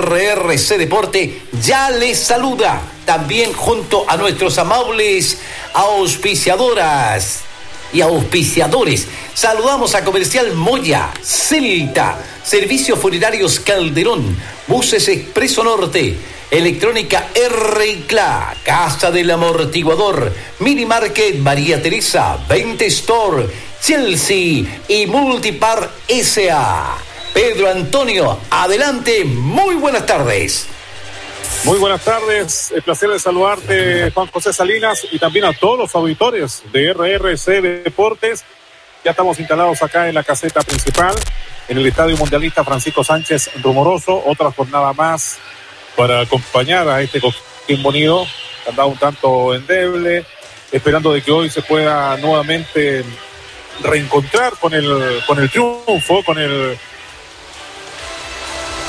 RRC Deporte ya les saluda, también junto a nuestros amables auspiciadoras y auspiciadores. Saludamos a Comercial Moya, Celta, Servicios Funerarios Calderón, Buses Expreso Norte, Electrónica RCLA, Casa del Amortiguador, Mini Market María Teresa, 20 Store, Chelsea y Multipar SA. Pedro Antonio, adelante, muy buenas tardes. Muy buenas tardes, el placer de saludarte Juan José Salinas y también a todos los auditores de RRC Deportes. Ya estamos instalados acá en la caseta principal, en el Estadio Mundialista Francisco Sánchez Rumoroso, otra jornada más para acompañar a este Coquín Bonito, que andado un tanto endeble, esperando de que hoy se pueda nuevamente reencontrar con el, con el triunfo, con el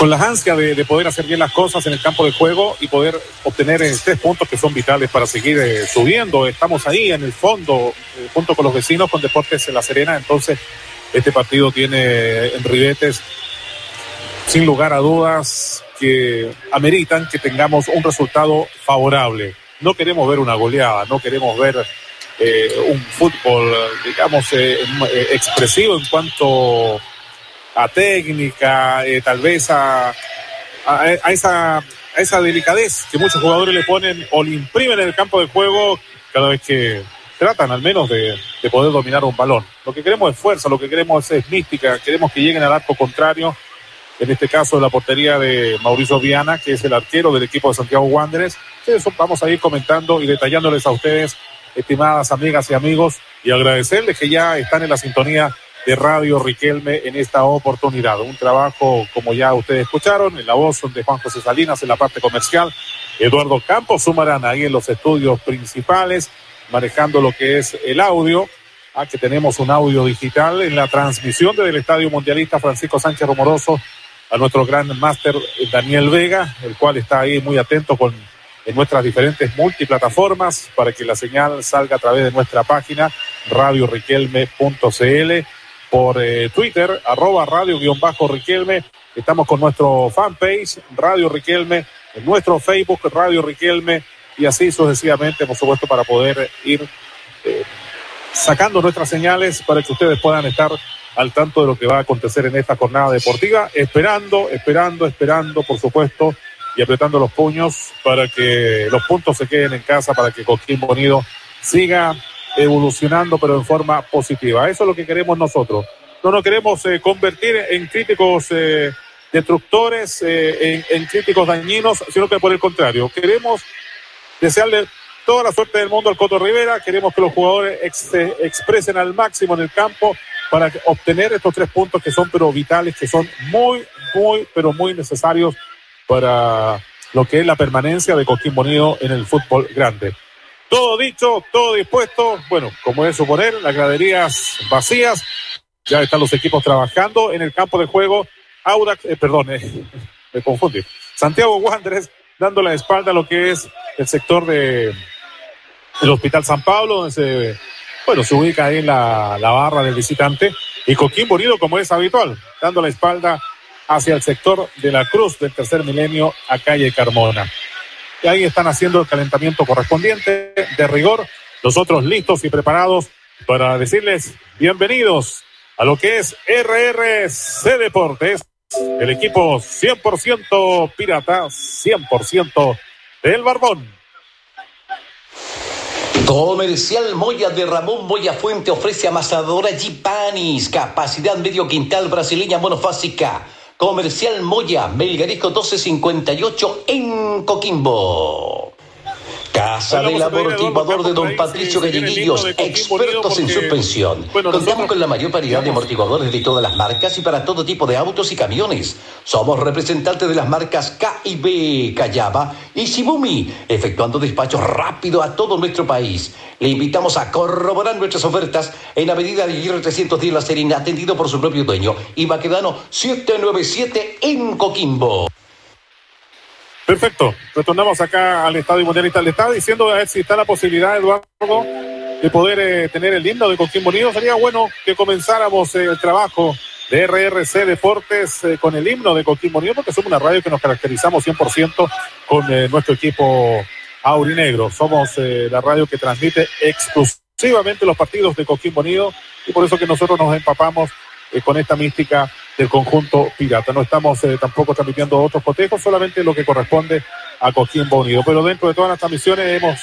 con las ansias de, poder hacer bien las cosas en el campo de juego y poder obtener eh, tres puntos que son vitales para seguir eh, subiendo. Estamos ahí en el fondo, eh, junto con los vecinos, con Deportes en La Serena. Entonces, este partido tiene en ribetes, sin lugar a dudas, que ameritan que tengamos un resultado favorable. No queremos ver una goleada, no queremos ver un fútbol, digamos, expresivo en cuanto a técnica, eh, tal vez a, a, esa, a esa delicadez que muchos jugadores le ponen o le imprimen en el campo de juego cada vez que tratan al menos de, de poder dominar un balón. Lo que queremos es fuerza, lo que queremos es, mística, queremos que lleguen al arco contrario, en este caso de la portería de Mauricio Viana, que es el arquero del equipo de Santiago Wanderers. Eso vamos a ir comentando y detallándoles a ustedes, estimadas amigas y amigos, y agradecerles que ya están en la sintonía de Radio Riquelme en esta oportunidad. Un trabajo, como ya ustedes escucharon, en la voz de Juan José Salinas en la parte comercial, Eduardo Campos sumarán ahí en los estudios principales, manejando lo que es el audio. Ah, que tenemos un audio digital en la transmisión del Estadio Mundialista Francisco Sánchez Romoroso a nuestro gran máster Daniel Vega, el cual está ahí muy atento con en nuestras diferentes multiplataformas para que la señal salga a través de nuestra página radioriquelme.cl por eh, Twitter, arroba radio-riquelme. Estamos con nuestro fanpage, Radio Riquelme, en nuestro Facebook, Radio Riquelme, y así sucesivamente, por supuesto, para poder ir eh, sacando nuestras señales para que ustedes puedan estar al tanto de lo que va a acontecer en esta jornada deportiva, esperando, esperando, esperando, por supuesto, y apretando los puños para que los puntos se queden en casa, para que Coquín Bonido siga evolucionando, pero en forma positiva. Eso es lo que queremos nosotros. No nos queremos eh, convertir en críticos eh, destructores, eh, en, críticos dañinos, sino que por el contrario, queremos desearle toda la suerte del mundo al Coto Rivera, queremos que los jugadores expresen al máximo en el campo para obtener estos tres puntos que son pero vitales, que son muy, muy, pero muy necesarios para lo que es la permanencia de Coquín Bonito en el fútbol grande. Todo dicho, todo dispuesto. Bueno, como es suponer, las graderías vacías. Ya están los equipos trabajando en el campo de juego. Audax, eh, perdón, eh, me confundí. Santiago Wanderers dando la espalda a lo que es el sector de el Hospital San Pablo, donde se, bueno, se ubica ahí la, la barra del visitante. Y Coquín Bonito, como es habitual, dando la espalda hacia el sector de la Cruz del tercer milenio a calle Carmona y ahí están haciendo el calentamiento correspondiente de rigor. Nosotros listos y preparados para decirles bienvenidos a lo que es RRC Deportes, el equipo 100% pirata, 100% del Barbón. Comercial Moya de Ramón Moya Fuente ofrece amasadora Gipanis, capacidad medio quintal brasileña monofásica Comercial Moya, Melgarisco 1258 en Coquimbo. Casa del amortiguador de don Patricio Galleguillos, expertos en suspensión. Contamos con la mayor variedad de amortiguadores de todas las marcas y para todo tipo de autos y camiones. Somos representantes de las marcas K y B, Callaba y Shibumi, efectuando despachos rápido a todo nuestro país. Le invitamos a corroborar nuestras ofertas en Avenida Aguirre 310 La Serena, atendido por su propio dueño, y Baquedano 797 en Coquimbo. Perfecto. Retornamos acá al Estadio Mundialista. Le estaba diciendo a ver si está la posibilidad, Eduardo, de poder eh, tener el lindo de Coquimbo Unido. Sería bueno que comenzáramos eh, el trabajo de RRC Deportes eh, con el himno de Coquimbo Unido, porque somos una radio que nos caracterizamos 100% con nuestro equipo aurinegro. Somos la radio que transmite exclusivamente los partidos de Coquimbo Unido y por eso que nosotros nos empapamos con esta mística del conjunto pirata. No estamos tampoco transmitiendo otros cotejos, solamente lo que corresponde a Coquimbo Unido. Pero dentro de todas las transmisiones hemos,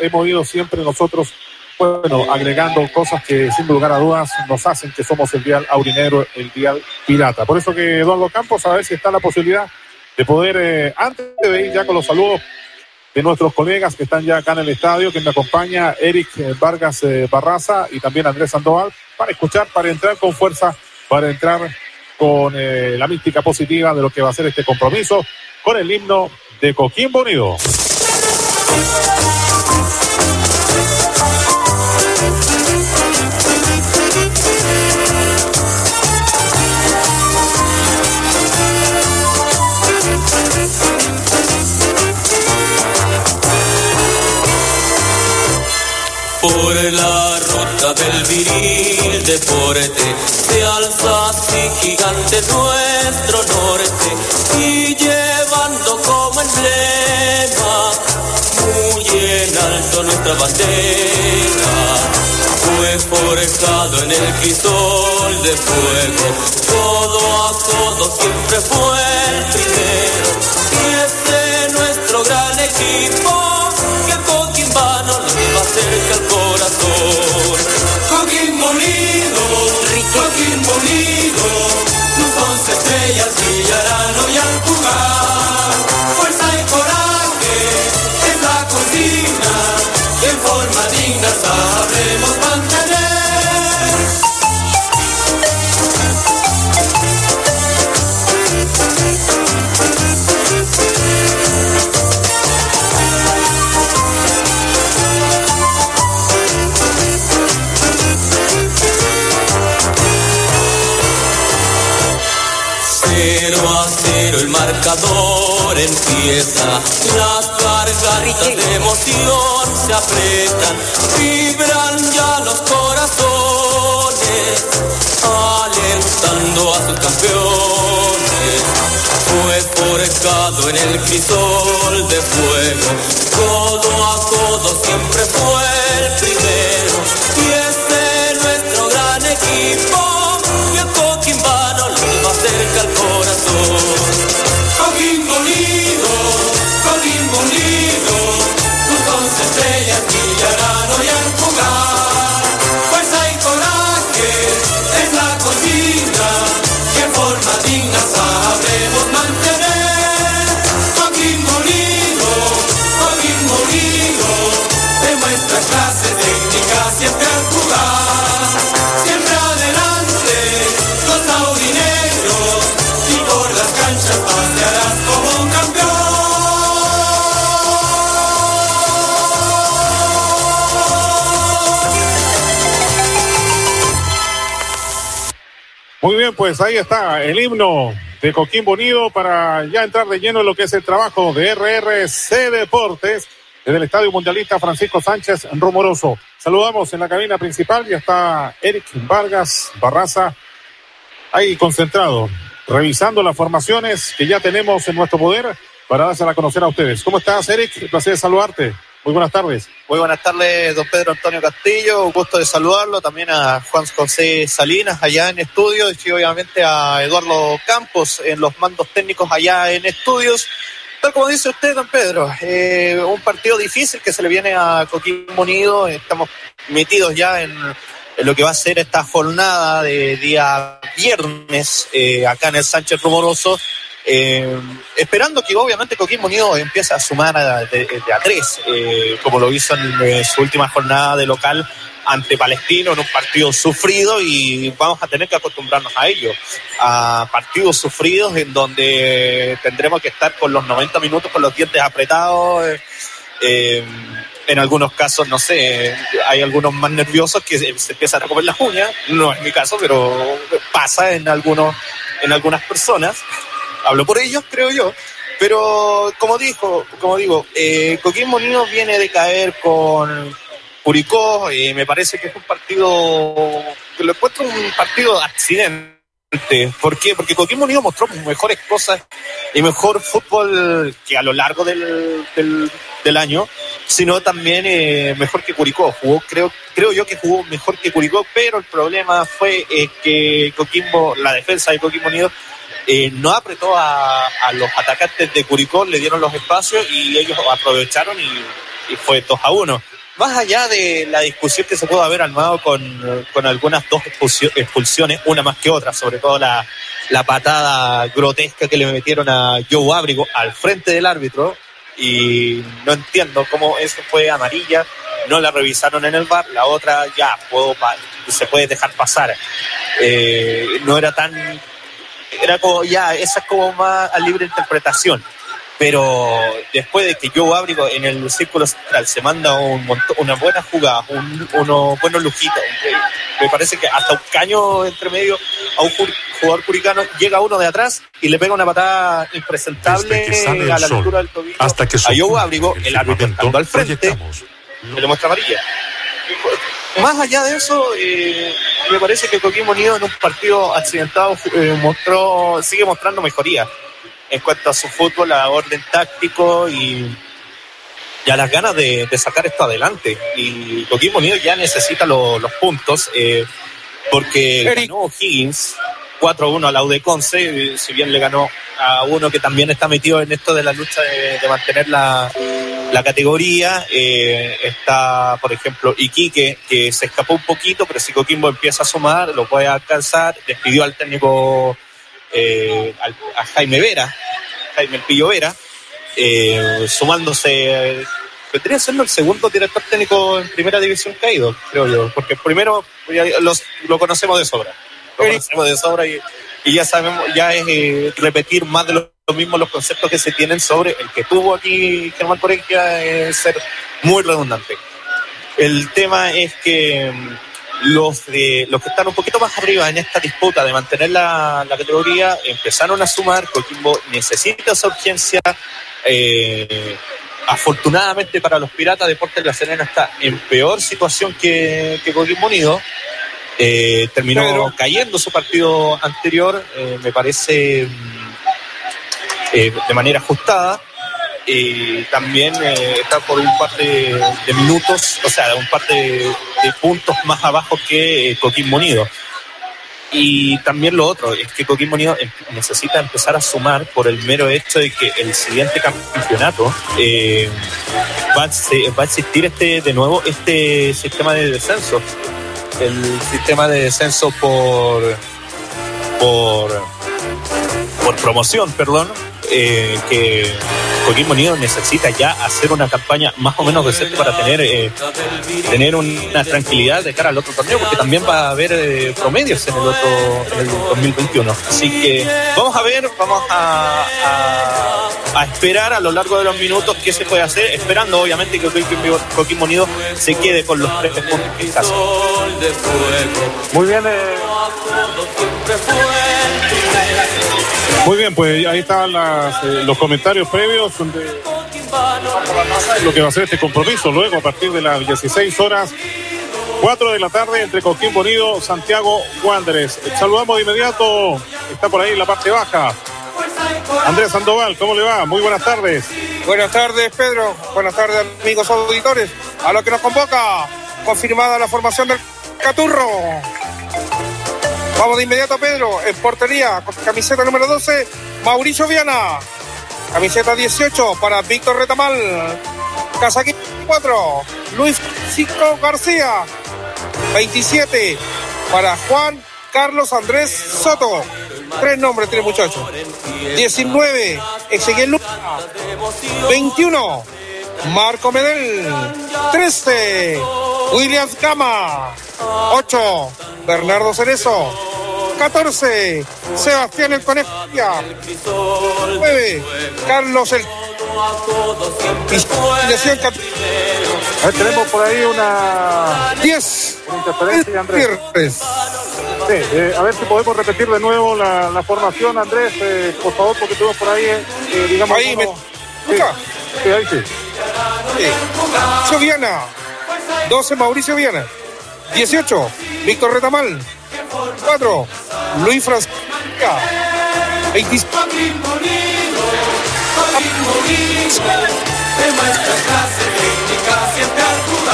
hemos ido siempre nosotros bueno, agregando cosas que sin lugar a dudas nos hacen que somos el dial aurinero, el dial pirata. Por eso que Eduardo Campos, a ver si está la posibilidad de poder, eh, antes de ir ya con los saludos de nuestros colegas que están ya acá en el estadio, que me acompaña Eric eh, Vargas eh, Barraza y también Andrés Sandoval, para escuchar, para entrar con fuerza, para entrar con la mística positiva de lo que va a ser este compromiso con el himno de Coquimbo Unido. Por la del viril deporte se alza así gigante nuestro norte y llevando como emblema muy en alto nuestra bandera. Fue forjado en el crisol de fuego, codo a codo siempre fue el primero. Y este nuestro gran equipo el marcador empieza, las gargantas de emoción se aprietan, vibran ya los corazones, alentando a sus campeones. Fue forjado en el crisol de fuego, codo a codo siempre fue Muy bien, pues ahí está el himno de Coquimbo Unido para ya entrar de lleno en lo que es el trabajo de RRC Deportes desde el Estadio Mundialista Francisco Sánchez Rumoroso. Saludamos en la cabina principal, ya está Eric Vargas Barraza ahí concentrado, revisando las formaciones que ya tenemos en nuestro poder para dársela a conocer a ustedes. ¿Cómo estás, Eric? Un placer saludarte. Muy buenas tardes. Muy buenas tardes, don Pedro Antonio Castillo. Un gusto de saludarlo. También a Juan José Salinas allá en estudios y obviamente a Eduardo Campos en los mandos técnicos allá en estudios. Tal como dice usted, don Pedro, eh, un partido difícil que se le viene a Coquimbo Unido. Estamos metidos ya en, lo que va a ser esta jornada de día viernes eh, acá en el Sánchez Rumoroso eh, esperando que obviamente Coquimbo Unido empiece a sumar de, a tres, eh, como lo hizo en, su última jornada de local ante Palestino en un partido sufrido y vamos a tener que acostumbrarnos a ello, a partidos sufridos en donde tendremos que estar con los 90 minutos con los dientes apretados. Eh, en algunos casos, no sé, hay algunos más nerviosos que se empiezan a comer las uñas, no es mi caso, pero pasa en, algunos, en algunas personas hablo por ellos, creo yo. Pero como dijo, como digo, eh, Unido viene de caer con Curicó, y me parece que es un partido, que lo encuentro un partido de accidente ¿Por qué? Porque Coquimbo Unido mostró mejores cosas y mejor fútbol que a lo largo del, del, año, sino también eh, mejor que Curicó. Jugó, creo, creo yo que jugó mejor que Curicó, pero el problema fue eh, que Coquimbo, la defensa de Coquimbo Unido, eh, no apretó a, los atacantes de Curicó, le dieron los espacios y ellos aprovecharon y, fue 2 a 1 más allá de la discusión que se pudo haber armado con, con algunas dos expulsiones, una más que otra, sobre todo la, la patada grotesca que le metieron a Joe Abrigo al frente del árbitro, y no entiendo cómo eso fue amarilla, no la revisaron en el bar, la otra ya puedo, se puede dejar pasar. Eh, no era tan, era como ya, esa es como más a libre interpretación pero después de que Joe Abrigo en el círculo central se manda un una buena jugada, un, unos buenos lujitos, me parece que hasta un caño entre medio a un jugador curicano, llega uno de atrás y le pega una patada impresentable a la altura del tobillo hasta que a Joe Abrigo, el, árbitro estando al frente, le muestra amarilla. Más allá de eso, eh, me parece que Coquimbo Unido en un partido accidentado eh, mostró, sigue mostrando mejoría en cuanto a su fútbol, a orden táctico y, ya las ganas de, sacar esto adelante. Y Coquimbo Unido ya necesita los puntos eh, porque ganó Higgins 4-1 a la UDECONCE, si bien le ganó a uno que también está metido en esto de la lucha de, mantener la, la categoría. Eh, está, por ejemplo, Iquique, que se escapó un poquito, pero si Coquimbo empieza a sumar, lo puede alcanzar. Despidió al técnico eh, a Jaime Vera, Jaime El Pillo Vera, eh, sumándose, vendría siendo el segundo director técnico en primera división caído, creo yo, porque primero los, lo conocemos de sobra, lo conocemos de sobra y, ya sabemos, ya es eh, repetir más de lo, mismo los conceptos que se tienen sobre el que tuvo aquí Germán Coregia, es ser muy redundante. El tema es que los, de, los que están un poquito más arriba en esta disputa de mantener la, categoría empezaron a sumar. Coquimbo necesita esa urgencia. Eh, afortunadamente para los Piratas, Deportes de la Serena está en peor situación que, que Coquimbo Unido. Eh, terminó cayendo su partido anterior, eh, me parece mm, de manera ajustada y también eh, está por un par de, minutos, o sea, un par de, puntos más abajo que eh, Coquimbo Unido. Y también lo otro es que Coquimbo Unido em, necesita empezar a sumar por el mero hecho de que el siguiente campeonato eh, va, a, va a existir este de nuevo este sistema de descenso. El sistema de descenso por por por promoción, perdón, eh, que Coquimbo Unido necesita ya hacer una campaña más o menos decente para tener, eh, tener una tranquilidad de cara al otro torneo, porque también va a haber eh, promedios en el otro en el 2021. Así que vamos a ver, vamos a, a, esperar a lo largo de los minutos qué se puede hacer, esperando obviamente que Coquimbo Unido se quede con los tres puntos en casa. Muy bien. Muy bien, pues ahí están eh, los comentarios previos de lo que va a ser este compromiso luego a partir de las 16 horas 4 de la tarde entre Coquimbo Unido, Santiago Wanderers. Saludamos de inmediato, está por ahí en la parte baja. Andrés Sandoval, ¿cómo le va? Muy buenas tardes. Buenas tardes, Pedro. Buenas tardes, amigos auditores. A lo que nos convoca, confirmada la formación del Caturro. Vamos de inmediato, Pedro, en portería, camiseta número 12, Mauricio Viana. Camiseta 18 para Víctor Retamal. Casaquín 4, Luis Francisco García. 27 para Juan Carlos Andrés Soto. Tres nombres tiene muchacho. 19, Ezequiel Luna. 21, Marco Medel. 13, Williams Gama. 8, Bernardo Cerezo. 14, Sebastián el Conejo. 9, Carlos el. A ver, tenemos por ahí una. 10. Una interferencia, Andrés. Sí, eh, a ver si podemos repetir de nuevo la, la formación, Andrés, eh, por favor, porque tenemos por ahí, eh, digamos. Ahí, me... sí, sí, ahí sí. Viana, 12, Mauricio Viana, 18, Víctor Retamal, 4. Luis Francisco. 25.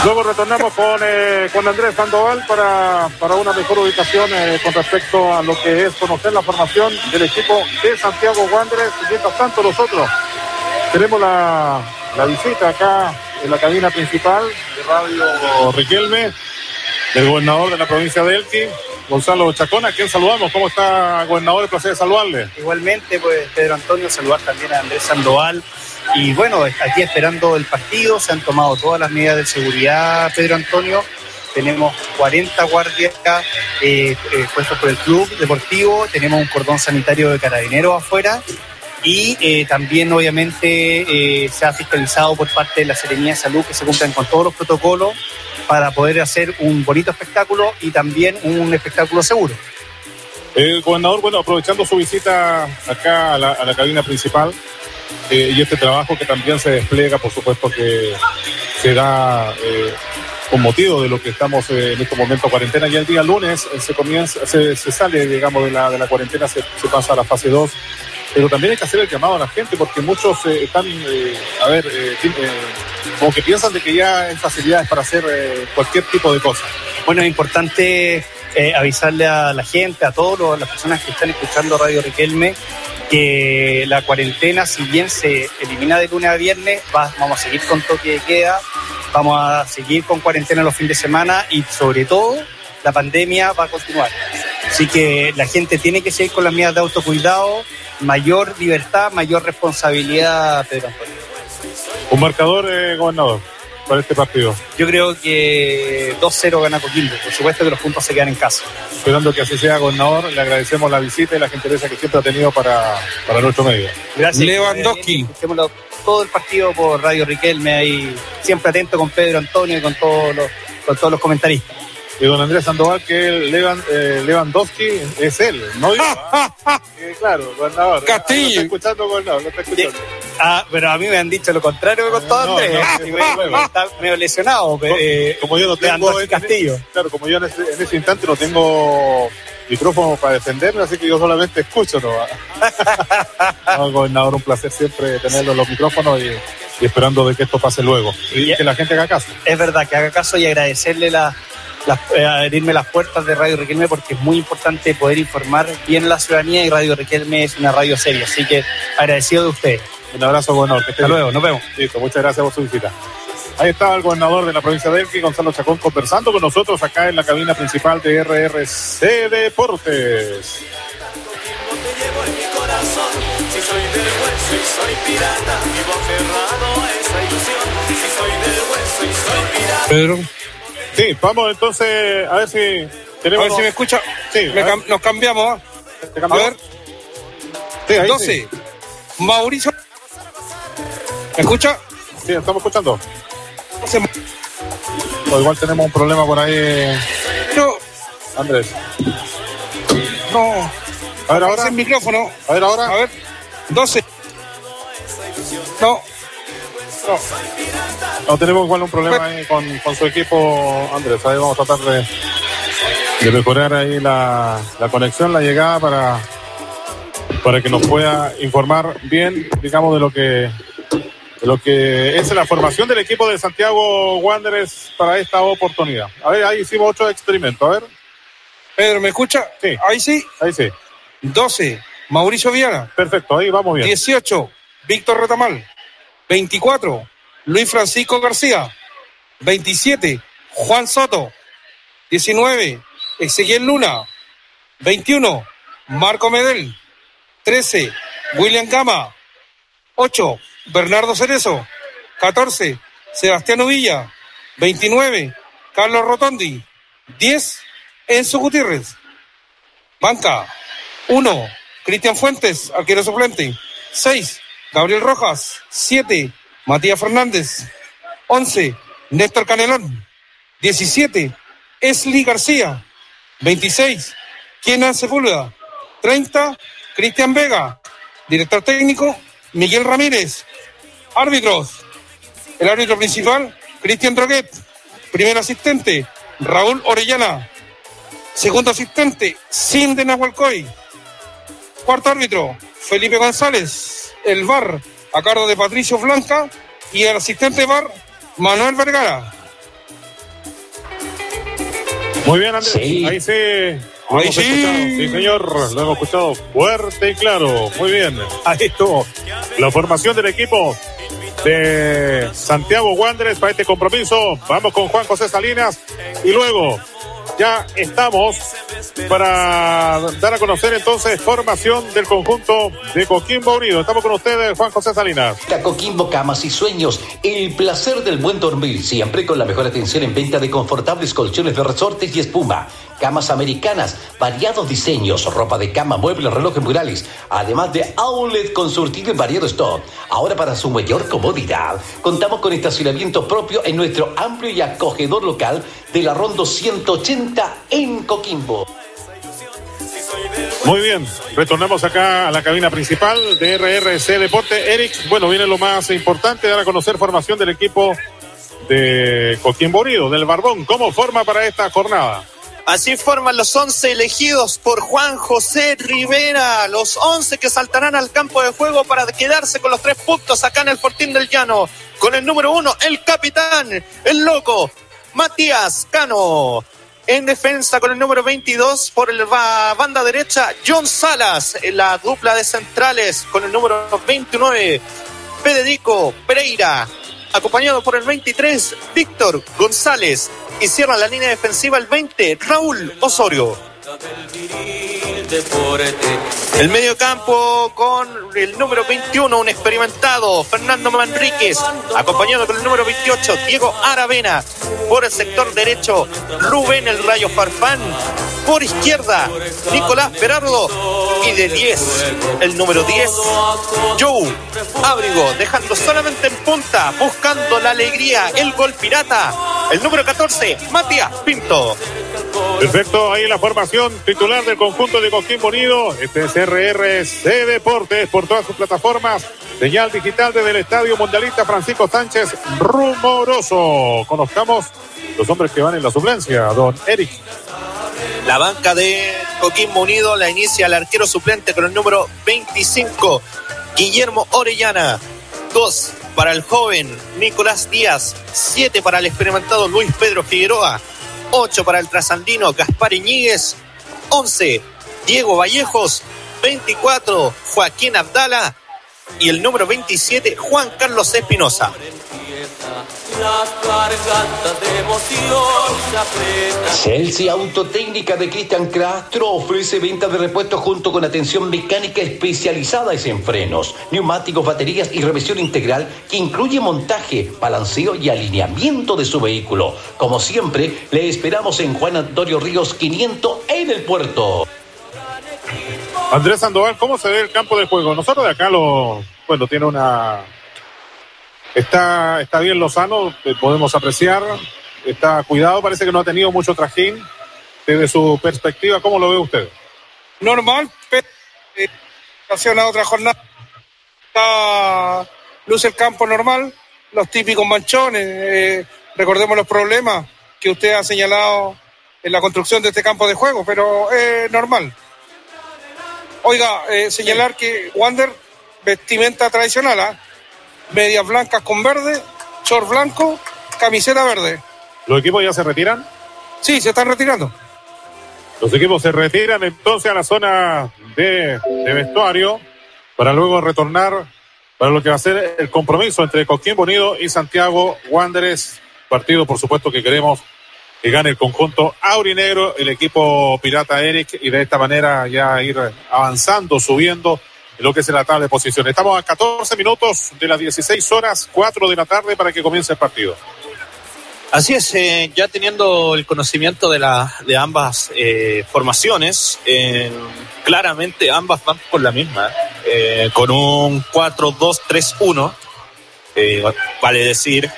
Luego retornamos con, eh, con Andrés Sandoval para, para una mejor ubicación eh, con respecto a lo que es conocer la formación del equipo de Santiago Wanderers. Mientras tanto, nosotros tenemos la, visita acá en la cabina principal de Radio Riquelme del gobernador de la provincia de Elqui, Gonzalo Chacón, a quien saludamos. ¿Cómo está, gobernador? El placer saludarle. Igualmente, pues Pedro Antonio, saludar también a Andrés Sandoval. Y bueno, aquí esperando el partido, se han tomado todas las medidas de seguridad, Pedro Antonio. Tenemos 40 guardias eh, eh, puestos por el club deportivo, tenemos un cordón sanitario de carabineros afuera y eh, también obviamente eh, se ha fiscalizado por parte de la Serenía de Salud que se cumplan con todos los protocolos para poder hacer un bonito espectáculo y también un espectáculo seguro. El gobernador, bueno, aprovechando su visita acá a la, a la cabina principal eh, y este trabajo que también se despliega, por supuesto que se da eh, con motivo de lo que estamos eh, en este momento cuarentena. Y el día lunes eh, se comienza, se, se, sale, digamos, de la, de la cuarentena, se, se pasa a la fase 2 pero también hay que hacer el llamado a la gente porque muchos eh, están, eh, a ver, eh, como que piensan de que ya hay facilidades para hacer cualquier tipo de cosa. Bueno, es importante avisarle a la gente, a todas las personas que están escuchando Radio Riquelme, que la cuarentena, si bien se elimina de lunes a viernes, va, vamos a seguir con toque de queda, vamos a seguir con cuarentena los fines de semana y sobre todo la pandemia va a continuar. Así que la gente tiene que seguir con las medidas de autocuidado, mayor libertad, mayor responsabilidad, Pedro Antonio. Un marcador, eh, gobernador, para este partido. Yo creo que 2-0 gana Coquimbo. Por supuesto que los puntos se quedan en casa. Esperando que así sea, gobernador, le agradecemos la visita y la gentileza que siempre ha tenido para, para nuestro medio. Gracias. Lewandowski. Escuchémoslo todo el partido por Radio Riquelme, ahí siempre atento con Pedro Antonio y con todos los, con todos los comentaristas. Y don Andrés Sandoval, que Levan, eh, Lewandowski es él, no yo. eh, claro, gobernador. Castillo. Lo está escuchando, gobernador, lo está escuchando. Ah, pero a mí me han dicho lo contrario que contó No, Andrés. no, no, no. Está medio lesionado. Como- eh, como yo no tengo en- Castillo. claro, como yo en ese, en ese instante no tengo micrófono para defenderme, así que yo solamente escucho. ¿no? No, gobernador, un placer siempre tenerlo en los micrófonos y, y esperando de que esto pase luego y Ya. que la gente haga caso. es verdad que haga caso y agradecerle la, las- eh, abrirme las puertas de Radio Riquelme porque es muy importante poder informar bien a la ciudadanía y Radio Riquelme es una radio seria. Así que agradecido de ustedes. Un abrazo, gobernador. Que Hasta bien. luego, nos vemos. Listo, muchas gracias por su visita. Ahí estaba el gobernador de la provincia de Elqui, Gonzalo Chacón, conversando con nosotros acá en la cabina principal de RRC Deportes. Si soy del hueso y soy pirata, vivo aferrado a esa ilusión. Si soy del hueso y soy pirata. Pedro. Sí, vamos entonces a ver si A tenemos. ver si me escucha. Sí, Me a ver. cam- nos cambiamos. ¿ah? ¿Te A ver, Sí, ahí 12. Sí. Mauricio. ¿Me escucha? Sí, estamos escuchando. 12. O igual tenemos un problema por ahí, No, Andrés. no. A ver ahora. Ahora el micrófono. A ver ahora. A ver. 12. No. No. No, tenemos igual un problema ahí con, con su equipo, Andrés. Ahí vamos a tratar de, de mejorar ahí la, la conexión, la llegada para, para que nos pueda informar bien, digamos, de lo que de lo que es la formación del equipo de Santiago Wanderers para esta oportunidad. A ver, ahí hicimos otro experimento. A ver, Pedro, ¿me escucha? Sí. Ahí sí. ahí sí. 12. Mauricio Viana. Perfecto, ahí vamos bien. 18. Víctor Retamal. 24. Luis Francisco García. 27. Juan Soto. 19. Ezequiel Luna. 21. Marco Medel. 13. William Gama. 8. Bernardo Cerezo. 14. Sebastián Villa. 29. Carlos Rotondi. 10. Enzo Gutiérrez. Banca. 1. Cristian Fuentes, arquero suplente. 6. Gabriel Rojas. 7. Matías Fernández. 11. Néstor Canelón. 17. Esli García. 26. Kenan Sepúlveda. 30. Cristian Vega. Director técnico, Miguel Ramírez. Árbitros. El árbitro principal, Cristian Droguet. Primer asistente, Raúl Orellana. Segundo asistente, Cindy Nahualcoy. Cuarto árbitro, Felipe González. El VAR a cargo de Patricio Blanca. Y el asistente VAR, Manuel Vergara. Muy bien, Andrés. Ahí sí. Lo hemos escuchado. Sí, señor. Lo hemos escuchado fuerte y claro. Muy bien. Ahí estuvo la formación del equipo de Santiago Wanderers para este compromiso. Vamos con Juan José Salinas y luego ya estamos para dar a conocer entonces formación del conjunto de Coquimbo Unido. Estamos con ustedes, Juan José Salinas. Coquimbo Camas y Sueños, el placer del buen dormir, siempre con la mejor atención en venta de confortables colchones de resortes y espuma camas americanas, variados diseños, ropa de cama, muebles, relojes murales, además de outlet con surtido y variado stock. Ahora para su mayor comodidad, contamos con estacionamiento propio en nuestro amplio y acogedor local de la Rondo 180 en Coquimbo. Muy bien, retornamos acá a la cabina principal de RRC Deporte. Eric, bueno, viene lo más importante, dar a conocer formación del equipo de Coquimbo Unido, del Barbón. ¿Cómo forma para esta jornada? Así forman los 11 elegidos por Juan José Rivera, los 11 que saltarán al campo de juego para quedarse con los tres puntos acá en el Fortín del Llano. Con el número uno, el capitán, el loco, Matías Cano. En defensa con el número 22 por la banda derecha, John Salas. En la dupla de centrales con el número 29, Federico Pereira acompañado por el 23, Víctor González. Y cierra la línea defensiva el 20, Raúl Osorio. El medio campo con el número 21, un experimentado, Fernando Manríquez, acompañado con el número 28, Diego Aravena. Por el sector derecho, Rubén el Rayo Farfán. Por izquierda, Nicolás Berardo. Y de 10, el número 10, Joe Abrigo, dejando solamente en punta, buscando la alegría, el gol pirata. El número 14, Matías Pinto. Perfecto, ahí la formación titular del conjunto de Coquimbo Unido. Este es RRC Deportes por todas sus plataformas. Señal digital desde el Estadio Mundialista Francisco Sánchez Rumoroso. Conozcamos los hombres que van en la suplencia, don Eric. La banca de Coquimbo Unido la inicia el arquero suplente con el número 25, Guillermo Orellana. Dos para el joven Nicolás Díaz. Siete para el experimentado Luis Pedro Figueroa. 8 para el trasandino Gaspar Iñiguez, 11 Diego Vallejos, 24 Joaquín Abdala y el número 27 Juan Carlos Espinosa. Celsi Autotécnica de Cristian Castro ofrece venta de repuestos junto con atención mecánica especializada en frenos, neumáticos, baterías y revisión integral que incluye montaje, balanceo y alineamiento de su vehículo. Como siempre, le esperamos en Juan Antonio Ríos 500 en el puerto. Andrés Sandoval, ¿cómo se ve el campo de juego? Nosotros de acá lo, bueno, tiene una Está, está bien Lozano, eh, podemos apreciar. Está cuidado, parece que no ha tenido mucho trajín. Desde su perspectiva, ¿cómo lo ve usted? Normal, pero eh, otra jornada. Está, luce el campo normal, los típicos manchones. Eh, recordemos los problemas que usted ha señalado en la construcción de este campo de juego, pero es normal. Oiga, señalar que Wander, vestimenta tradicional, ¿ah? Medias blancas con verde, short blanco, camiseta verde. ¿Los equipos ya se retiran? Sí, se están retirando. Los equipos se retiran entonces a la zona de, vestuario para luego retornar para lo que va a ser el compromiso entre Coquimbo Unido y Santiago Wanderers. Partido, por supuesto, que queremos que gane el conjunto aurinegro, el equipo Pirata Eric, y de esta manera ya ir avanzando, subiendo lo que es la tabla de posiciones. Estamos a 14 minutos de las 16 horas, 4 de la tarde para que comience el partido. Así es, eh, ya teniendo el conocimiento de, la, de ambas eh, formaciones, eh, claramente ambas van por la misma, con un 4-2-3-1, vale decir,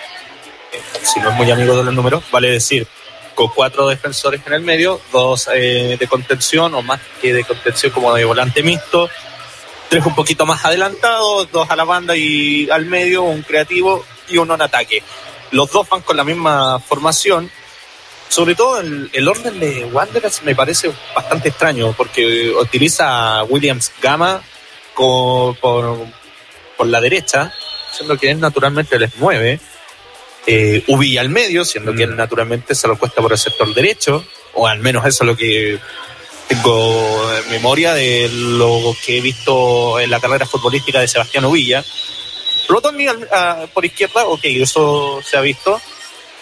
si no es muy amigo de los números, vale decir, con cuatro defensores en el medio, dos de contención o más que de contención como de volante mixto, tres un poquito más adelantados, dos a la banda y al medio, un creativo y uno en ataque. Los dos van con la misma formación sobre todo el, el, orden de Wanderers me parece bastante extraño porque utiliza a Williams Gama con, por, por, la derecha, siendo que él naturalmente les mueve. Eh, Ubi al medio, siendo mm. que él naturalmente se lo cuesta por el sector derecho, o al menos eso es lo que tengo en memoria de lo que he visto en la carrera futbolística de Sebastián Uvilla. Rotondi por izquierda, ok, eso se ha visto.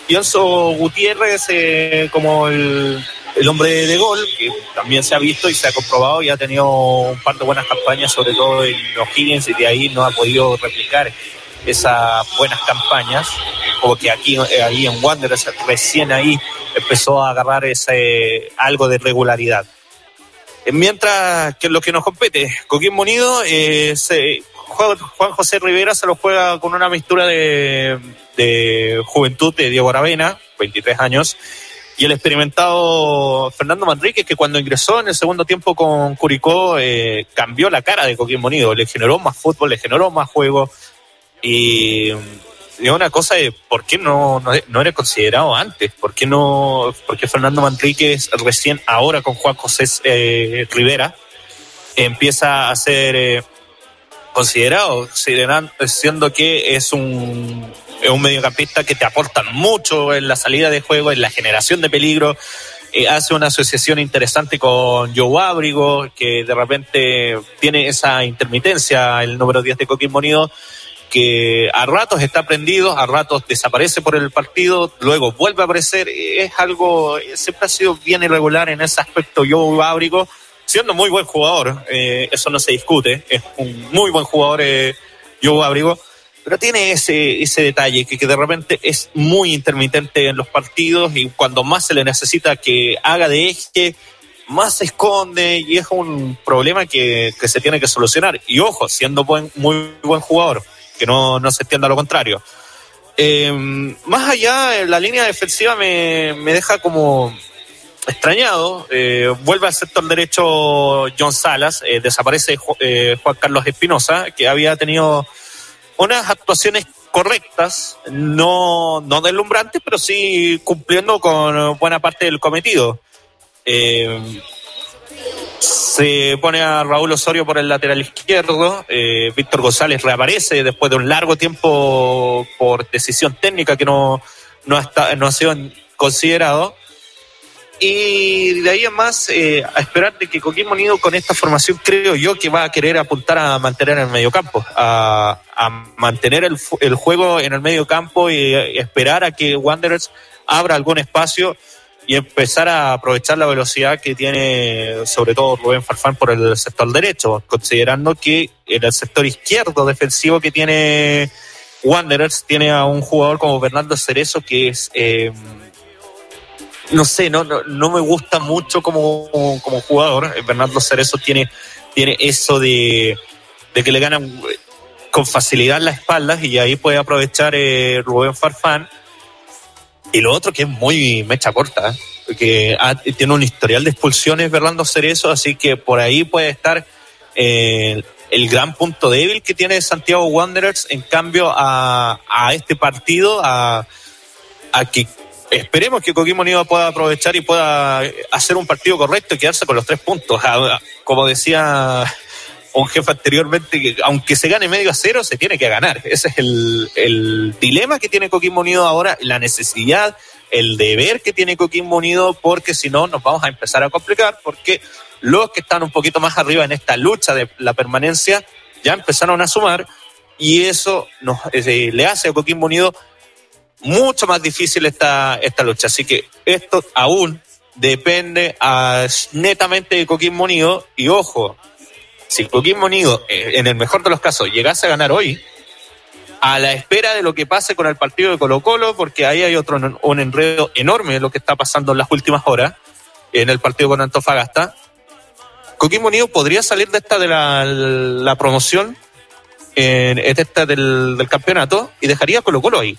Pienso Gutiérrez eh, como el, el, hombre de gol, que también se ha visto y se ha comprobado y ha tenido un par de buenas campañas, sobre todo en los Higgins, y de ahí no ha podido replicar esas buenas campañas, como que aquí eh, ahí en Wanderers recién ahí empezó a agarrar ese algo de regularidad. Mientras que lo que nos compete, Coquín Monido, eh, se, Juan José Rivera se lo juega con una mistura de, de juventud de Diego Aravena, 23 años, y el experimentado Fernando Manríquez, que cuando ingresó en el segundo tiempo con Curicó, eh, cambió la cara de Coquín Monido, le generó más fútbol, le generó más juego, y es una cosa de por qué no, no, era considerado antes, por qué no, por qué Fernando Manríquez recién ahora con Juan José eh, Rivera empieza a ser eh, considerado, siendo que es un, es un mediocampista que te aporta mucho en la salida de juego, en la generación de peligro. Eh, hace una asociación interesante con Joe Abrigo, que de repente tiene esa intermitencia, el número 10 de Coquín Monido que a ratos está prendido, a ratos desaparece por el partido, luego vuelve a aparecer. Es algo, siempre ha sido bien irregular en ese aspecto. Yo Ábrico, siendo muy buen jugador, eh, eso no se discute, es un muy buen jugador eh, Yo Ábrico, pero tiene ese, ese detalle que, de repente es muy intermitente en los partidos y cuando más se le necesita que haga de eje, más se esconde y es un problema que, que se tiene que solucionar. Y ojo, siendo buen, muy buen jugador que no, no se entienda lo contrario. Eh, más allá, la línea defensiva me, me deja como extrañado. Eh, vuelve al sector derecho John Salas, eh, desaparece eh, Juan Carlos Espinosa, que había tenido unas actuaciones correctas, no, no deslumbrantes, pero sí cumpliendo con buena parte del cometido. Eh, se pone a Raúl Osorio por el lateral izquierdo. Eh, Víctor González reaparece después de un largo tiempo por decisión técnica que no, no, ha, no ha sido considerado. Y de ahí en más, eh, a esperar de que Coquín Monido con esta formación creo yo que va a querer apuntar a mantener el medio campo, a, a mantener el, el, juego en el medio campo y esperar a que Wanderers abra algún espacio y empezar a aprovechar la velocidad que tiene sobre todo Rubén Farfán por el sector derecho, considerando que en el sector izquierdo defensivo que tiene Wanderers tiene a un jugador como Bernardo Cerezo que es eh, no sé, no, no, no, me gusta mucho como, como, jugador. Bernardo Cerezo tiene, tiene eso de, de que le ganan con facilidad las espaldas y ahí puede aprovechar eh, Rubén Farfán y lo otro que es muy mecha corta, ¿eh? que tiene un historial de expulsiones Fernando Cerezo, así que por ahí puede estar eh, el gran punto débil que tiene Santiago Wanderers en cambio a, a este partido, a, a que esperemos que Coquimbo Unido pueda aprovechar y pueda hacer un partido correcto y quedarse con los tres puntos. Como decía un jefe anteriormente que aunque se gane medio a cero, se tiene que ganar. Ese es el, dilema que tiene Coquimbo Unido ahora, la necesidad, el deber que tiene Coquimbo Unido, porque si no nos vamos a empezar a complicar, porque los que están un poquito más arriba en esta lucha de la permanencia ya empezaron a sumar y eso nos, eh, le hace a Coquimbo Unido mucho más difícil esta, lucha. Así que esto aún depende a, netamente de Coquimbo Unido y ojo, si Coquimbo Unido, eh, en el mejor de los casos, llegase a ganar hoy, a la espera de lo que pase con el partido de Colo Colo, porque ahí hay otro un enredo enorme lo que está pasando en las últimas horas en el partido con Antofagasta. Coquimbo Unido podría salir de esta de la, la promoción, en, esta del, campeonato, y dejaría Colo Colo ahí.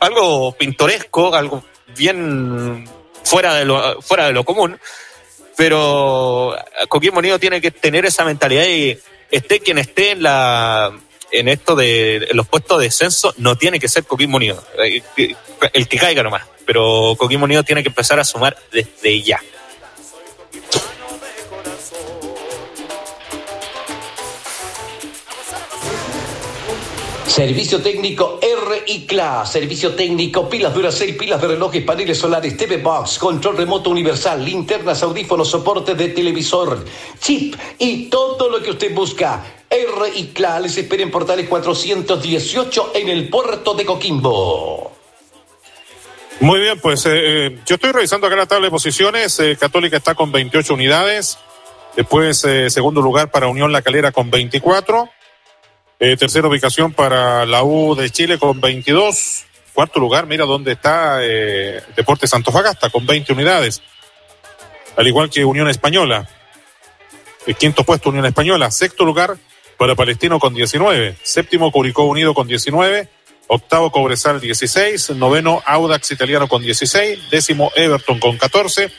Algo pintoresco, algo bien fuera de lo, fuera de lo común, pero Coquimbo Unido tiene que tener esa mentalidad y esté quien esté en la, en esto de los puestos de descenso no tiene que ser Coquimbo Unido. Eh, el que caiga nomás. Pero Coquimbo Unido tiene que empezar a sumar desde ya. Servicio técnico R y CLA, servicio técnico, pilas Duracell, pilas de relojes, paneles solares, TV Box, control remoto universal, linternas, audífonos, soporte de televisor, chip y todo lo que usted busca. R y CLA les espera en Portales 418 en el puerto de Coquimbo. Muy bien, pues eh, eh, yo estoy revisando acá la tabla de posiciones. Eh, Católica está con 28 unidades. Después, segundo lugar para Unión La Calera con 24. Eh, tercera ubicación para la U de Chile con 22. Cuarto lugar, mira dónde está eh, Deportes Antofagasta con 20 unidades. Al igual que Unión Española. El quinto puesto, Unión Española. Sexto lugar para Palestino con 19. Séptimo, Curicó Unido con 19. Octavo, Cobresal 16. Noveno, Audax Italiano con 16. Décimo, Everton con 14.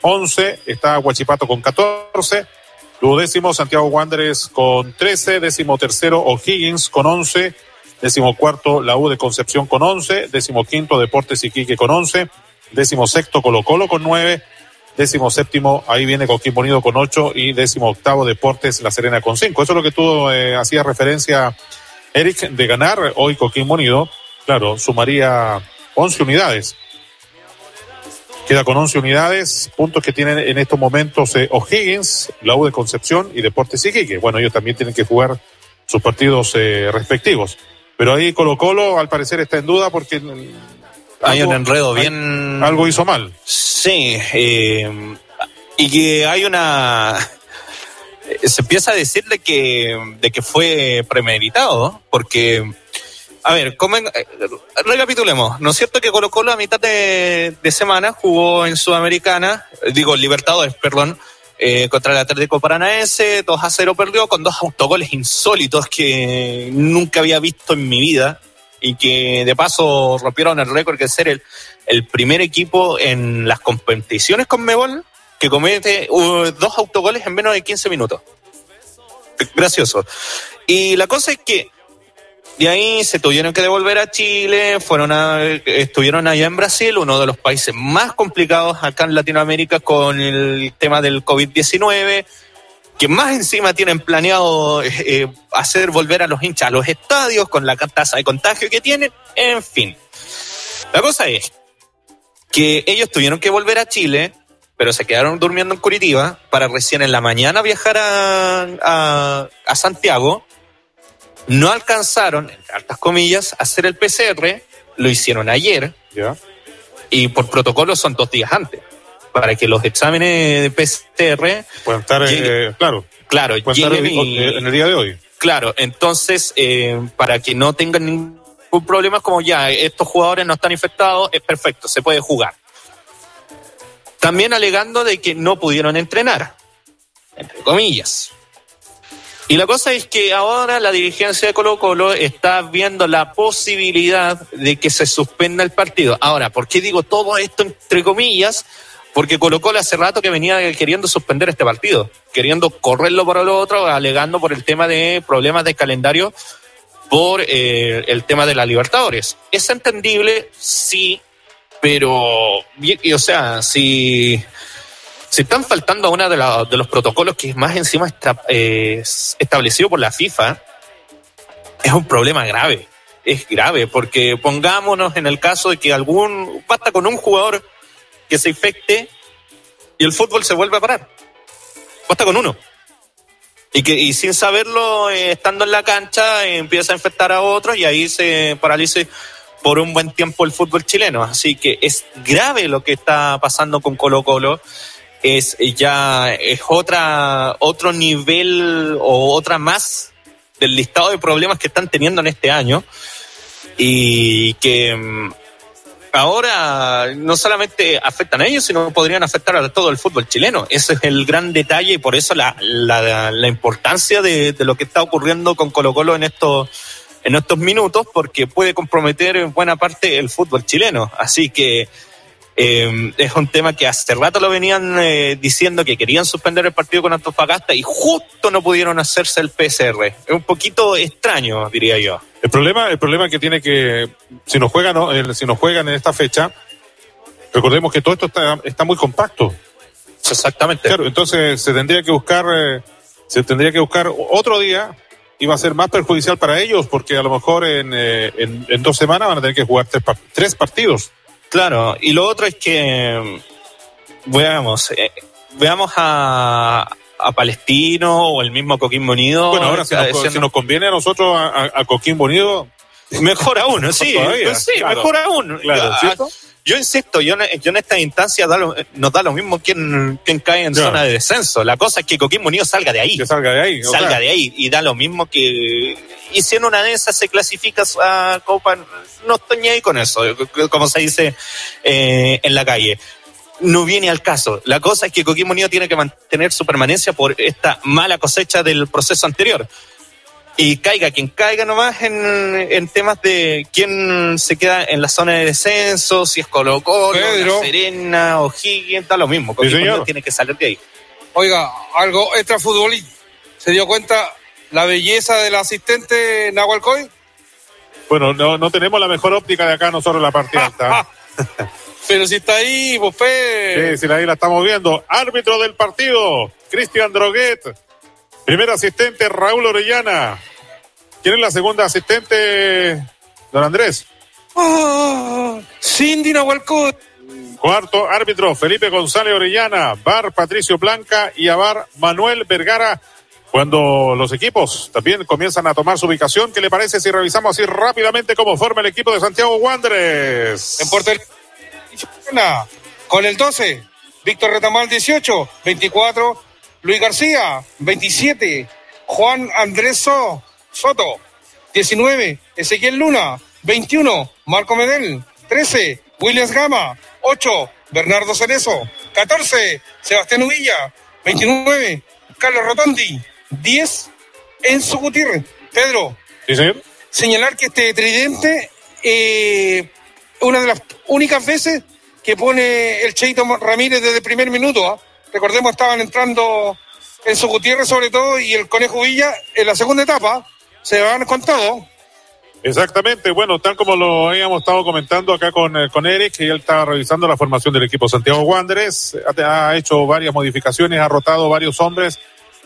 Once está Huachipato con 14 décimo, Santiago Wanderers con 13. Décimo tercero, O'Higgins con 11. Décimo cuarto, la U de Concepción con 11. Décimo quinto, Deportes Iquique con 11. Décimo sexto, Colo Colo con 9. Décimo séptimo, ahí viene Coquimbo Unido con 8. Y décimo octavo, Deportes La Serena con 5. Eso es lo que tú eh, hacías referencia, Eric, de ganar hoy Coquimbo Unido. Claro, sumaría 11 unidades. Queda con 11 unidades, puntos que tienen en estos momentos eh, O'Higgins, la U de Concepción y Deportes Iquique. Bueno, ellos también tienen que jugar sus partidos eh, respectivos. Pero ahí Colo Colo al parecer está en duda porque... Mm, hay un enredo bien... Algo hizo mal. Sí, eh, y que hay una... Se empieza a decir de que, de que fue premeditado, porque a ver, eh, recapitulemos. ¿No es cierto que Colo Colo a mitad de, semana jugó en Sudamericana, eh, digo Libertadores, perdón, eh, contra el Atlético Paranaense, 2 a 0 perdió con dos autogoles insólitos que nunca había visto en mi vida y que de paso rompieron el récord de ser el, el primer equipo en las competiciones con Mebol que comete uh, dos autogoles en menos de 15 minutos. Gracioso. Y la cosa es que de ahí se tuvieron que devolver a Chile, fueron a, estuvieron allá en Brasil, uno de los países más complicados acá en Latinoamérica con el tema del COVID-19, que más encima tienen planeado eh, eh, hacer volver a los hinchas a los estadios con la tasa de contagio que tienen, en fin. La cosa es que ellos tuvieron que volver a Chile, pero se quedaron durmiendo en Curitiba para recién en la mañana viajar a, a Santiago no alcanzaron, entre altas comillas, a hacer el PCR, lo hicieron ayer. Y por protocolo son dos días antes. Para que los exámenes de PCR. Puedan estar, eh, claro. Claro, en el día de hoy. Claro, entonces, eh, para que no tengan ningún problema, como ya, estos jugadores no están infectados, es perfecto, se puede jugar. También alegando de que no pudieron entrenar, entre comillas. Y la cosa es que ahora la dirigencia de Colo Colo está viendo la posibilidad de que se suspenda el partido. Ahora, ¿por qué digo todo esto entre comillas? Porque Colo Colo hace rato que venía queriendo suspender este partido, queriendo correrlo por el otro, alegando por el tema de problemas de calendario por eh, el tema de la Libertadores. Es entendible, sí, pero, o sea, si se están faltando a uno de, los protocolos que más encima está eh, establecido por la FIFA. Es un problema grave. Es grave porque pongámonos en el caso de que algún. Basta con un jugador que se infecte y el fútbol se vuelve a parar. Basta con uno. Y que sin saberlo, eh, estando en la cancha, empieza a infectar a otros y ahí se paralice por un buen tiempo el fútbol chileno. Así que es grave lo que está pasando con Colo Colo es ya es otra otro nivel o otra más del listado de problemas que están teniendo en este año y que mm, ahora no solamente afectan a ellos, sino podrían afectar a todo el fútbol chileno. Ese es el gran detalle y por eso la, la, importancia de, de, lo que está ocurriendo con Colo Colo en estos, en estos minutos, porque puede comprometer en buena parte el fútbol chileno. Así que Eh, es un tema que hace rato lo venían eh, diciendo que querían suspender el partido con Antofagasta y justo no pudieron hacerse el PCR. Es un poquito extraño, diría yo. El problema, el problema que tiene que, si nos juegan, ¿no? El- si nos juegan en esta fecha, recordemos que todo esto está, está muy compacto. Exactamente. Claro, entonces se tendría que buscar, eh, se tendría que buscar otro día y va a ser más perjudicial para ellos porque a lo mejor en, eh, en, en dos semanas van a tener que jugar tres, tres partidos. Claro, y lo otro es que veamos, eh, veamos a, a Palestino o el mismo Coquimbo Unido. bueno, ahora si nos, si nos conviene a nosotros, a, a- a Coquimbo Unido, Mejor aún, sí, Todavía, sí, claro. mejor aún. Claro, yo, ¿cierto? yo insisto, yo, en- yo en esta instancia da lo- nos da lo mismo quién cae en zona de descenso. La cosa es que Coquimbo Unido salga de ahí. que salga de ahí. salga de ahí y da lo mismo que y si en una de esas se clasifica a Copa no estoy ni ahí con eso como se dice eh, en la calle no viene al caso la cosa es que Coquimbo Unido tiene que mantener su permanencia por esta mala cosecha del proceso anterior y caiga quien caiga nomás en, en temas de quién se queda en la zona de descenso, si es Colo Colo, Pedro. Serena o Higgins, da lo mismo. Señor. Unido tiene que salir de ahí. Oiga, algo extra futbolista. ¿Se dio cuenta la belleza del asistente Nahuel Coy? Bueno, no, no tenemos la mejor óptica de acá nosotros en la parte alta. Pero si está ahí, pues, pe. Sí, sí, ahí la estamos viendo. Árbitro del partido, Cristian Droguet. Primer asistente, Raúl Orellana. ¿Quién es la segunda asistente? Don Andrés. Ah, Cindy Nahuel Coy. Cuarto árbitro, Felipe González Orellana. Bar Patricio Blanca y a Bar Manuel Vergara. Cuando los equipos también comienzan a tomar su ubicación, ¿qué le parece si revisamos así rápidamente cómo forma el equipo de Santiago Wanderers? En portería. Con el 12, Víctor Retamal 18, 24, Luis García 27, Juan Andrés So- Soto 19, Ezequiel Luna 21, Marco Medel 13, Williams Gama 8, Bernardo Cerezo 14, Sebastián Uvilla 29, Carlos Rotondi 10, Enzo Gutiérrez. Pedro, ¿Sí, señor? señalar que este tridente eh, una de las únicas veces que pone el Cheito Ramírez desde el primer minuto. ¿ah? Recordemos, estaban entrando Enzo Gutiérrez sobre todo y el Conejo Villa en la segunda etapa. Se van con todo. Exactamente, bueno, tal como lo habíamos estado comentando acá con, eh, con Eric, que él estaba revisando la formación del equipo Santiago Wanderers, ha, ha hecho varias modificaciones, ha rotado varios hombres,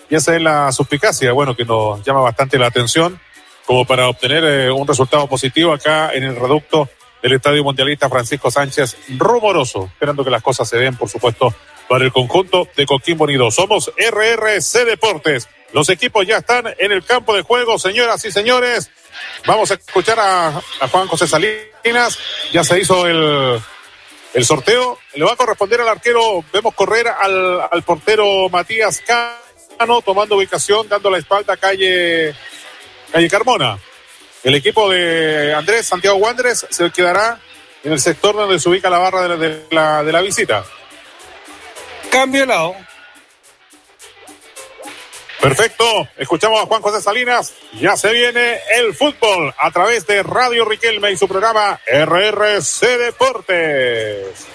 y esa es la suspicacia, bueno, que nos llama bastante la atención, como para obtener eh, un resultado positivo acá en el reducto del Estadio Mundialista Francisco Sánchez Rumoroso, esperando que las cosas se den, por supuesto, para el conjunto de Coquimbo Unido. Somos RRC Deportes. Los equipos ya están en el campo de juego, señoras y señores. Vamos a escuchar a, Juan José Salinas. Ya se hizo el, el sorteo. Le va a corresponder al arquero. Vemos correr al, al portero Matías Cano, tomando ubicación, dando la espalda a calle, calle Carmona. El equipo de Andrés Santiago Wanderers se quedará en el sector donde se ubica la barra de la, de la visita. Cambio lado. Perfecto, escuchamos a Juan José Salinas. Ya se viene el fútbol a través de Radio Riquelme y su programa RRC Deportes.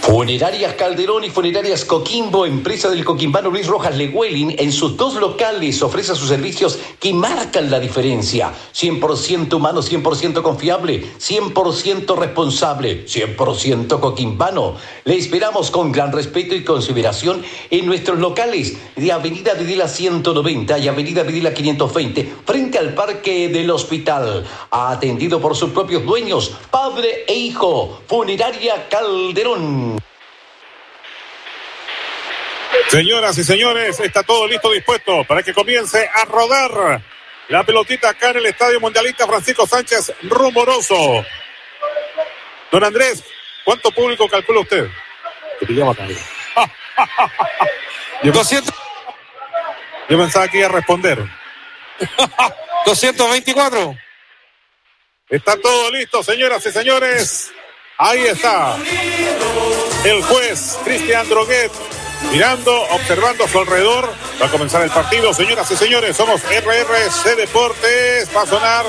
Funerarias Calderón y Funerarias Coquimbo, empresa del coquimbano Luis Rojas Lewelin, en sus dos locales ofrece sus servicios que marcan la diferencia. 100% humano, 100% confiable, 100% responsable, 100% coquimbano. Le esperamos con gran respeto y consideración en nuestros locales de Avenida Videla 190 y Avenida Videla 520, frente al Parque del Hospital. Atendido por sus propios dueños, padre e hijo. Funeraria Calderón. Señoras y señores, está todo listo, dispuesto para que comience a rodar la pelotita acá en el Estadio Mundialista Francisco Sánchez Rumoroso. Don Andrés, ¿cuánto público calcula usted? Que te llama también. Yo, 200, yo pensaba que iba a responder. 224. Está todo listo, señoras y señores. Ahí está. El juez Cristian Droguet mirando, observando a su alrededor. Va a comenzar el partido, señoras y señores. Somos RRC Deportes. Va a sonar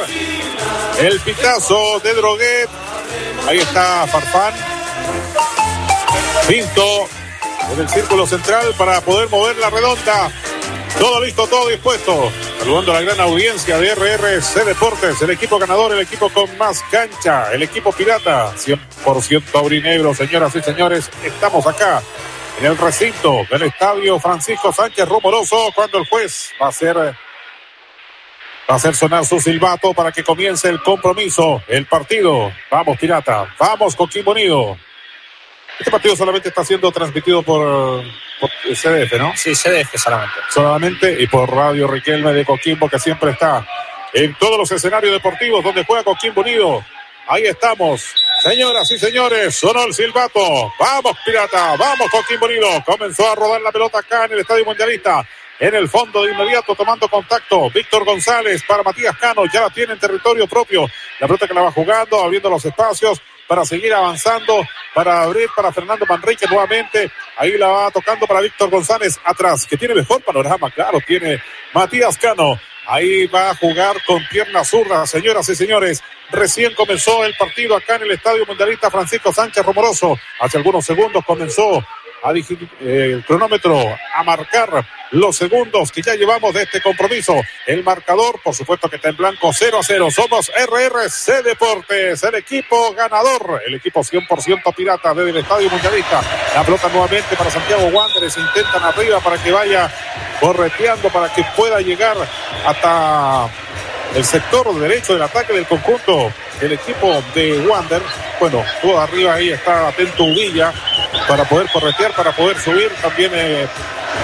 el pitazo de Droguet. Ahí está Farfán. Pinto en el círculo central para poder mover la redonda. Todo listo, todo dispuesto. Saludando a la gran audiencia de RRC Deportes, el equipo ganador, el equipo con más cancha, el equipo pirata, 100% aurinegro, señoras y señores. Estamos acá en el recinto del estadio Francisco Sánchez Rumoroso cuando el juez va a hacer va a hacer sonar su silbato para que comience el compromiso, el partido. Vamos, Pirata, vamos, Coquimbo Unido. Este partido solamente está siendo transmitido por, por CDF, ¿no? Sí, CDF solamente. Solamente y por Radio Riquelme de Coquimbo, que siempre está en todos los escenarios deportivos donde juega Coquimbo Unido. Ahí estamos. Señoras y señores, sonó el silbato. Vamos, Pirata, vamos, Coquimbo Unido. Comenzó a rodar la pelota acá en el Estadio Mundialista. En el fondo de inmediato tomando contacto. Víctor González para Matías Cano. Ya la tiene en territorio propio. La pelota que la va jugando, abriendo los espacios para seguir avanzando, para abrir para Fernando Manrique nuevamente. Ahí la va tocando para Víctor González atrás, que tiene mejor panorama, claro, tiene Matías Cano. Ahí va a jugar con pierna zurda, señoras y señores. Recién comenzó el partido acá en el Estadio Mundialista Francisco Sánchez Romoroso. Hace algunos segundos comenzó a el cronómetro a marcar los segundos que ya llevamos de este compromiso. El marcador, por supuesto que está en blanco 0 a 0. Somos RRC Deportes, el equipo ganador, el equipo 100% pirata desde el Estadio Mundialista. La pelota nuevamente para Santiago Wanderers. Intentan arriba para que vaya correteando, para que pueda llegar hasta el sector derecho del ataque del conjunto el equipo de Wander. Bueno, todo arriba ahí está atento Villa para poder corretear, para poder subir. También eh,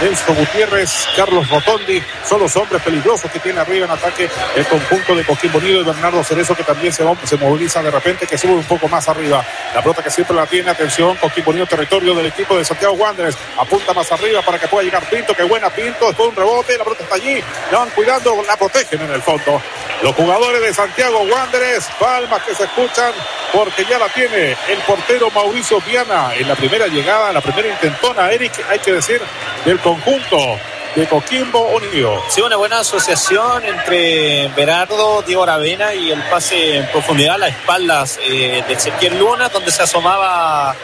Enzo Gutiérrez, Carlos Rotondi, son los hombres peligrosos que tiene arriba en ataque el conjunto de Coquimbo Unido y Bernardo Cerezo que también se, se moviliza de repente, que sube un poco más arriba. La pelota que siempre la tiene, atención, Coquimbo Unido, territorio del equipo de Santiago Wanderers, apunta más arriba para que pueda llegar Pinto, que buena Pinto, después un rebote, la pelota está allí, la van cuidando, la protegen en el fondo. Los jugadores de Santiago Wanderers, palmas que se escuchan porque ya la tiene el portero Mauricio Viana. En la primera llegada, la primera intentona, Eric, hay que decir, del conjunto de Coquimbo Unido. Sí, una buena asociación entre Berardo, Diego Aravena y el pase en profundidad a las espaldas eh, de Ezequiel Luna, donde se asomaba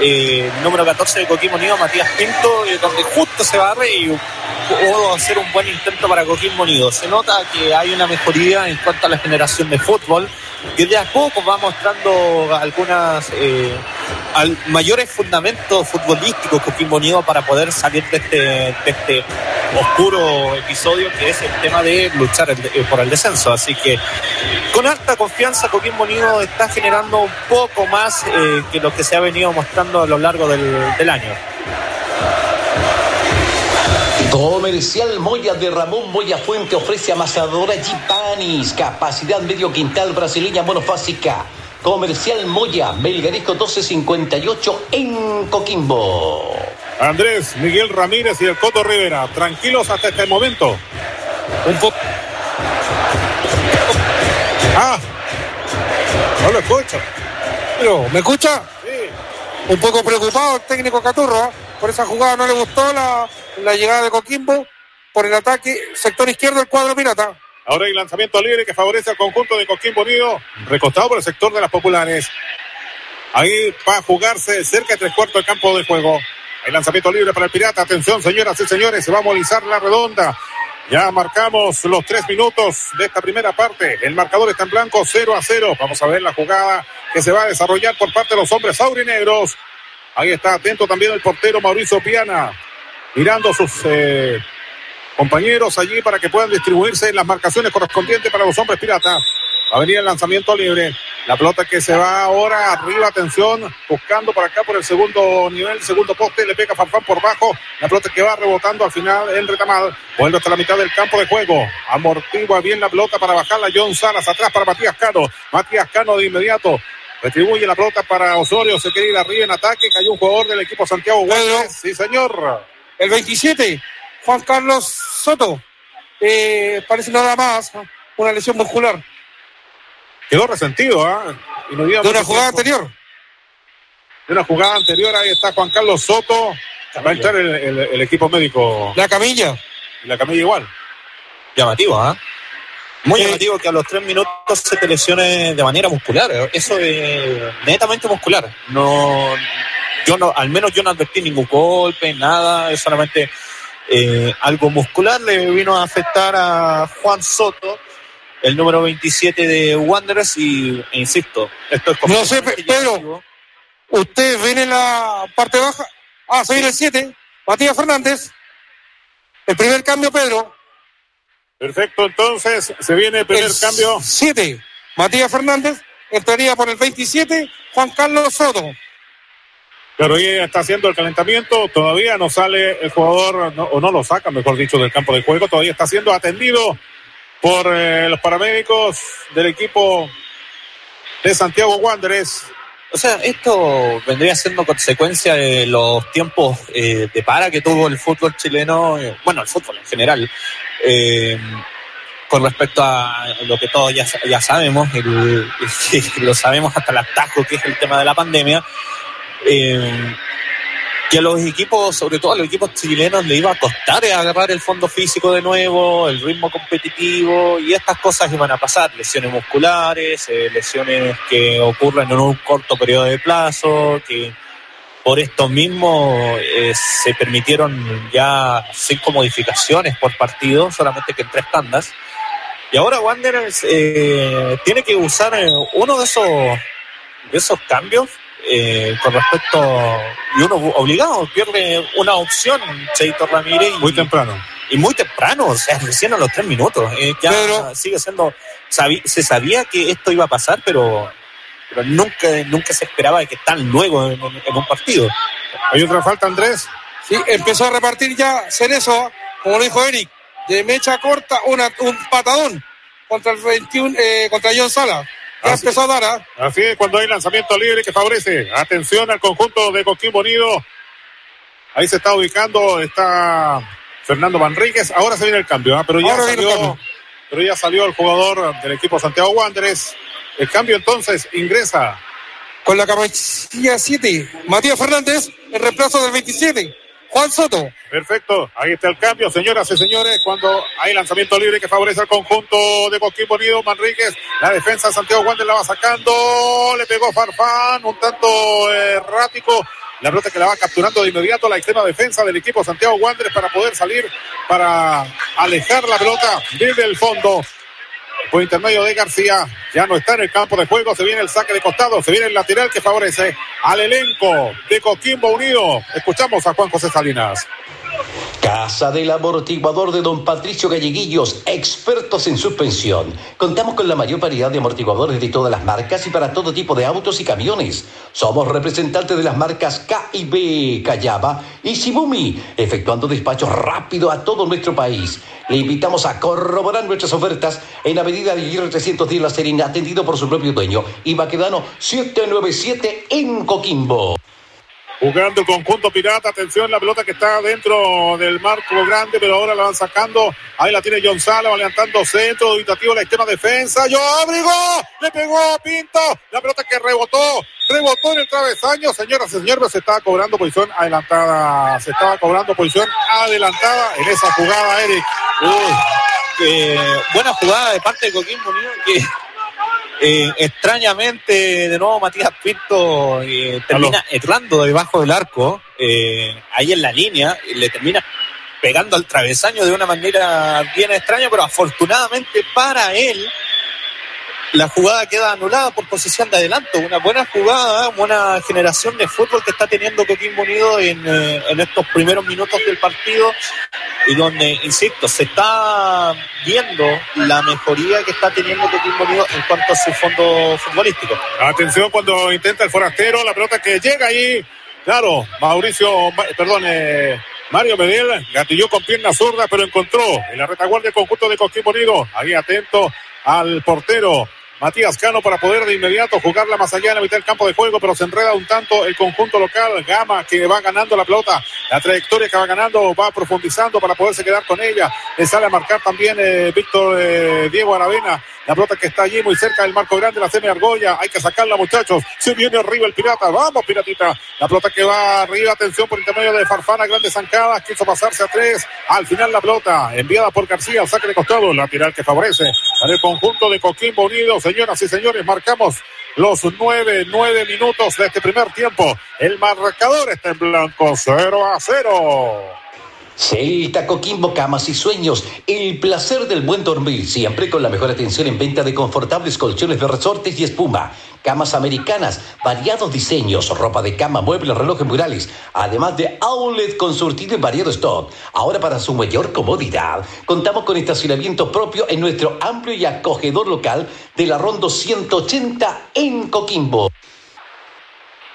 eh, número 14 de Coquimbo Unido, Matías Pinto, eh, donde justo se barre y pudo hacer un buen intento para Coquimbo Unido. Se nota que hay una mejoría en cuanto a la generación de fútbol que de a poco va mostrando algunas eh, al, mayores fundamentos futbolísticos Coquimbo Unido para poder salir de este, de este oscuro episodio que es el tema de luchar eh, por el descenso. Así que con alta confianza Coquimbo Unido está generando un poco más eh, que lo que se ha venido mostrando a lo largo del, del año. Comercial Moya de Ramón Moya Fuente ofrece amasadora Gipanis, capacidad medio quintal brasileña monofásica. Comercial Moya, Melgarisco 1258 en Coquimbo. Andrés, Miguel Ramírez y el Coto Rivera, tranquilos hasta este momento. Un poco. Ah, no lo escucho. Pero, ¿me escucha? Sí. Un poco preocupado el técnico Caturro, ¿ah? por esa jugada no le gustó la, la llegada de Coquimbo, por el ataque, sector izquierdo del cuadro pirata. Ahora hay lanzamiento libre que favorece al conjunto de Coquimbo Unido, recostado por el sector de las populares. Ahí va a jugarse cerca de tres cuartos del campo de juego. Hay lanzamiento libre para el Pirata. Atención, señoras y señores, se va a movilizar la redonda. Ya marcamos los tres minutos de esta primera parte. El marcador está en blanco, 0 a 0. Vamos a ver la jugada que se va a desarrollar por parte de los hombres aurinegros. Ahí está atento también el portero Mauricio Piana, mirando sus eh, compañeros allí para que puedan distribuirse en las marcaciones correspondientes para los hombres piratas. Va a venir el lanzamiento libre. La pelota que se va ahora arriba, atención, buscando por acá por el segundo nivel, segundo poste, le pega Farfán por bajo. La pelota que va rebotando al final en retamal. Vuelve hasta la mitad del campo de juego. Amortigua bien la pelota para bajarla. John Salas atrás para Matías Cano. Matías Cano de inmediato. Retribuye la pelota para Osorio. Se quiere ir arriba en ataque. Cayó un jugador del equipo Santiago Guayas. Sí, señor. El 27, Juan Carlos Soto. Eh, parece nada más una lesión muscular. Quedó resentido, ¿ah? Y no dio De una jugada tiempo. anterior. De una jugada anterior. Ahí está Juan Carlos Soto. Va a entrar el, el- el equipo médico. La camilla. Y la camilla igual. Llamativo, ¿ah? Muy Sí. llamativo que a los tres minutos se te lesione de manera muscular. Eso es netamente muscular. No, yo no, al menos yo no advertí ningún golpe, nada, es solamente eh, algo muscular le vino a afectar a Juan Soto, el número 27 de Wanderers, y e insisto, esto es No sé, Pedro, usted viene en la parte baja, ah, se viene el 7, Matías Fernández, el primer cambio, Pedro. Perfecto, entonces se viene el primer cambio. 7, Matías Fernández, entraría por el 27, Juan Carlos Soto. Pero ella está haciendo el calentamiento, todavía no sale el jugador, o no lo saca, mejor dicho, del campo de juego, todavía está siendo atendido por eh, los paramédicos del equipo de Santiago Wanderers. O sea, esto vendría siendo consecuencia de los tiempos eh, de para que tuvo el fútbol chileno, eh, bueno, el fútbol en general, con respecto a lo que todos ya, ya sabemos, el, lo sabemos hasta el atajo que es el tema de la pandemia, que a los equipos, sobre todo a los equipos chilenos, le iba a costar agarrar el fondo físico de nuevo, el ritmo competitivo y estas cosas iban a pasar, lesiones musculares, eh, lesiones que ocurren en un corto periodo de plazo, que por esto mismo eh, se permitieron ya cinco modificaciones por partido, solamente que en tres tandas. Y ahora Wanderers eh, tiene que usar uno de esos, de esos cambios eh, con respecto y uno obligado pierde una opción Cheito Ramírez muy temprano. y muy temprano o sea recién a los tres minutos eh, ya sigue siendo se sabía que esto iba a pasar pero pero nunca nunca se esperaba que tan luego en, un partido. Hay otra falta Andrés sí empezó a repartir ya Cerezo como lo dijo Eric de mecha corta una, un patadón contra el 21 eh, contra John Sala a ¿ah? Así es, cuando hay lanzamiento libre que favorece. Atención al conjunto de Coquimbo Unido. Ahí se está ubicando, está Fernando Manríquez. Ahora se viene el cambio, ¿ah? pero, ya salió, pero ya salió el jugador del equipo Santiago Wanderers. El cambio entonces ingresa. Con la camisilla 7, Matías Fernández, el reemplazo del 27. Juan Soto. Perfecto, ahí está el cambio, señoras y señores, cuando hay lanzamiento libre que favorece al conjunto de Coquimbo Unido, Manríquez, la defensa de Santiago Wander la va sacando, le pegó Farfán, un tanto errático, la pelota que la va capturando de inmediato la extrema defensa del equipo Santiago Wanderers para poder salir, para alejar la pelota desde el fondo por intermedio de García. Ya no está en el campo de juego. Se viene el saque de costado. Se viene el lateral que favorece al elenco de Coquimbo Unido. Escuchamos a Juan José Salinas. Casa del Amortiguador de Don Patricio Galleguillos, expertos en suspensión. Contamos con la mayor variedad de amortiguadores de todas las marcas y para todo tipo de autos y camiones. Somos representantes de las marcas K y B, Callaba y Shibumi, efectuando despachos rápido a todo nuestro país. Le invitamos a corroborar nuestras ofertas en Avenida Aguirre 310 La Serena, atendido por su propio dueño, y Baquedano 797 en Coquimbo. Jugando el conjunto pirata, atención, la pelota que está dentro del marco grande, pero ahora la van sacando. Ahí la tiene John Sala, va levantando centro, dubitativo la extrema defensa. Yo abrigo, le pegó a Pinto, la pelota que rebotó, rebotó en el travesaño. Señoras y señores, se estaba cobrando posición adelantada, se estaba cobrando posición adelantada en esa jugada, Eric. Buena jugada de parte de Coquimbo Unido que eh, extrañamente, de nuevo Matías Pinto eh, termina entrando debajo del arco, eh, ahí en la línea, y le termina pegando al travesaño de una manera bien extraña, pero afortunadamente para él, la jugada queda anulada por posición de adelanto. Una buena jugada, buena generación de fútbol que está teniendo Coquimbo Unido en, eh, en estos primeros minutos del partido y donde, insisto, se está viendo la mejoría que está teniendo Coquimbo Unido en cuanto a su fondo futbolístico. Atención cuando intenta el forastero, la pelota que llega ahí. Claro, Mauricio, perdón, eh, Mario Medel gatilló con pierna zurda, pero encontró en la retaguardia el conjunto de Coquimbo Unido. Ahí atento al portero Matías Cano para poder de inmediato jugarla más allá en la mitad del campo de juego, pero se enreda un tanto el conjunto local. Gama que va ganando la pelota, la trayectoria que va ganando, va profundizando para poderse quedar con ella. Le sale a marcar también eh, Víctor eh, Diego Aravena. La pelota que está allí muy cerca del marco grande, la semi Argolla. Hay que sacarla, muchachos. Se viene arriba el pirata. Vamos, piratita. La pelota que va arriba. Atención por intermedio de Farfana. Grandes zancadas. Quiso pasarse a tres. Al final la pelota enviada por García. Saque de costado. Lateral que favorece. El conjunto de Coquimbo Unido. Señoras y señores, marcamos los nueve, nueve minutos de este primer tiempo. El marcador está en blanco, 0 a 0. Celta Coquimbo Camas y Sueños, el placer del buen dormir, siempre con la mejor atención en venta de confortables colchones de resortes y espuma, camas americanas, variados diseños, ropa de cama, muebles, relojes murales, además de outlet con surtido en variado stock. Ahora para su mayor comodidad, contamos con estacionamiento propio en nuestro amplio y acogedor local de la Rondo 180 en Coquimbo.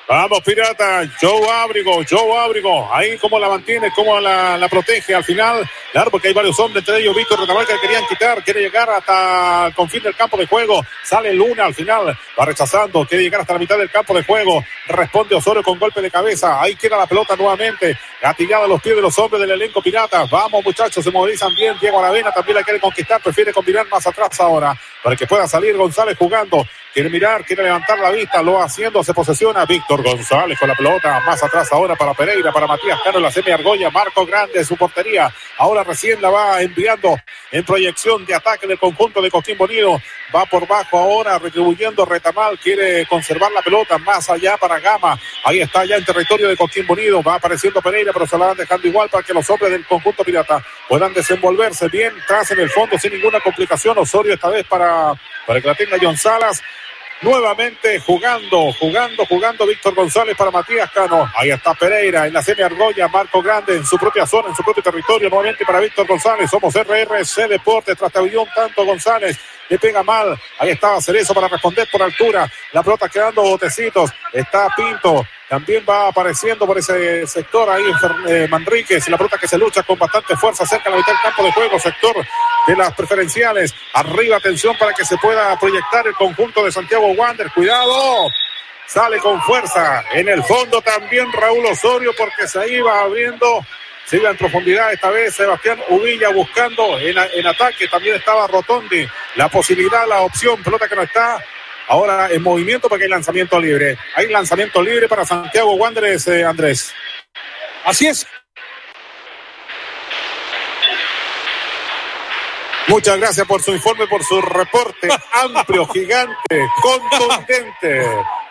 Vamos, Pirata. Joe Abrigo, Joe Abrigo. Ahí cómo la mantiene, cómo la, la, protege al final. Claro, porque hay varios hombres, entre ellos Víctor Retamal que querían quitar. Quiere llegar hasta el confín del campo de juego. Sale Luna al final. Va rechazando. Quiere llegar hasta la mitad del campo de juego. Responde Osorio con golpe de cabeza. Ahí queda la pelota nuevamente. Gatillada a los pies de los hombres del elenco Pirata. Vamos, muchachos. Se movilizan bien. Diego Aravena también la quiere conquistar. Prefiere combinar más atrás ahora. Para que pueda salir González jugando. Quiere mirar, quiere levantar la vista, lo haciendo, se posesiona. Víctor González con la pelota, más atrás ahora para Pereira, para Matías Caro, la semi Argolla, Marco Grande, su portería, ahora recién la va enviando en proyección de ataque del conjunto de Coquimbo Unido, va por bajo ahora, retribuyendo Retamal, quiere conservar la pelota más allá para Gama, ahí está ya en territorio de Coquimbo Unido, va apareciendo Pereira, pero se la van dejando igual para que los hombres del conjunto pirata puedan desenvolverse bien, tras en el fondo sin ninguna complicación, Osorio esta vez para, para que la tenga John Salas, Nuevamente jugando, jugando, jugando Víctor González para Matías Cano. Ahí está Pereira en la semi Argolla, Marco Grande en su propia zona, en su propio territorio. Nuevamente para Víctor González. Somos RRC Deportes, tras un tanto González. Le pega mal. Ahí estaba Cerezo para responder por altura. La pelota quedando botecitos. Está Pinto. También va apareciendo por ese sector ahí eh, Manríquez, la pelota que se lucha con bastante fuerza cerca de la mitad del campo de juego, sector de las preferenciales. Arriba, atención para que se pueda proyectar el conjunto de Santiago Wander. Cuidado, sale con fuerza. En el fondo también Raúl Osorio porque se iba abriendo, se iba en profundidad esta vez Sebastián Uvilla buscando en, en ataque. También estaba Rotondi. La posibilidad, la opción, pelota que no está Ahora en movimiento porque hay lanzamiento libre. Hay lanzamiento libre para Santiago Wanderers, eh, Andrés. Así es. Muchas gracias por su informe, por su reporte amplio, gigante, contundente.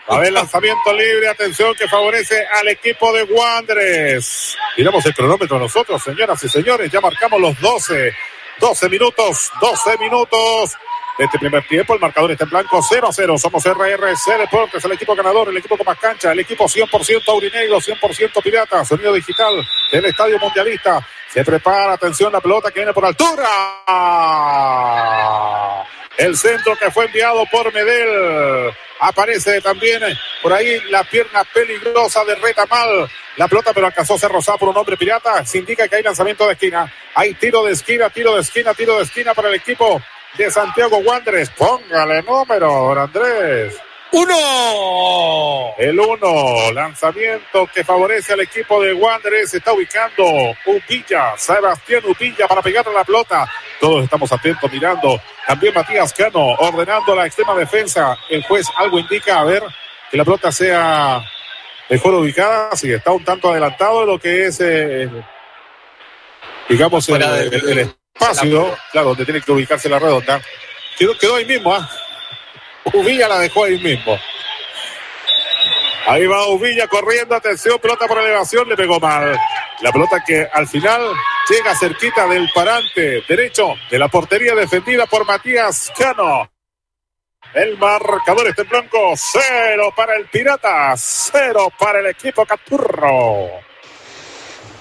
A ver, lanzamiento libre, atención que favorece al equipo de Wanderers. Miramos el cronómetro nosotros, señoras y señores, ya marcamos los 12, 12 minutos, 12 minutos este primer tiempo. El marcador está en blanco 0 a 0. Somos RRC Deportes, el equipo ganador, el equipo con más cancha, el equipo 100% aurinegro, 100% pirata, sonido digital del Estadio Mundialista. Se prepara, atención, la pelota que viene por altura. El centro que fue enviado por Medel. Aparece también por ahí la pierna peligrosa de Retamal. La pelota, pero alcanzó a ser rozada por un hombre pirata. Se indica que hay lanzamiento de esquina. Hay tiro de esquina, tiro de esquina, tiro de esquina para el equipo de Santiago Wanderers. Póngale número, Andrés. Uno. El uno. Lanzamiento que favorece al equipo de Wanderers. Está ubicando Upilla. Sebastián Upilla para pegarle la pelota. Todos estamos atentos mirando. También Matías Cano ordenando la extrema defensa. El juez algo indica, a ver, que la pelota sea mejor ubicada. Si está un tanto adelantado de lo que es, eh, digamos, el, el, el, espacio, claro, donde tiene que ubicarse la redonda. Quedó, quedó ahí mismo, ¿ah? Uvilla la dejó ahí mismo. Ahí va Uvilla corriendo, atención, pelota por elevación, le pegó mal. La pelota que al final llega cerquita del parante derecho de la portería defendida por Matías Cano. El marcador está en blanco, cero para el Pirata, cero para el equipo Caturro.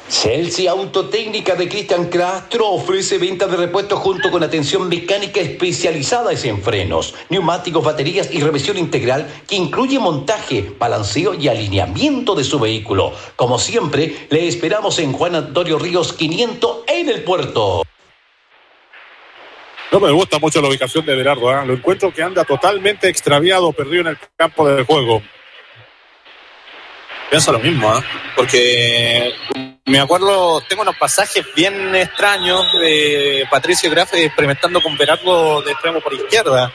Chelsea Autotécnica de Cristian Castro ofrece venta de repuestos junto con atención mecánica especializada en frenos, neumáticos, baterías y revisión integral que incluye montaje, balanceo y alineamiento de su vehículo. Como siempre, le esperamos en Juan Antonio Ríos 500 en el puerto. No me gusta mucho la ubicación de Berardo, ¿eh? lo encuentro que anda totalmente extraviado, perdido en el campo del juego. Pienso lo mismo, ¿eh? porque me acuerdo, tengo unos pasajes bien extraños de Patricio Grafe experimentando con Berardo de extremo por izquierda,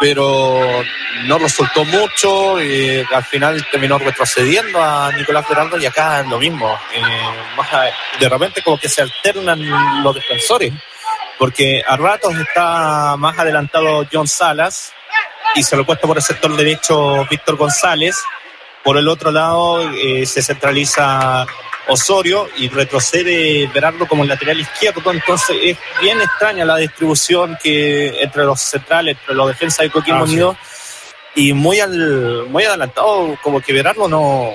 pero no resultó mucho y al final terminó retrocediendo a Nicolás Berardo y acá es lo mismo. Eh, de repente como que se alternan los defensores, porque a ratos está más adelantado John Salas y se lo puesto por el sector derecho Víctor González. Por el otro lado eh, se centraliza Osorio y retrocede Berardo como lateral izquierdo. Entonces es bien extraña la distribución que entre los centrales, entre los defensas de Coquimbo Ah, sí. Unido y muy al, muy adelantado, como que Berardo no,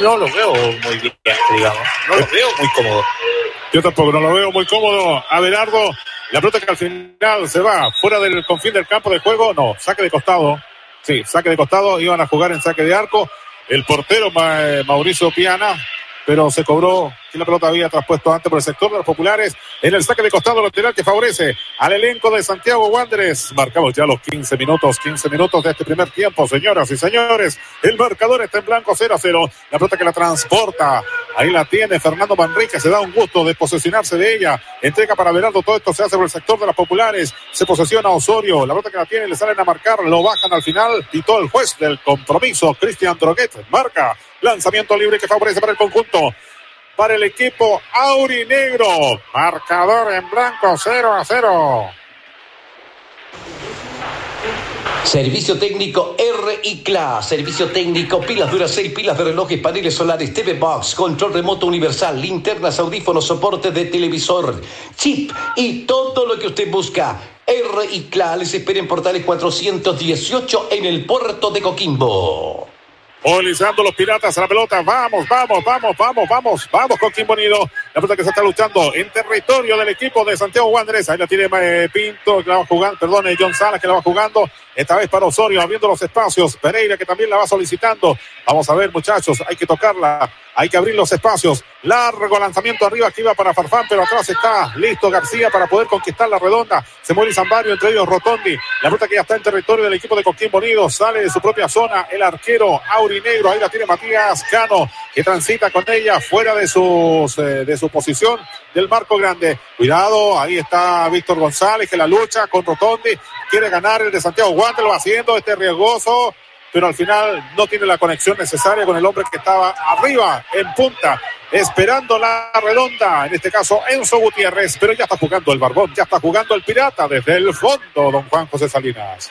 no lo veo muy bien, digamos. No lo veo muy cómodo. Yo tampoco no lo veo muy cómodo. Abelardo, la pelota que al final se va fuera del confín del campo de juego. No, saque de costado. Sí, saque de costado. Iban a jugar en saque de arco. El portero eh, Mauricio Piana, pero se cobró que la pelota había traspuesto antes por el sector de los populares en el saque de costado lateral que favorece al elenco de Santiago Wanderers. Marcamos ya los 15 minutos, 15 minutos de este primer tiempo, señoras y señores. El marcador está en blanco 0 a 0. La pelota que la transporta. Ahí la tiene Fernando Manrique. Se da un gusto de posesionarse de ella. Entrega para Berardo. Todo esto se hace por el sector de las populares. Se posesiona Osorio. La pelota que la tiene le salen a marcar. Lo bajan al final. Pitó el juez del compromiso. Cristian Droguet marca. Lanzamiento libre que favorece para el conjunto para el equipo aurinegro. Marcador en blanco 0 a 0. Servicio técnico RICLA, servicio técnico, pilas Duracell, pilas de relojes, paneles solares, TV Box, control remoto universal, linternas, audífonos, soporte de televisor, chip y todo lo que usted busca. RICLA les espera en Portales 418 en el puerto de Coquimbo. Movilizando los piratas a la pelota. Vamos, vamos, vamos, vamos, vamos, vamos con Quimbonido. La pelota que se está luchando en territorio del equipo de Santiago Wanderers. Ahí la tiene eh, Pinto, que la va jugando, perdón, John Salas, que la va jugando. Esta vez para Osorio, abriendo los espacios. Pereira, que también la va solicitando. Vamos a ver, muchachos, hay que tocarla. Hay que abrir los espacios. Largo lanzamiento arriba que iba para Farfán, pero atrás está listo García para poder conquistar la redonda. Se mueve Zambario, entre ellos Rotondi. La pelota que ya está en territorio del equipo de Coquimbo Unido. Sale de su propia zona el arquero Aurinegro. Ahí la tiene Matías Cano, que transita con ella fuera de, sus, eh, de su posición del marco grande. Cuidado, ahí está Víctor González, que la lucha con Rotondi. Quiere ganar el de Santiago Guante, lo va haciendo, este riesgoso pero al final no tiene la conexión necesaria con el hombre que estaba arriba, en punta, esperando la redonda, en este caso Enzo Gutiérrez, pero ya está jugando el Barbón, ya está jugando el Pirata desde el fondo, don Juan José Salinas.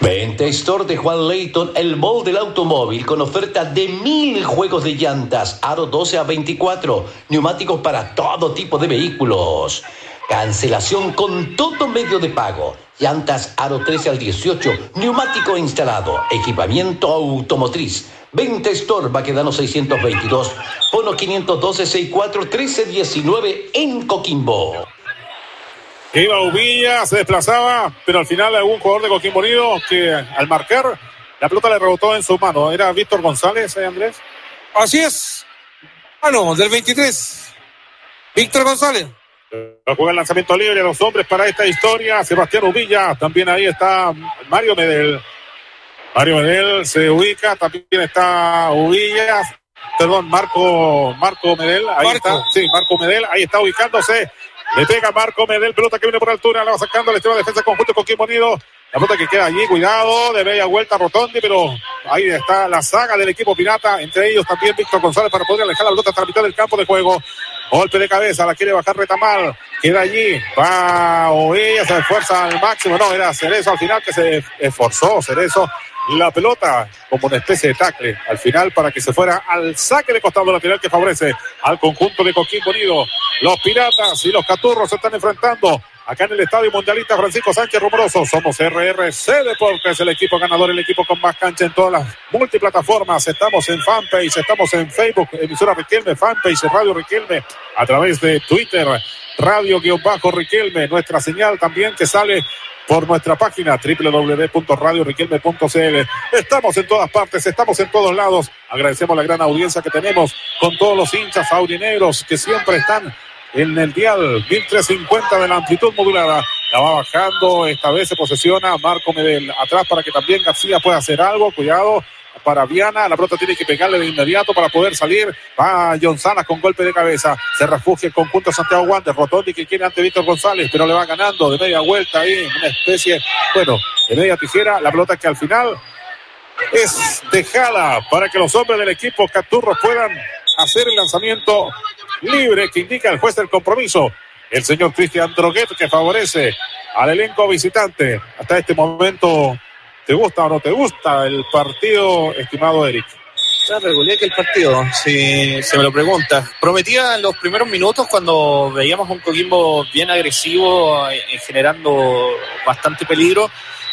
Venta Store de Juan Leighton, el mall del automóvil con oferta de mil juegos de llantas, aro 12 a 24, neumáticos para todo tipo de vehículos. Cancelación con todo medio de pago. Llantas aro 13 al 18, neumático instalado, equipamiento automotriz. Venta Store, Baquedano 622, Bono 512 64 1319 en Coquimbo. Iba Ubilla, se desplazaba, pero al final algún jugador de Coquimbo Unido que al marcar la pelota le rebotó en su mano. ¿Era Víctor González, eh, Andrés? Así es. Ah, no, del 23. Víctor González. Va a jugar el lanzamiento libre a los hombres para esta historia. Sebastián Ubilla, también ahí está Mario Medel. Mario Medel se ubica, también está Ubilla, perdón, Marco, Marco Medel, ahí Marco. está, sí, Marco Medel, ahí está ubicándose. Le pega Marco Medel, pelota que viene por altura, la va sacando el extremo de defensa conjunto con Kim Unido. La pelota que queda allí, cuidado, de media vuelta Rotondi, pero ahí está la saga del equipo pirata, entre ellos también Víctor González para poder alejar la pelota hasta la mitad del campo de juego. Golpe de cabeza, la quiere bajar Retamal, queda allí, va Oella, se esfuerza al máximo, no, era Cerezo al final que se esforzó, Cerezo, la pelota como una especie de tackle al final para que se fuera al saque de costado lateral que favorece al conjunto de Coquimbo Unido. Los piratas y los caturros se están enfrentando acá en el Estadio Mundialista Francisco Sánchez Rumoroso. Somos RRC Deportes, el equipo ganador, el equipo con más cancha en todas las multiplataformas. Estamos en fanpage, estamos en Facebook, emisora Riquelme, fanpage Radio Riquelme, a través de Twitter, Radio-Riquelme, nuestra señal también que sale por nuestra página www.radioriquelme.cl. Estamos en todas partes, estamos en todos lados. Agradecemos la gran audiencia que tenemos con todos los hinchas aurinegros que siempre están en el dial 1350 de la amplitud modulada. La va bajando, esta vez se posesiona Marco Medel atrás para que también García pueda hacer algo. Cuidado para Viana, la pelota tiene que pegarle de inmediato para poder salir. Va John Salas con golpe de cabeza. Se refugia el conjunto Santiago Guantes. Rotondi que quiere ante Víctor González, pero le va ganando de media vuelta ahí, una especie, bueno, de media tijera. La pelota que al final es dejada para que los hombres del equipo Caturros puedan hacer el lanzamiento libre que indica el juez del compromiso. El señor Cristian Droguet que favorece al elenco visitante. Hasta este momento ¿Te gusta o no te gusta el partido, estimado Eric? Está regular que el partido, si se me lo pregunta. Prometía en los primeros minutos cuando veíamos un Coquimbo bien agresivo, eh, generando bastante peligro,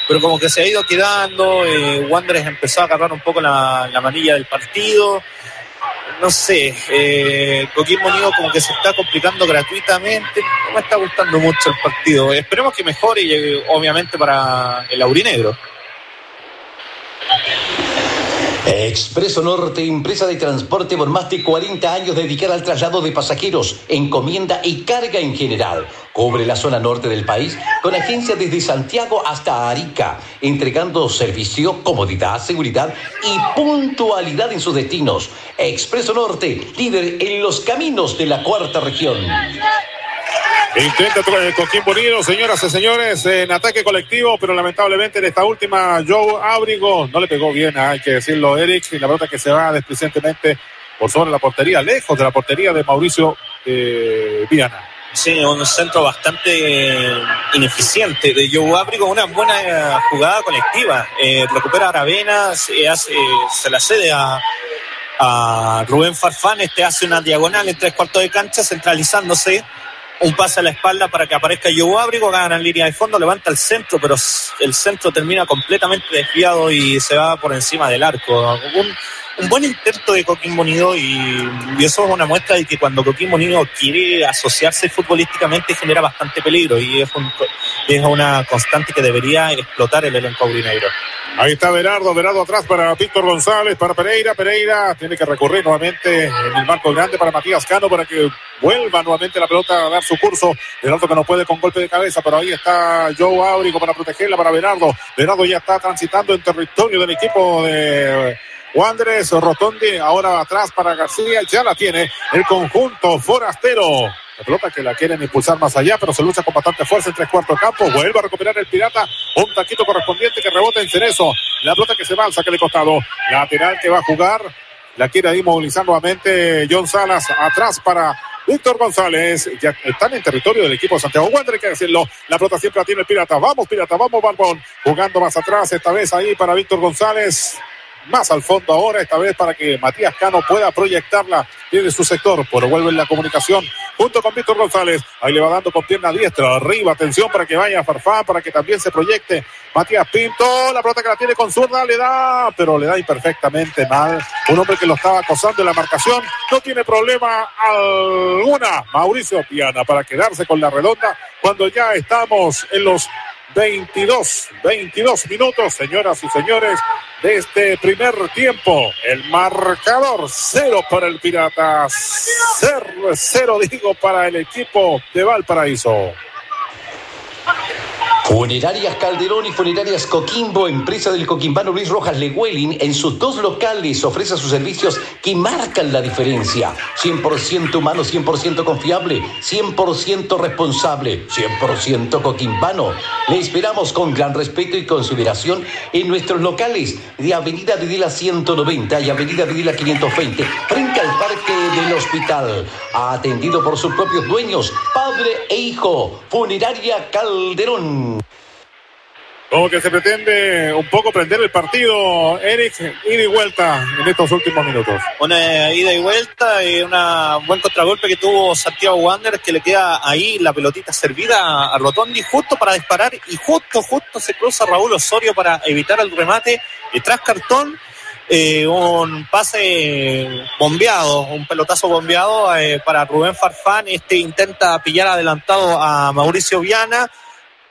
pero como que se ha ido quedando, eh, Wanderers empezó a agarrar un poco la, la manilla del partido. No sé, eh, Coquimbo Unido como que se está complicando gratuitamente, no me está gustando mucho el partido. Esperemos que mejore y eh, obviamente para el aurinegro. Expreso Norte, empresa de transporte por más de 40 años dedicada al traslado de pasajeros, encomienda y carga en general. Cubre la zona norte del país con agencia desde Santiago hasta Arica, entregando servicio, comodidad, seguridad y puntualidad en sus destinos. Expreso Norte, líder en los caminos de la cuarta región. Intenta el Coquimbo Unido, señoras y señores, en ataque colectivo, pero lamentablemente en esta última Joe Abrigo no le pegó bien, hay que decirlo, Eric, y la pelota que se va desplicentemente por sobre la portería, lejos de la portería de Mauricio eh, Viana. Sí, un centro bastante ineficiente de Joe Abrigo, una buena jugada colectiva. Eh, recupera a Aravena, se, hace, se la cede a, a Rubén Farfán, este hace una diagonal en tres cuartos de cancha, centralizándose un pase a la espalda para que aparezca Joe Abrigo, gana en línea de fondo, levanta el centro, pero el centro termina completamente desviado y se va por encima del arco. Un, un buen intento de Coquimbo Unido y, eso es una muestra de que cuando Coquimbo Unido quiere asociarse futbolísticamente genera bastante peligro y es, un, una constante que debería explotar el elenco aurinegro. Ahí está Berardo, Berardo atrás para Víctor González, para Pereira, Pereira tiene que recurrir nuevamente en el marco grande para Matías Cano para que vuelva nuevamente la pelota a dar su curso. Berardo que no puede con golpe de cabeza, pero ahí está Joe Áurico para protegerla para Berardo. Berardo ya está transitando en territorio del equipo de Wanderers, Rotondi, ahora atrás para García, ya la tiene el conjunto forastero. La pelota que la quieren impulsar más allá, pero se lucha con bastante fuerza en tres cuartos campo. Vuelve a recuperar el pirata. Un taquito correspondiente que rebota en Cerezo. La pelota que se va al saque de costado. Lateral que va a jugar. La quiere ahí movilizar nuevamente John Salas. Atrás para Víctor González. Ya están en territorio del equipo de Santiago Wander, que decirlo. La pelota siempre la tiene el pirata. Vamos, pirata, vamos, Barbón. Jugando más atrás, esta vez ahí para Víctor González más al fondo ahora, esta vez para que Matías Cano pueda proyectarla desde su sector, pero vuelve en la comunicación junto con Víctor González, ahí le va dando con pierna diestra, arriba, atención para que vaya Farfán, para que también se proyecte Matías Pinto, la pelota que la tiene con zurda, le da, pero le da imperfectamente mal, un hombre que lo estaba acosando en la marcación, no tiene problema alguna, Mauricio Piana, para quedarse con la redonda, cuando ya estamos en los 22, 22 minutos, señoras y señores, de este primer tiempo. El marcador cero para el Piratas, cero, cero digo para el equipo de Valparaíso. Funerarias Calderón y Funerarias Coquimbo, empresa del coquimbano Luis Rojas Leguelin, en sus dos locales ofrece sus servicios que marcan la diferencia. 100% humano, 100% confiable, 100% responsable, 100% coquimbano. Le esperamos con gran respeto y consideración en nuestros locales de Avenida Videla 190 y Avenida Videla 520, frente al Parque del Hospital. Atendido por sus propios dueños, padre e hijo. Funeraria Calderón. Como que se pretende un poco prender el partido, Eric, ida y vuelta en estos últimos minutos. Una ida y vuelta y un buen contragolpe que tuvo Santiago Wander, que le queda ahí la pelotita servida a Rotondi justo para disparar y justo, justo se cruza Raúl Osorio para evitar el remate y tras cartón. Eh, un pase bombeado, un pelotazo bombeado eh, para Rubén Farfán. Este intenta pillar adelantado a Mauricio Viana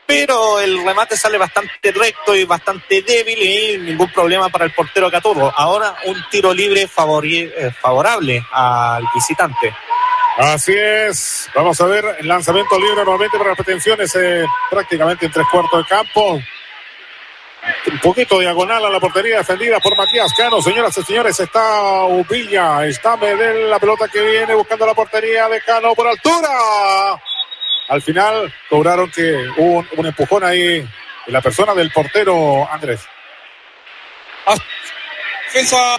pero el remate sale bastante recto y bastante débil y ningún problema para el portero Caturro. Ahora un tiro libre favorable al visitante. Así es. Vamos a ver el lanzamiento libre nuevamente para las pretensiones eh, prácticamente en tres cuartos de campo. Un poquito diagonal a la portería defendida por Matías Cano. Señoras y señores, está Ubilla. Está Medel, la pelota que viene buscando la portería de Cano por altura. Al final cobraron que hubo un, un empujón ahí en la persona del portero Andrés. Defensa.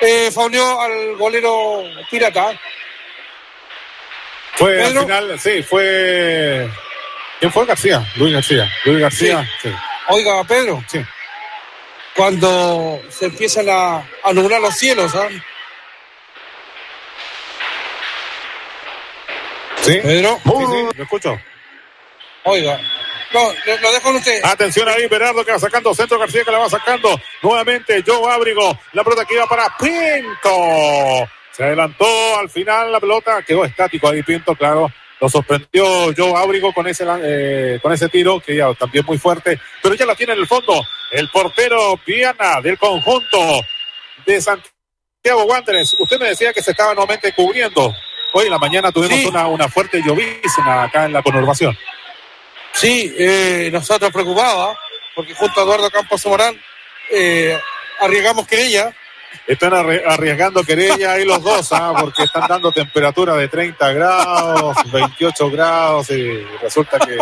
Eh, fauneó al golero pirata. Fue al final, sí, fue ¿Quién fue García? Luis García. Luis García. Sí. Oiga, Pedro. Sí. Cuando se empiezan a, a nublar los cielos, ¿ah? Sí. Pedro. Sí, sí, lo escucho. Oiga. No, lo, lo dejo con usted. Atención ahí, Berardo que va sacando centro, García que la va sacando nuevamente. Joe Abrigo, la pelota que iba para Pinto. Se adelantó al final la pelota, quedó estático ahí Pinto, claro. Lo sorprendió Joe Abrigo con ese, eh, con ese tiro, que ya también muy fuerte, pero ya la tiene en el fondo. El portero Viana del conjunto de Santiago Wanderers. Usted me decía que se estaba nuevamente cubriendo. Hoy en la mañana tuvimos Sí. una, una fuerte llovizna acá en la conurbación. Sí, eh, nosotros preocupados, porque junto a Eduardo Campos Morán eh, arriesgamos querella. Están arri- arriesgando querella ahí los dos, ¿ah? porque están dando temperatura de 30 grados, 28 grados y resulta que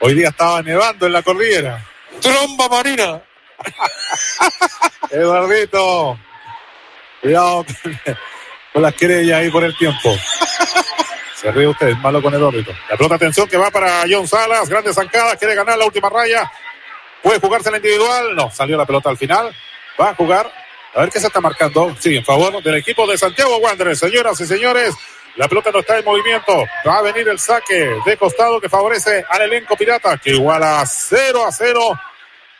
hoy día estaba nevando en la cordillera. Tromba marina. Eduardito, cuidado con, las querellas ahí por el tiempo. Se ríe usted, malo con Eduardito. La pelota, atención, que va para John Salas, grande zancada, quiere ganar la última raya. Puede jugarse la individual, no, salió la pelota al final. Va a jugar, a ver qué se está marcando. Sí, en favor del equipo de Santiago Wanderers. Señoras y señores, la pelota no está en movimiento. Va a venir el saque de costado que favorece al elenco pirata, que iguala 0 a 0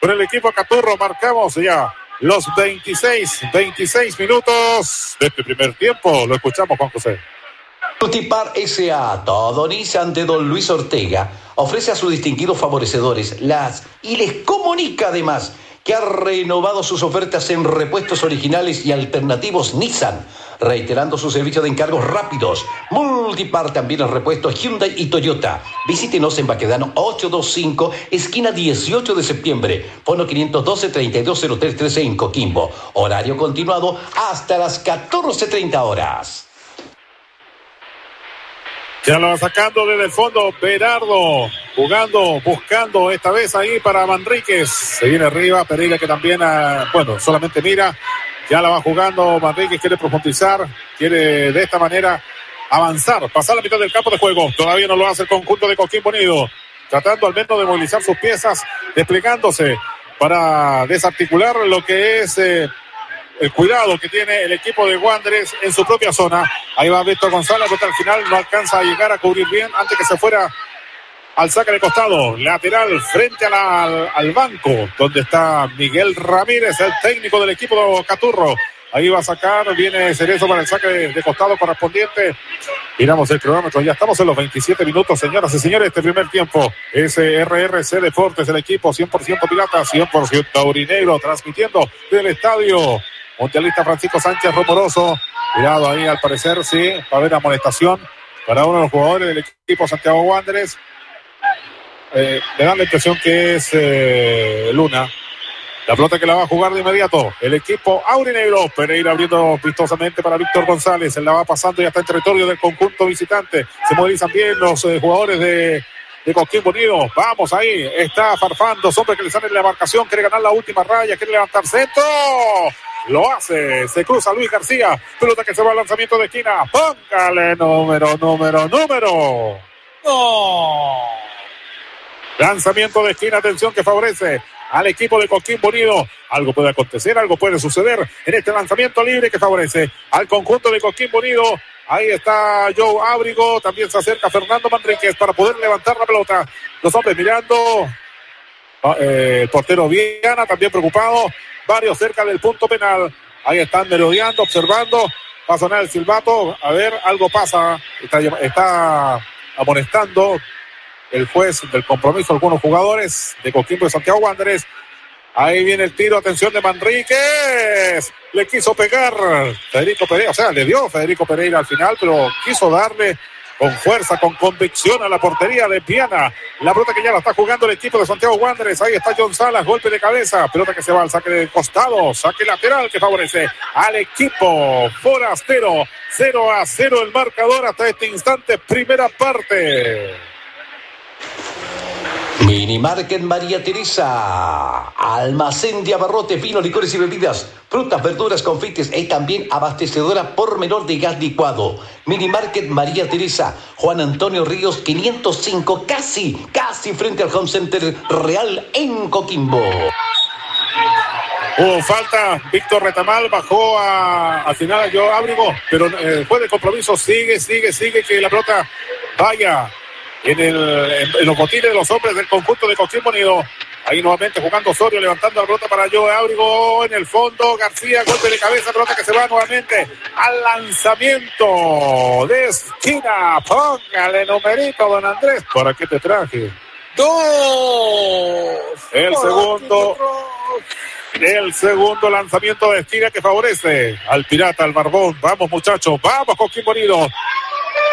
con el equipo Caturro. Marcamos ya los 26, 26 minutos de este primer tiempo. Lo escuchamos, Juan José. Multipar S.A. Todo Nissan de Don Luis Ortega ofrece a sus distinguidos favorecedores las y les comunica además que ha renovado sus ofertas en repuestos originales y alternativos Nissan, reiterando su servicio de encargos rápidos. Multipar también el repuesto Hyundai y Toyota. Visítenos en Baquedano 825, esquina 18 de septiembre, fono 512-320313 en Coquimbo. Horario continuado hasta las 14.30 horas. Ya lo va sacando desde el fondo Berardo, jugando, buscando esta vez ahí para Manríquez. Se viene arriba, Pereira que también, ah, bueno, solamente mira. Ya la va jugando Manríquez, quiere profundizar, quiere de esta manera avanzar, pasar la mitad del campo de juego. Todavía no lo hace el conjunto de Coquimbo Unido, tratando al menos de movilizar sus piezas, desplegándose para desarticular lo que es eh, el cuidado que tiene el equipo de Wanderers en su propia zona. Ahí va Víctor González, pero al final no alcanza a llegar a cubrir bien antes que se fuera al saque de costado, lateral frente al, al banco, donde está Miguel Ramírez, el técnico del equipo de Caturro. Ahí va a sacar, viene Cerezo para el saque de, costado correspondiente. Miramos el cronómetro, ya estamos en los 27 minutos, señoras y señores, este primer tiempo. SRRC Deportes, el equipo 100% pirata, 100% taurinegro, transmitiendo del estadio Mundialista Francisco Sánchez Romoroso. Cuidado ahí, al parecer, sí, va a haber amonestación para uno de los jugadores del equipo Santiago Wanderers. Eh, me da la impresión que es eh, Luna. La pelota que la va a jugar de inmediato. El equipo Aurinegro. Pereira abriendo vistosamente para Víctor González. Él la va pasando y está en territorio del conjunto visitante. Se movilizan bien los eh, jugadores de, de Coquimbo Unido. Vamos ahí. Está Farfando. Hombre que le sale en la marcación. Quiere ganar la última raya. Quiere levantar centro. Lo hace. Se cruza Luis García. Pelota que se va al lanzamiento de esquina. Póngale número, número, número. Lanzamiento de esquina, atención que favorece al equipo de Coquimbo Unido. Algo puede acontecer, algo puede suceder en este lanzamiento libre que favorece al conjunto de Coquimbo Unido. Ahí está Joe Ábrigo, también se acerca Fernando Manríquez para poder levantar la pelota. Los hombres mirando. Ah, eh, el portero Viana también preocupado. Varios cerca del punto penal. Ahí están merodeando, observando. Va a el silbato. A ver, algo pasa. Está, está amonestando el juez del compromiso algunos jugadores de Coquimbo y Santiago Wanderers. Ahí viene el tiro, atención de Manríquez. Le quiso pegar Federico Pereira, o sea, le dio Federico Pereira al final, pero quiso darle con fuerza, con convicción a la portería de Viana. La pelota que ya la está jugando el equipo de Santiago Wanderers. Ahí está John Salas, golpe de cabeza. Pelota que se va al saque de costado, saque lateral que favorece al equipo forastero. 0 a 0 el marcador hasta este instante, primera parte. Mini Market María Teresa. Almacén de abarrotes, vinos, licores y bebidas, frutas, verduras, confites y también abastecedora por menor de gas licuado. Mini Market María Teresa. Juan Antonio Ríos 505, casi, casi frente al Home Center Real en Coquimbo. Hubo falta, Víctor Retamal bajó a, al final a Joe Ábrigo, pero eh, fue de compromiso, sigue, sigue, sigue, que la pelota vaya en, el, en, los botines de los hombres del conjunto de Coquimbo Unido. Ahí nuevamente jugando Osorio, levantando la pelota para Joe Ábrigo en el fondo. García, golpe de cabeza, pelota que se va nuevamente al lanzamiento de esquina. Póngale numerito, don Andrés. ¿Para qué te traje? Dos. El segundo. El segundo lanzamiento de esquina que favorece al Pirata, al Barbón. Vamos, muchachos, vamos, Coquimbo Unido.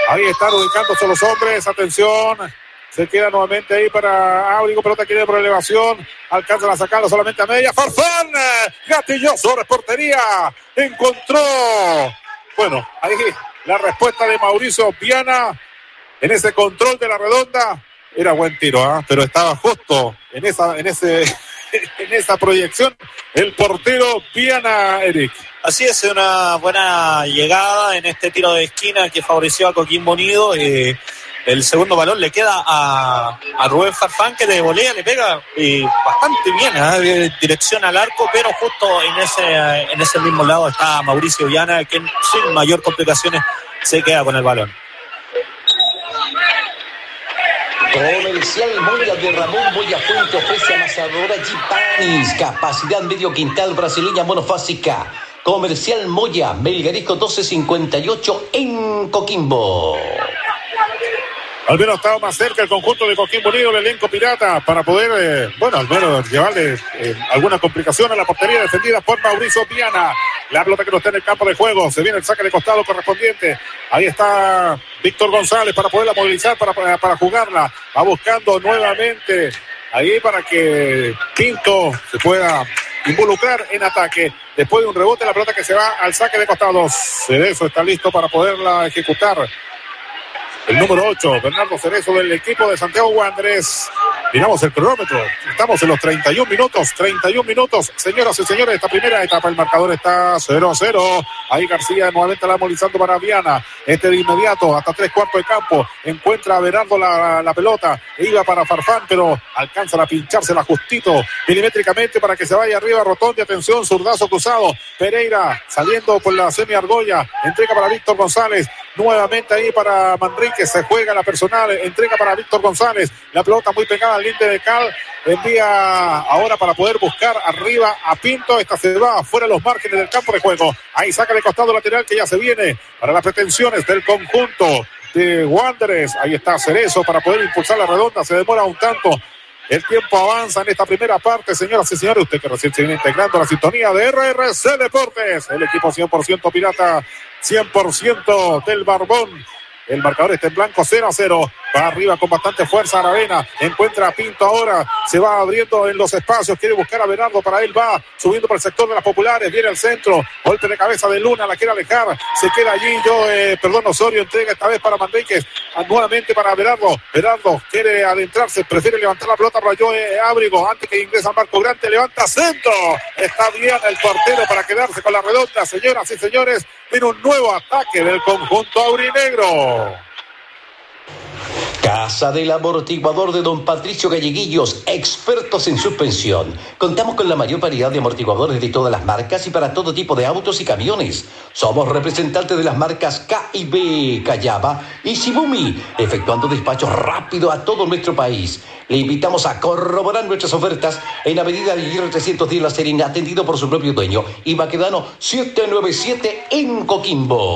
Ahí están ubicándose los hombres. Atención. Se queda nuevamente ahí para Áurigo. Pelota quiere por elevación. Alcanzan a sacarlo solamente a media. Farfán. Gatilloso. Reportería. Encontró. Bueno, ahí la respuesta de Mauricio Piana en ese control de la redonda. Era buen tiro, ¿eh? pero estaba justo en esa, en ese, en esa proyección el portero Piana Eric. Así es, una buena llegada en este tiro de esquina que favoreció a Coquimbo Unido. Eh, el segundo balón le queda a, Rubén Farfán que de volea le pega eh, bastante bien, ¿eh? dirección al arco, pero justo en ese, en ese mismo lado está Mauricio Viana, que sin mayor complicaciones se queda con el balón. Comercial Moya de Ramón Moya Fuente ofrece amasadora Gipanis, capacidad medio quintal brasileña monofásica. Comercial Moya, Melgarisco 1258 en Coquimbo. Al menos estaba más cerca el conjunto de Coquimbo Unido, el elenco pirata, para poder, eh, bueno, al menos llevarle eh, alguna complicación a la portería defendida por Mauricio Piana. La pelota que no está en el campo de juego, se viene el saque de costado correspondiente. Ahí está Víctor González para poderla movilizar, para, para, jugarla. Va buscando nuevamente ahí para que Pinto se pueda involucrar en ataque. Después de un rebote, la pelota que se va al saque de costados. Cerezo está listo para poderla ejecutar. El número 8, Bernardo Cerezo del equipo de Santiago Wanderers. Miramos el cronómetro. Estamos en los 31 minutos. 31 minutos. Señoras y señores, esta primera etapa, el marcador está 0 a 0. Ahí García nuevamente la movilizando para Viana. Este de inmediato, hasta tres cuartos de campo. Encuentra a Bernardo la, pelota. Iba para Farfán, pero alcanza a pinchársela justito milimétricamente para que se vaya arriba. Rotondi, atención, zurdazo cruzado. Pereira saliendo por la semi argolla. Entrega para Víctor González. Nuevamente ahí para Manrique. Se juega la personal. Entrega para Víctor González. La pelota muy pegada al linde de Cal. Envía ahora para poder buscar arriba a Pinto. Esta se va fuera de los márgenes del campo de juego. Ahí saca de costado lateral que ya se viene para las pretensiones del conjunto de Wanderers. Ahí está Cerezo para poder impulsar la redonda. Se demora un tanto. El tiempo avanza en esta primera parte, señoras y señores. Usted que recién se viene integrando la sintonía de RRC Deportes. El equipo 100% pirata, 100% del Barbón. El marcador está en blanco 0 a 0. Va arriba con bastante fuerza Aravena. Encuentra a Pinto ahora. Se va abriendo en los espacios. Quiere buscar a Bernardo. Para él va subiendo por el sector de las populares. Viene al centro. Golpe de cabeza de Luna. La quiere alejar. Se queda allí. Yo, eh, perdón, Osorio entrega esta vez para Manríquez. Nuevamente para Berardo. Berardo quiere adentrarse. Prefiere levantar la pelota para Joe Ábrigo. Antes que ingresa Marco Grande. Levanta centro. Está bien el portero para quedarse con la redonda. Señoras y señores. Viene un nuevo ataque del conjunto aurinegro. Casa del Amortiguador de Don Patricio Galleguillos, expertos en suspensión. Contamos con la mayor variedad de amortiguadores de todas las marcas y para todo tipo de autos y camiones. Somos representantes de las marcas K y B, Callaba y Shibumi, efectuando despachos rápido a todo nuestro país. Le invitamos a corroborar nuestras ofertas en Avenida Aguirre 310 La Serena, atendido por su propio dueño, y Baquedano 797 en Coquimbo.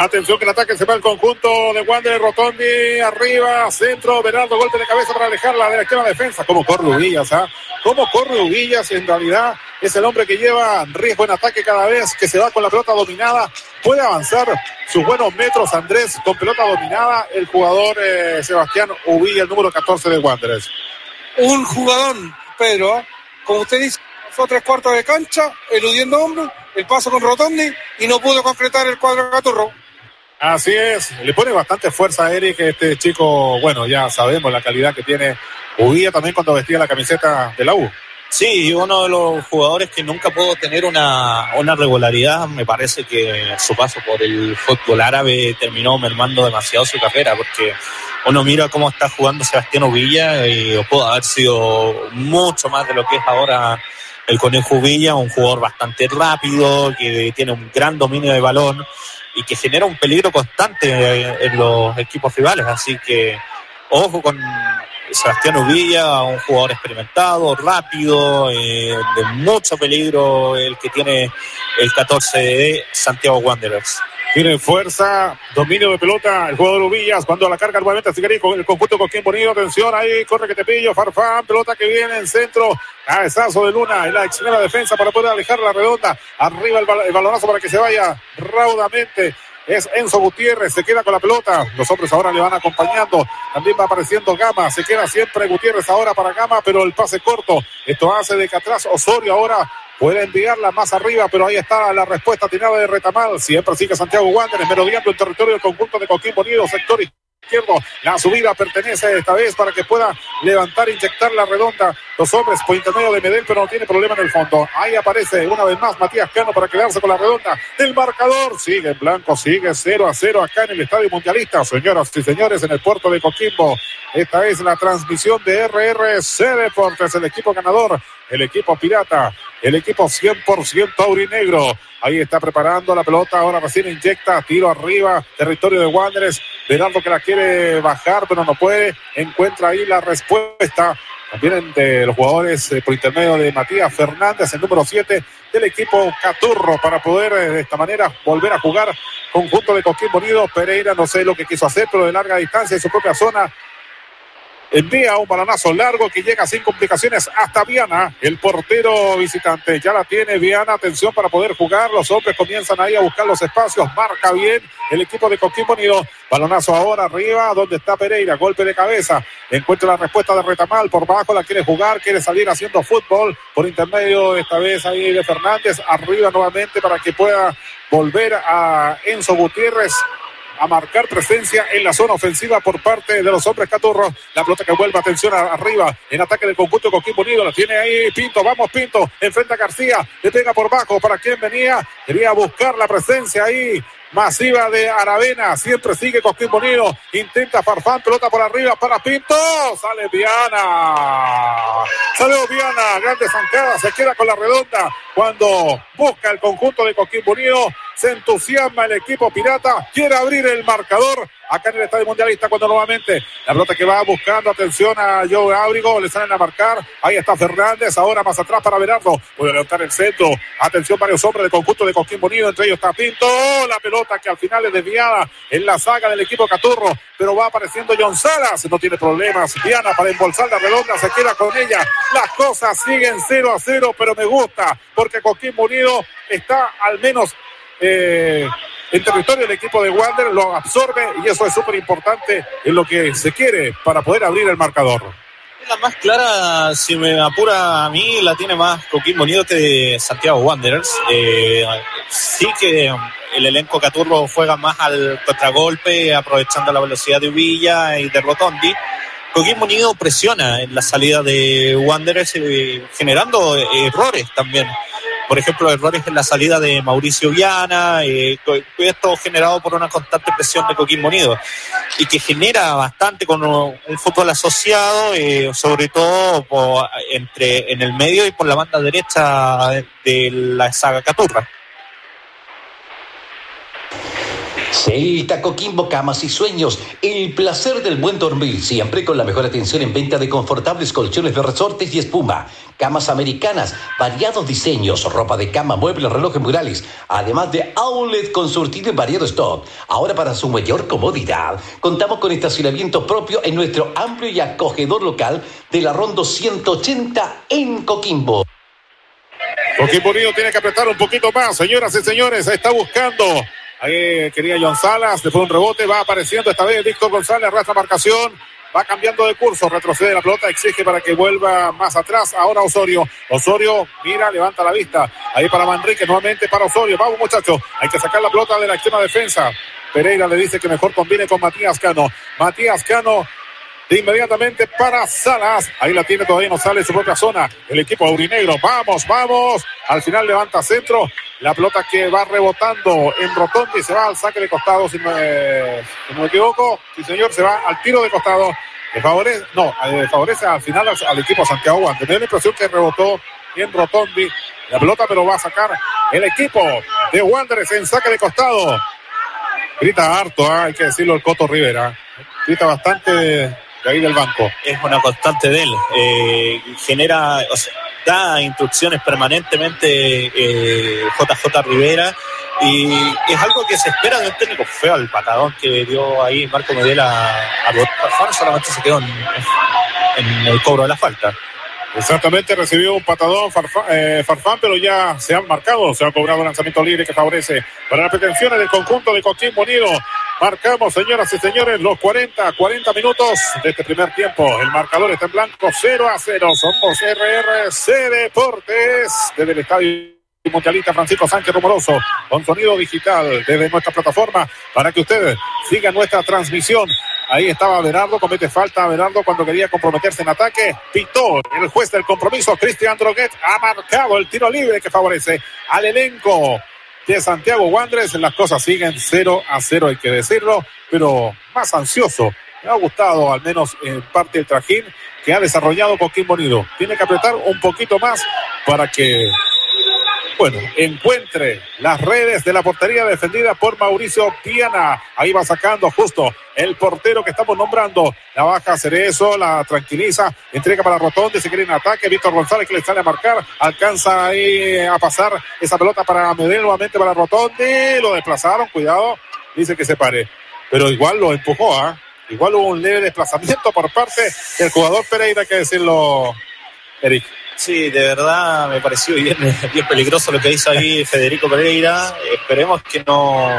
Atención que el ataque se va al conjunto de Wander Rotondi. Arriba, centro, Bernardo, golpe de cabeza para alejarla de la extrema defensa. ¿Cómo corre Ubillas? ¿ah? ¿Cómo corre Ubillas? En realidad es el hombre que lleva riesgo en ataque cada vez que se va con la pelota dominada. Puede avanzar sus buenos metros Andrés con pelota dominada. El jugador eh, Sebastián Ubilla, el número 14 de Wanderers. Un jugador, Pedro, como usted dice, fue a tres cuartos de cancha, eludiendo hombros, el paso con Rotondi y no pudo concretar el cuadro Gaturro. Así es, le pone bastante fuerza a Eric, este chico, bueno, ya sabemos la calidad que tiene Uvilla también cuando vestía la camiseta de la U. Sí, uno de los jugadores que nunca pudo tener una, una regularidad, me parece que su paso por el fútbol árabe terminó mermando demasiado su carrera, porque uno mira cómo está jugando Sebastián Uvilla y pudo haber sido mucho más de lo que es ahora el Conejo Villa, un jugador bastante rápido, que tiene un gran dominio de balón y que genera un peligro constante en los equipos rivales. Así que ojo con Sebastián Uvilla, un jugador experimentado, rápido, eh, de mucho peligro el que tiene el 14 de Santiago Wanderers. Tiene fuerza, dominio de pelota el jugador Ubillas. Cuando la carga nuevamente sigue con el conjunto con quien bonito. Atención ahí, corre que te pillo. Farfán, pelota que viene en centro. Cabezazo de Luna en la extrema defensa para poder alejar la redonda. Arriba el, el balonazo para que se vaya raudamente es Enzo Gutiérrez, se queda con la pelota, los hombres ahora le van acompañando, también va apareciendo Gama, se queda siempre Gutiérrez ahora para Gama, pero el pase corto, esto hace de que atrás Osorio ahora puede enviarla más arriba, pero ahí está la respuesta tirada de Retamal, siempre sigue Santiago Wanderers merodeando el territorio del conjunto de Coquimbo Unido, sector izquierdo. La subida pertenece esta vez para que pueda levantar, inyectar la redonda. Los hombres por intermedio de Medel, pero no tiene problema en el fondo. Ahí aparece una vez más Matías Cano para quedarse con la redonda del marcador. Sigue en blanco, sigue 0 a 0 acá en el Estadio Mundialista. Señoras y señores, en el puerto de Coquimbo. Esta es la transmisión de RRC Deportes, el equipo ganador, el equipo pirata, el equipo 100% aurinegro. Ahí está preparando la pelota, ahora recién inyecta, tiro arriba, territorio de Wanderers. Berardo que la quiere bajar, pero no puede. Encuentra ahí la respuesta. También de los jugadores eh, por intermedio de Matías Fernández, el número 7 del equipo Caturro, para poder eh, de esta manera volver a jugar conjunto de Coquimbo Unido. Pereira no sé lo que quiso hacer, pero de larga distancia en su propia zona envía un balonazo largo que llega sin complicaciones hasta Viana, el portero visitante. Ya la tiene Viana, atención para poder jugar. Los hombres comienzan ahí a buscar los espacios. Marca bien el equipo de Coquimbo Unido. Balonazo ahora arriba, donde está Pereira. Golpe de cabeza. Encuentra la respuesta de Retamal. Por bajo la quiere jugar, quiere salir haciendo fútbol. Por intermedio, esta vez ahí de Fernández. Arriba nuevamente para que pueda volver a Enzo Gutiérrez a marcar presencia en la zona ofensiva por parte de los hombres Caturros. La pelota que vuelve, atención arriba, en ataque del conjunto Coquimbo Unido. La tiene ahí Pinto, vamos Pinto, enfrenta a García, le pega por bajo para quien venía. Quería buscar la presencia ahí masiva de Aravena. Siempre sigue Coquimbo Unido. Intenta Farfán, pelota por arriba para Pinto. Sale Viana. Sale Viana, grande zancada, se queda con la redonda cuando busca el conjunto de Coquimbo Unido. Se entusiasma el equipo pirata, quiere abrir el marcador acá en el Estadio Mundialista cuando nuevamente la pelota que va buscando atención a Joe Ábrigo, le salen a marcar, ahí está Fernández, ahora más atrás para Berardo, puede levantar el centro, atención varios hombres del conjunto de Coquimbo Unido, entre ellos está Pinto, la pelota que al final es desviada en la saga del equipo Caturro, pero va apareciendo John Salas, no tiene problemas, Diana para embolsar la redonda, se queda con ella, las cosas siguen 0 a 0, pero me gusta, porque Coquimbo Unido está al menos... Eh, en territorio del equipo de Wander, lo absorbe y eso es súper importante en lo que se quiere para poder abrir el marcador. La más clara, si me apura a mí, la tiene más Coquimbo Unido que de Santiago Wanderers. Eh, sí que el elenco Caturro juega más al contragolpe, aprovechando la velocidad de Uvilla y de Rotondi. Coquimbo Unido presiona en la salida de Wanderers, eh, generando errores también por ejemplo, errores en la salida de Mauricio Viana, eh, esto generado por una constante presión de Coquimbo Unido y que genera bastante con un, fútbol asociado, eh, sobre todo entre en el medio y por la banda derecha de la saga Caturra. Celta Coquimbo, camas y sueños. El placer del buen dormir, siempre con la mejor atención en venta de confortables colchones de resortes y espuma. Camas americanas, variados diseños, ropa de cama, muebles, relojes murales, además de outlet con surtido en variado stock. Ahora para su mayor comodidad, contamos con estacionamiento propio en nuestro amplio y acogedor local de la Rondo 180 en Coquimbo. Coquimbo Unido tiene que apretar un poquito más, señoras y señores, está buscando Ahí quería John Salas, después un rebote, va apareciendo esta vez Víctor González, arrastra marcación, va cambiando de curso, retrocede la pelota, exige para que vuelva más atrás. Ahora Osorio, Osorio mira, levanta la vista. Ahí para Manrique, nuevamente para Osorio. Vamos muchachos, hay que sacar la pelota de la extrema defensa. Pereira le dice que mejor combine con Matías Cano. Matías Cano de inmediatamente para Salas. Ahí la tiene, todavía no sale su propia zona. El equipo aurinegro. Vamos, vamos. Al final levanta centro. La pelota que va rebotando en Rotondi se va al saque de costado, si no, no me equivoco. Sí, señor, se va al tiro de costado. Le favorece, no, eh, favorece al final al, al equipo Santiago Wanderers. Tenía la impresión que rebotó en Rotondi la pelota, pero va a sacar el equipo de Wanderers en saque de costado. Grita harto, ¿eh? hay que decirlo el Coto Rivera. Grita bastante de ahí del banco. Es una constante de él. Eh, genera, o sea, da instrucciones permanentemente eh, JJ Rivera y es algo que se espera de un técnico feo al patadón que dio ahí Marco Medela a, a solamente se quedó en el cobro de la falta. Exactamente, recibió un patadón Farfán, eh, Farfán, pero ya se han marcado, se ha cobrado un lanzamiento libre que favorece para las pretensiones del conjunto de Coquimbo Unido. Marcamos, señoras y señores, los 40, 40 minutos de este primer tiempo. El marcador está en blanco, 0 a 0. Somos RRC Deportes desde el estadio mundialista Francisco Sánchez Rumoroso con sonido digital desde nuestra plataforma para que ustedes sigan nuestra transmisión. Ahí estaba Berardo, comete falta a Berardo cuando quería comprometerse en ataque. Pitó el juez del compromiso, Cristian Droguet, ha marcado el tiro libre que favorece al elenco de Santiago Wanderers. Las cosas siguen 0 a 0, hay que decirlo, pero más ansioso. Me ha gustado al menos en parte el trajín que ha desarrollado Coquimbo Unido. Tiene que apretar un poquito más para que bueno, encuentre las redes de la portería defendida por Mauricio Piana. Ahí va sacando justo el portero que estamos nombrando. La baja Cerezo, la tranquiliza, entrega para Rotondi, se quiere en ataque. Víctor González que le sale a marcar, alcanza ahí a pasar esa pelota para Medellín, nuevamente para Rotondi. Lo desplazaron, cuidado, dice que se pare. Pero igual lo empujó, ¿ah? Igual hubo un leve desplazamiento por parte del jugador Pereira, hay que decirlo, Eric. Sí, de verdad me pareció bien, peligroso lo que hizo ahí Federico Pereira. Esperemos que no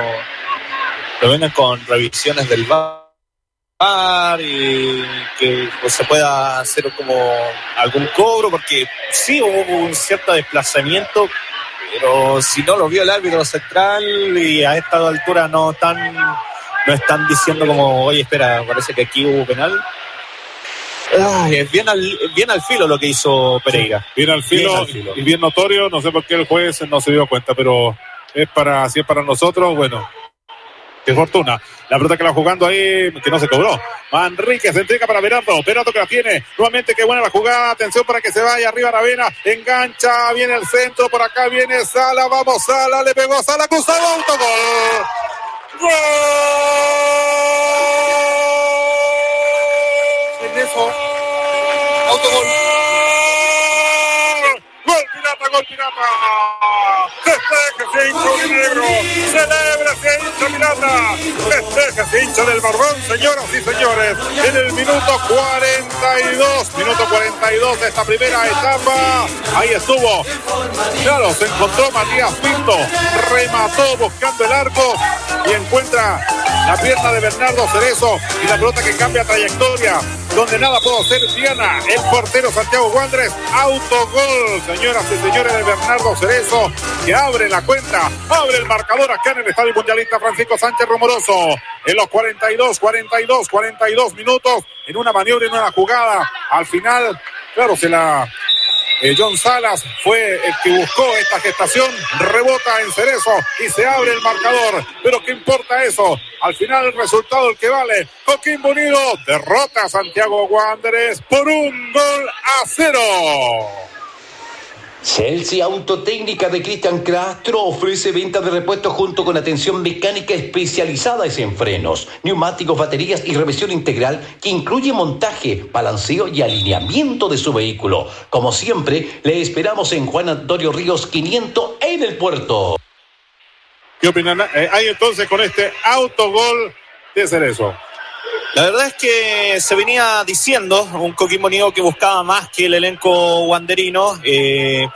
lo vengan con revisiones del VAR y que se pueda hacer como algún cobro, porque sí hubo un cierto desplazamiento, pero si no lo vio el árbitro central y a esta altura no están, no están diciendo como, oye, espera, parece que aquí hubo penal. Ay, es bien al, bien al filo lo que hizo Pereira. Bien al filo, Bien al filo. y bien notorio. No sé por qué el juez no se dio cuenta, pero es para, si es para nosotros, bueno. Qué fortuna. La pelota que la jugando ahí, que no se cobró. Manrique se entrega para Berardo. Berardo que la tiene. Nuevamente, qué buena la jugada. Atención para que se vaya arriba Ravena. Engancha, viene el centro. Por acá viene Sala. Vamos, Sala. Le pegó a Sala. Cruzado. Autogol. ¡Gol! En eso, autogol. ¡Gol pirata, gol pirata! Festeje, hincha negro. Celebra, hincha pirata. Festeje, hincha del Barbón, señoras y señores. En el minuto 42, minuto 42 de esta primera etapa. Ahí estuvo. Claro, se encontró Matías Pinto. Remató buscando el arco y encuentra la pierna de Bernardo Cerezo y la pelota que cambia trayectoria. Donde nada pudo hacer Diana, el portero Santiago Wanderers, autogol, señoras y señores de Bernardo Cerezo, que abre la cuenta, abre el marcador acá en el Estadio Mundialista Francisco Sánchez Rumoroso. En los 42, 42, 42 minutos, en una maniobra, en una jugada, al final, claro, se la eh, John Salas fue el que buscó esta gestación, rebota en Cerezo y se abre el marcador. Pero ¿qué importa eso? Al final el resultado el que vale. Coquimbo Unido derrota a Santiago Wanderers por un gol a cero. Celsi Autotécnica de Cristian Castro ofrece venta de repuestos junto con atención mecánica especializada en frenos, neumáticos, baterías y revisión integral que incluye montaje, balanceo y alineamiento de su vehículo. Como siempre, le esperamos en Juan Antonio Ríos 500 en el puerto. ¿Qué opinan? Eh, hay entonces con este autogol de Cerezo. La verdad es que se venía diciendo un Coquimbo Unido que buscaba más que el elenco wanderino. Eh,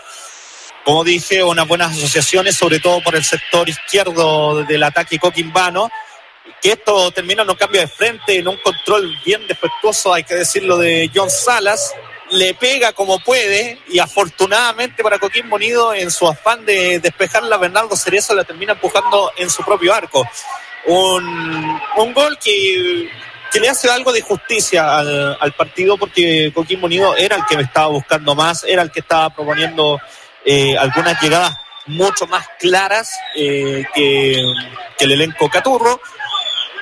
como dije, unas buenas asociaciones, sobre todo por el sector izquierdo del ataque coquimbano. Que esto termina en un cambio de frente, en un control bien defectuoso, hay que decirlo, de John Salas. Le pega como puede y afortunadamente para Coquimbo Unido, en su afán de despejarla, Bernardo Cerezo la termina empujando en su propio arco. Un, un gol que, que le hace algo de justicia al, partido porque Coquimbo Unido era el que me estaba buscando más, era el que estaba proponiendo eh, algunas llegadas mucho más claras eh, que, que el elenco Caturro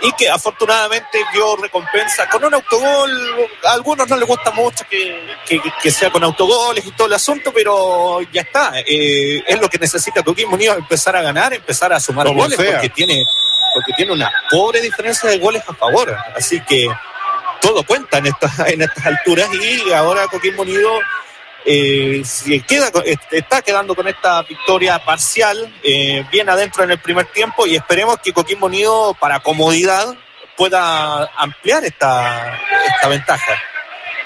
y que afortunadamente dio recompensa con un autogol. A algunos no les gusta mucho que, que, que sea con autogoles y todo el asunto, pero ya está. Eh, es lo que necesita Coquimbo Unido, empezar a ganar, empezar a sumar Como goles, sea. porque tiene, porque tiene una pobre diferencia de goles a favor. Así que todo cuenta en estas, en estas alturas y ahora Coquimbo Unido eh, si queda, está quedando con esta victoria parcial, eh, bien adentro en el primer tiempo y esperemos que Coquimbo Unido, para comodidad, pueda ampliar esta, esta ventaja.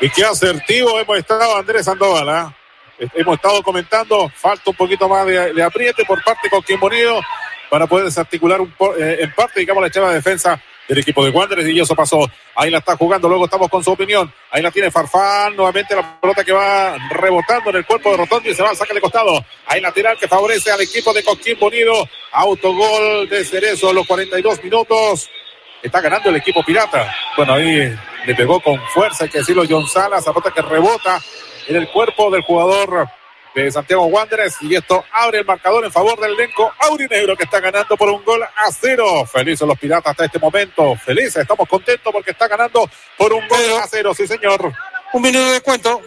Y qué asertivo hemos estado, Andrés Sandoval. ¿ah? Eh, Hemos estado comentando, falta un poquito más de, de apriete por parte con Quimbo Unido para poder desarticular un eh, en parte, digamos, la echada de defensa del equipo de Wanderers y eso pasó. Ahí la está jugando, luego estamos con su opinión. Ahí la tiene Farfán, nuevamente la pelota que va rebotando en el cuerpo de Rotondi y se va al saque de costado. Ahí lateral que favorece al equipo de Coquimbo Unido. Autogol de Cerezo los 42 minutos. Está ganando el equipo pirata. Bueno, ahí le pegó con fuerza, hay que decirlo, John Salas, pelota que rebota en el cuerpo del jugador de Santiago Wanderers y esto abre el marcador en favor del elenco aurinegro que está ganando por un gol a cero. Felices los piratas hasta este momento. Felices, estamos contentos porque está ganando por un gol a cero, sí señor. Un minuto de descuento.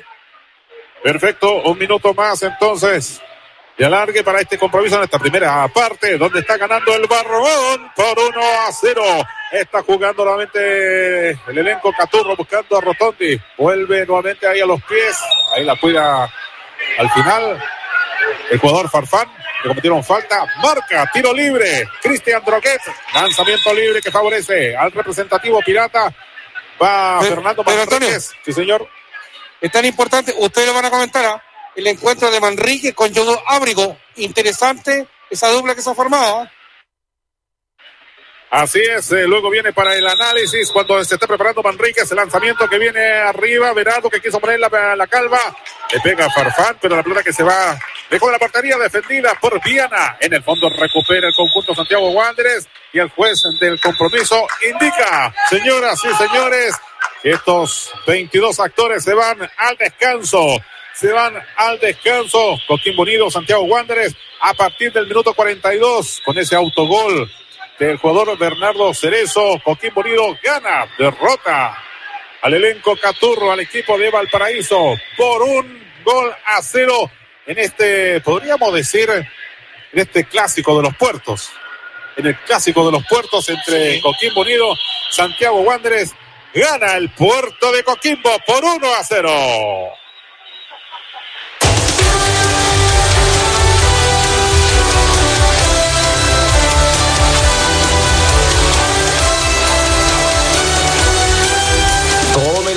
Perfecto, un minuto más entonces. De alargue para este compromiso en esta primera parte, donde está ganando el Barbón por 1 a 0. Está jugando nuevamente el elenco Caturro buscando a Rotondi. Vuelve nuevamente ahí a los pies. Ahí la cuida al final. El jugador Farfán, le cometieron falta. Marca, tiro libre. Cristian Droguet, lanzamiento libre que favorece al representativo pirata. Va Pero- Fernando pero, Antonio. Sí, señor. Es tan importante, ustedes lo van a comentar, ¿ah? el encuentro de Manrique con Yodo Ábrigo. Interesante esa dupla que se ha formado. ¿ah? Así es, eh, luego viene para el análisis cuando se está preparando Manríquez, el lanzamiento que viene arriba, Verardo que quiso poner la, la calva, le pega a Farfán, pero la pelota que se va lejos de la portería defendida por Viana, en el fondo recupera el conjunto Santiago Wanderers y el juez del compromiso indica, señoras y señores, estos 22 actores se van al descanso. Se van al descanso. Coquimbo Unido, Santiago Wanderers, a partir del minuto 42, con ese autogol del jugador Bernardo Cerezo. Coquimbo Unido gana, derrota al elenco Caturro, al equipo de Valparaíso, por un gol a cero en este, podríamos decir, en este clásico de los puertos. En el clásico de los puertos entre Sí. Coquimbo Unido, Santiago Wanderers, gana el puerto de Coquimbo por 1 a 0.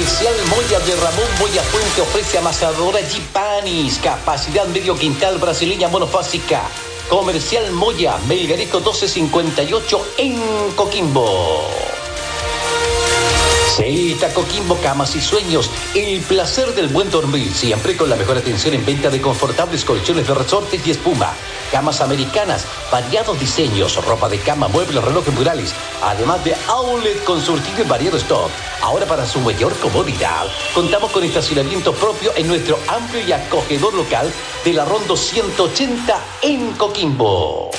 Comercial Moya de Ramón Moya Fuente ofrece amasadora Gipanis, capacidad medio quintal brasileña monofásica. Comercial Moya, Melgarejo 1258 en Coquimbo. Celta Coquimbo, camas y sueños. El placer del buen dormir, siempre con la mejor atención en venta de confortables colchones de resortes y espuma. Camas americanas, variados diseños, ropa de cama, muebles, relojes murales. Además de outlet con surtido y variado stock. Ahora para su mayor comodidad, contamos con estacionamiento propio en nuestro amplio y acogedor local de la Rondo 180 en Coquimbo.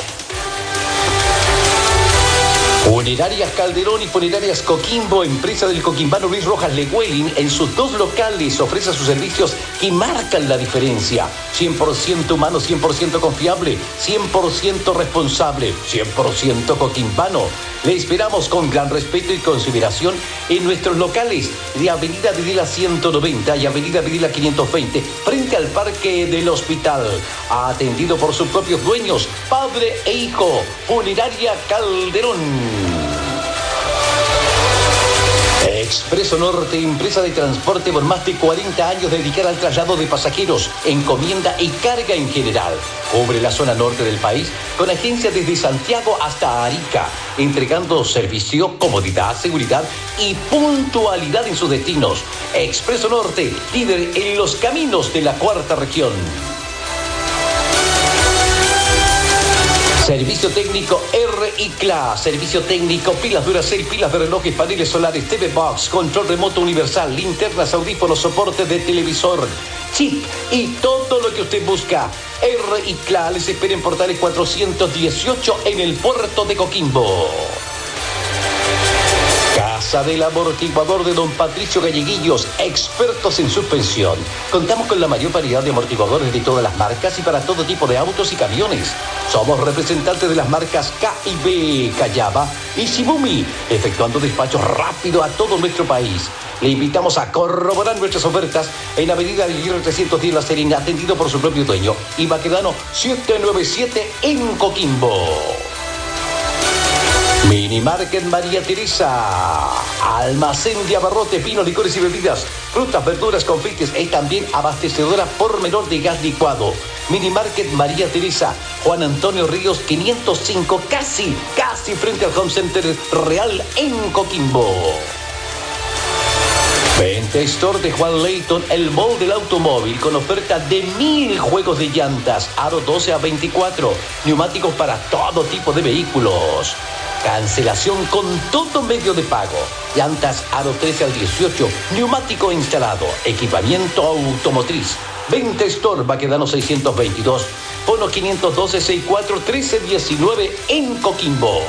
Funerarias Calderón y Funerarias Coquimbo, empresa del coquimbano Luis Rojas Leguelin, en sus dos locales ofrece sus servicios que marcan la diferencia. 100% humano, 100% confiable, 100% responsable, 100% coquimbano. Le esperamos con gran respeto y consideración en nuestros locales de Avenida Videla 190 y Avenida Videla 520, frente al Parque del Hospital. Atendido por sus propios dueños, padre e hijo. Funeraria Calderón. Expreso Norte, empresa de transporte por más de 40 años dedicada al traslado de pasajeros, encomienda y carga en general. Cubre la zona norte del país con agencia desde Santiago hasta Arica, entregando servicio, comodidad, seguridad y puntualidad en sus destinos. Expreso Norte, líder en los caminos de la cuarta región. Servicio técnico RICLA, servicio técnico, pilas Duracell, pilas de relojes, paneles solares, TV Box, control remoto universal, linternas, audífonos, soporte de televisor, chip y todo lo que usted busca. RICLA les espera en Portales 418 en el puerto de Coquimbo. Del Amortiguador de Don Patricio Galleguillos, expertos en suspensión. Contamos con la mayor variedad de amortiguadores de todas las marcas y para todo tipo de autos y camiones. Somos representantes de las marcas K y B, Callaba y Shibumi, efectuando despachos rápido a todo nuestro país. Le invitamos a corroborar nuestras ofertas en Avenida Aguirre 310 La Serena, atendido por su propio dueño, y Baquedano 797 en Coquimbo. Mini Market María Teresa. Almacén de abarrote, vinos, licores y bebidas, frutas, verduras, confites y también abastecedora por menor de gas licuado. Mini Market María Teresa, Juan Antonio Ríos 505, casi, casi frente al Home Center Real en Coquimbo. Venta Store de Juan Layton, el mall del automóvil con oferta de mil juegos de llantas, aro 12 a 24, neumáticos para todo tipo de vehículos. Cancelación con todo medio de pago. Llantas aro 13 al 18, neumático instalado, equipamiento automotriz. Venta Store Baquedano 622, fono 512 64 1319 en Coquimbo.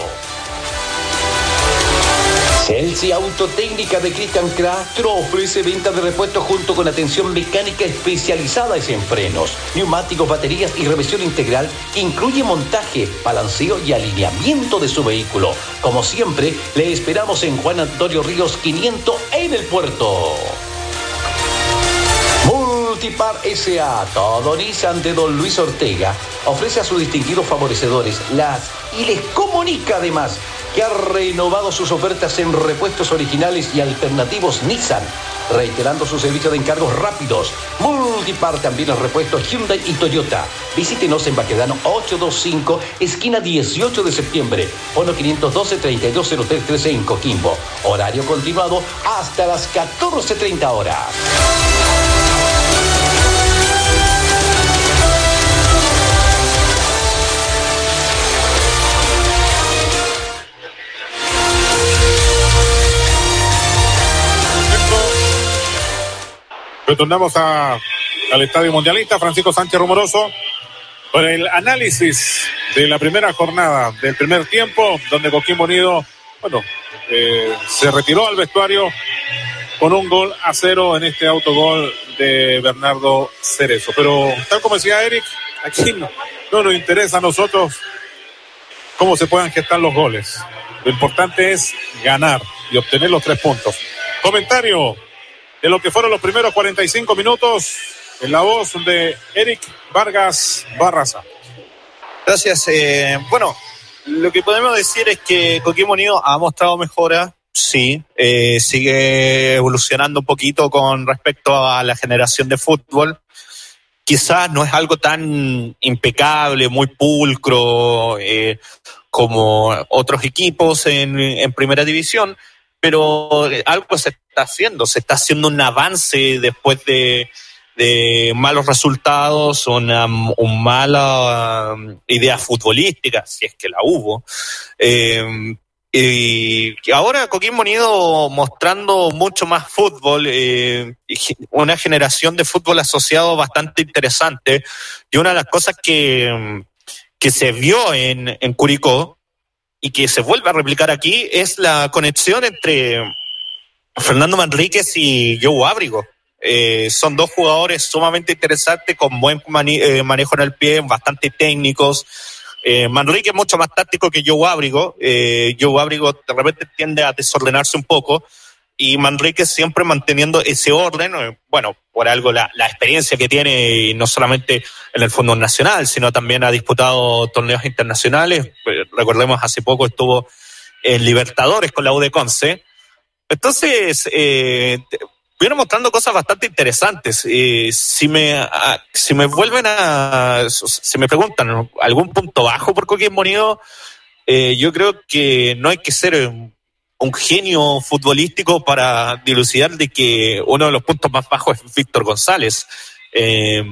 Celsi Autotécnica de Cristian Castro ofrece venta de repuestos junto con atención mecánica especializada en frenos, neumáticos, baterías y revisión integral que incluye montaje, balanceo y alineamiento de su vehículo. Como siempre, le esperamos en Juan Antonio Ríos 500 en el puerto. Multipar S.A. Todo Nissan de Don Luis Ortega ofrece a sus distinguidos favorecedores las y les comunica además que ha renovado sus ofertas en repuestos originales y alternativos Nissan, reiterando su servicio de encargos rápidos. Multipar también los repuestos Hyundai y Toyota. Visítenos en Baquedano 825, esquina 18 de septiembre, fono 512-320313 en Coquimbo. Horario continuado hasta las 14.30 horas. Retornamos a, al Estadio Mundialista, Francisco Sánchez Rumoroso, por el análisis de la primera jornada del primer tiempo, donde Coquimbo Unido, bueno, eh, se retiró al vestuario con un gol a cero en este autogol de Bernardo Cerezo. Pero tal como decía Eric, aquí no nos interesa a nosotros cómo se puedan gestar los goles. Lo importante es ganar y obtener los tres puntos. Comentario de lo que fueron los primeros 45 minutos en la voz de Eric Vargas Barraza. Gracias. Eh, bueno, lo que podemos decir es que Coquimbo Unido ha mostrado mejora, sí, eh, sigue evolucionando un poquito con respecto a la generación de fútbol. Quizás no es algo tan impecable, muy pulcro eh, como otros equipos en, en primera división, pero algo se está haciendo, se está haciendo un avance después de, malos resultados, una, una mala um, idea futbolística, si es que la hubo. Eh, y ahora Coquimbo Unido mostrando mucho más fútbol, eh, una generación de fútbol asociado bastante interesante. Y una de las cosas que, que se vio en, en Curicó y que se vuelve a replicar aquí es la conexión entre Fernando Manríquez y Joe Ábrigo. Eh, son dos jugadores sumamente interesantes, con buen eh, manejo en el pie, bastante técnicos. Eh, Manrique es mucho más táctico que Joe Ábrigo. Eh, Joe Ábrigo de repente tiende a desordenarse un poco y Manrique siempre manteniendo ese orden, eh, bueno, por algo la, experiencia que tiene, y no solamente en el Fondo Nacional, sino también ha disputado torneos internacionales. Recordemos, hace poco estuvo en Libertadores con la U de. Entonces, eh, viene mostrando cosas bastante interesantes. Eh, si, me, a, si me vuelven a, si me preguntan algún punto bajo por Coquimbo Unido, eh, yo creo que no hay que ser un genio futbolístico para dilucidar de que uno de los puntos más bajos es Víctor González. Eh,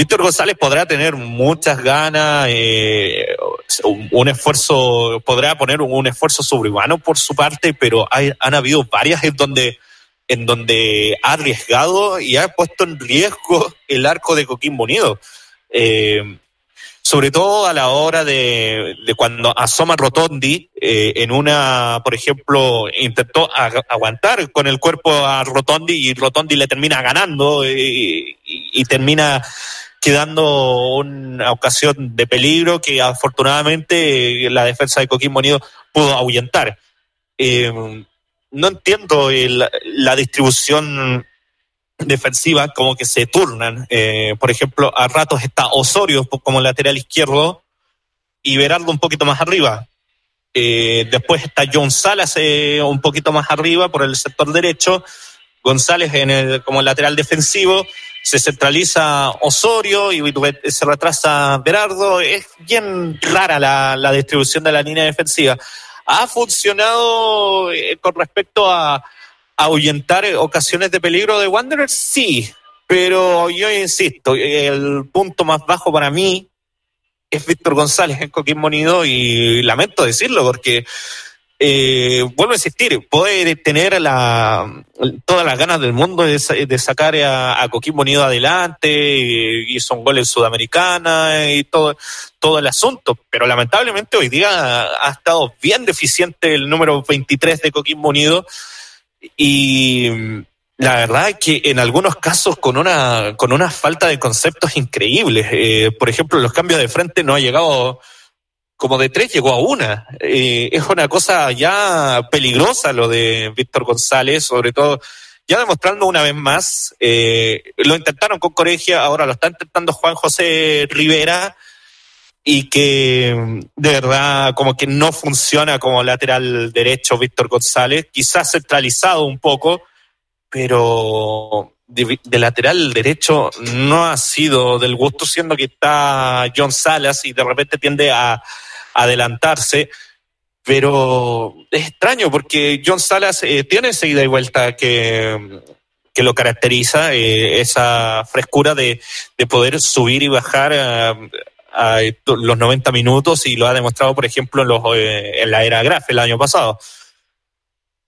Víctor González podrá tener muchas ganas, eh, un, esfuerzo, podrá poner un, esfuerzo sobrehumano por su parte, pero hay, han habido varias en donde, en donde ha arriesgado y ha puesto en riesgo el arco de Coquimbo Unido. Eh, sobre todo a la hora de, cuando asoma Rotondi eh, en una, por ejemplo, intentó aguantar con el cuerpo a Rotondi y Rotondi le termina ganando y, termina quedando una ocasión de peligro que afortunadamente la defensa de Coquimbo Unido pudo ahuyentar. Eh, no entiendo la distribución defensiva como que se turnan. Eh, por ejemplo, a ratos está Osorio como lateral izquierdo y Berardo un poquito más arriba. Eh, después está John Salas eh, un poquito más arriba por el sector derecho. González en el, como lateral defensivo. Se centraliza Osorio y se retrasa Berardo. Es bien rara la, la distribución de la línea defensiva. Ha funcionado con respecto a, ahuyentar ocasiones de peligro de Wanderers? Sí, pero yo insisto, el punto más bajo para mí es Víctor González en Coquimbo Unido y lamento decirlo porque eh, vuelvo a insistir, puede tener la, todas las ganas del mundo de, sacar a, a, Coquimbo Unido adelante, y hizo un gol en Sudamericana y todo, todo el asunto, pero lamentablemente hoy día ha estado bien deficiente el número 23 de Coquimbo Unido y la verdad es que en algunos casos con una, con una falta de conceptos increíbles. Eh, por ejemplo, los cambios de frente no ha llegado como de tres, llegó a una. Eh, es una cosa ya peligrosa lo de Víctor González, sobre todo ya demostrando una vez más, eh, lo intentaron con Coregia, ahora lo está intentando Juan José Rivera y que de verdad como que no funciona como lateral derecho Víctor González, quizás centralizado un poco, pero de, lateral derecho no ha sido del gusto, siendo que está John Salas y de repente tiende a, adelantarse. Pero es extraño porque John Salas eh, tiene seguida y vuelta que, que lo caracteriza, eh, esa frescura de, de, poder subir y bajar eh, a los 90 minutos y lo ha demostrado, por ejemplo, en, los, en la era Graf el año pasado.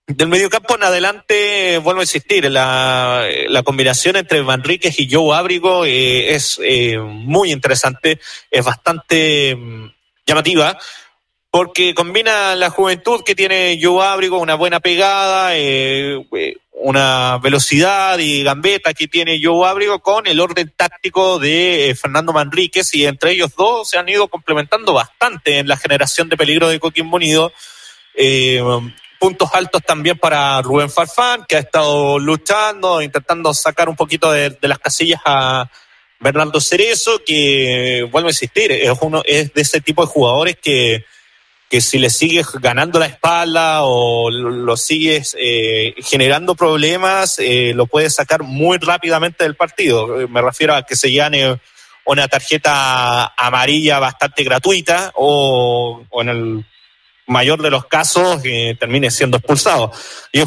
Del mediocampo en adelante, vuelvo a insistir, la, la combinación entre Manríquez y Joe Abrigo eh, es muy interesante, es bastante llamativa, porque combina la juventud que tiene Joe Abrigo, una buena pegada, una velocidad y gambeta que tiene Joe Abrigo con el orden táctico de eh, Fernando Manríquez y entre ellos dos se han ido complementando bastante en la generación de peligro de Coquimbo Unido. Eh, puntos altos también para Rubén Farfán, que ha estado luchando, intentando sacar un poquito de, las casillas a Bernardo Cerezo, que vuelvo a insistir, es uno, es de ese tipo de jugadores que que si le sigues ganando la espalda o lo sigues eh, generando problemas, eh, lo puedes sacar muy rápidamente del partido. Me refiero a que se llane una tarjeta amarilla bastante gratuita o, en el mayor de los casos que termine siendo expulsado. Y,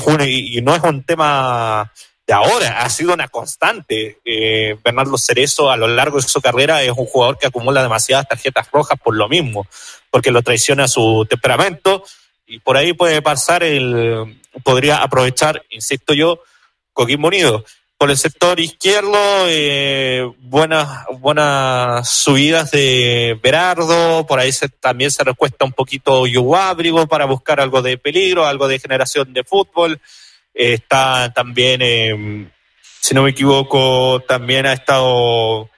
y, no es un tema de ahora, ha sido una constante. Eh, Bernardo Cerezo a lo largo de su carrera es un jugador que acumula demasiadas tarjetas rojas por lo mismo porque lo traiciona su temperamento y por ahí puede pasar el, podría aprovechar, insisto yo, Coquimbo Unido. Por el sector izquierdo, eh, buenas, buenas subidas de Berardo, por ahí también se recuesta un poquito Yuabrigo para buscar algo de peligro, algo de generación de fútbol. Está también, eh, si no me equivoco, también ha estado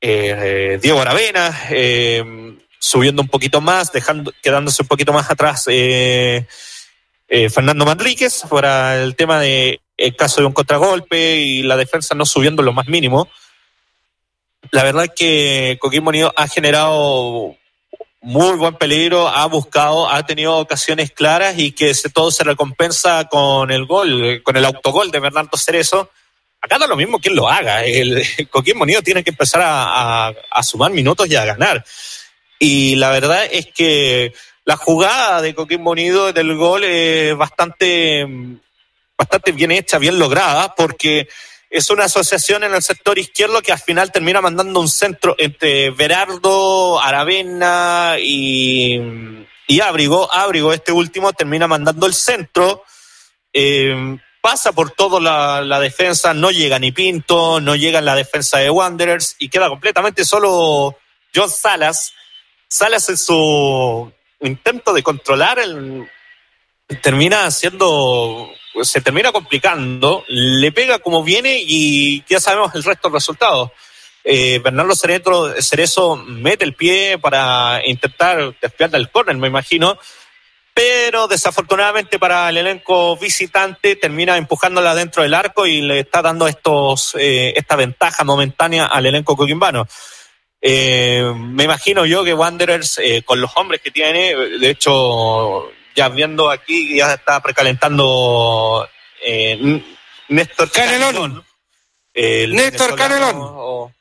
eh, Diego Aravena, subiendo un poquito más, dejando, quedándose un poquito más atrás eh, eh, Fernando Manríquez para el tema de el caso de un contragolpe y la defensa no subiendo lo más mínimo. La verdad es que Coquimbo Unido ha generado muy buen peligro, ha buscado, ha tenido ocasiones claras y que todo se recompensa con el gol, con el autogol de Bernardo Cerezo. Acá da lo mismo quien lo haga. El, Coquimbo Unido tiene que empezar a, sumar minutos y a ganar. Y la verdad es que la jugada de Coquimbo Unido del gol es bastante, bastante bien hecha, bien lograda, porque es una asociación en el sector izquierdo que al final termina mandando un centro entre Berardo, Aravena y, y Ábrigo. Ábrigo, este último, termina mandando el centro. Eh, pasa por toda la, defensa, no llega ni Pinto, no llega en la defensa de Wanderers y queda completamente solo John Salas. Salas en su intento de controlar el, termina haciendo se termina complicando, le pega como viene y ya sabemos el resto del resultado. Eh, Bernardo Cerezo, Cerezo mete el pie para intentar desviar del córner, me imagino, pero desafortunadamente para el elenco visitante termina empujándola dentro del arco y le está dando estos eh, esta ventaja momentánea al elenco coquimbano. Eh, me imagino yo que Wanderers, con los hombres que tiene, de hecho, ya viendo aquí, ya está precalentando eh, Néstor Canelón. Canelón el Néstor Canelón.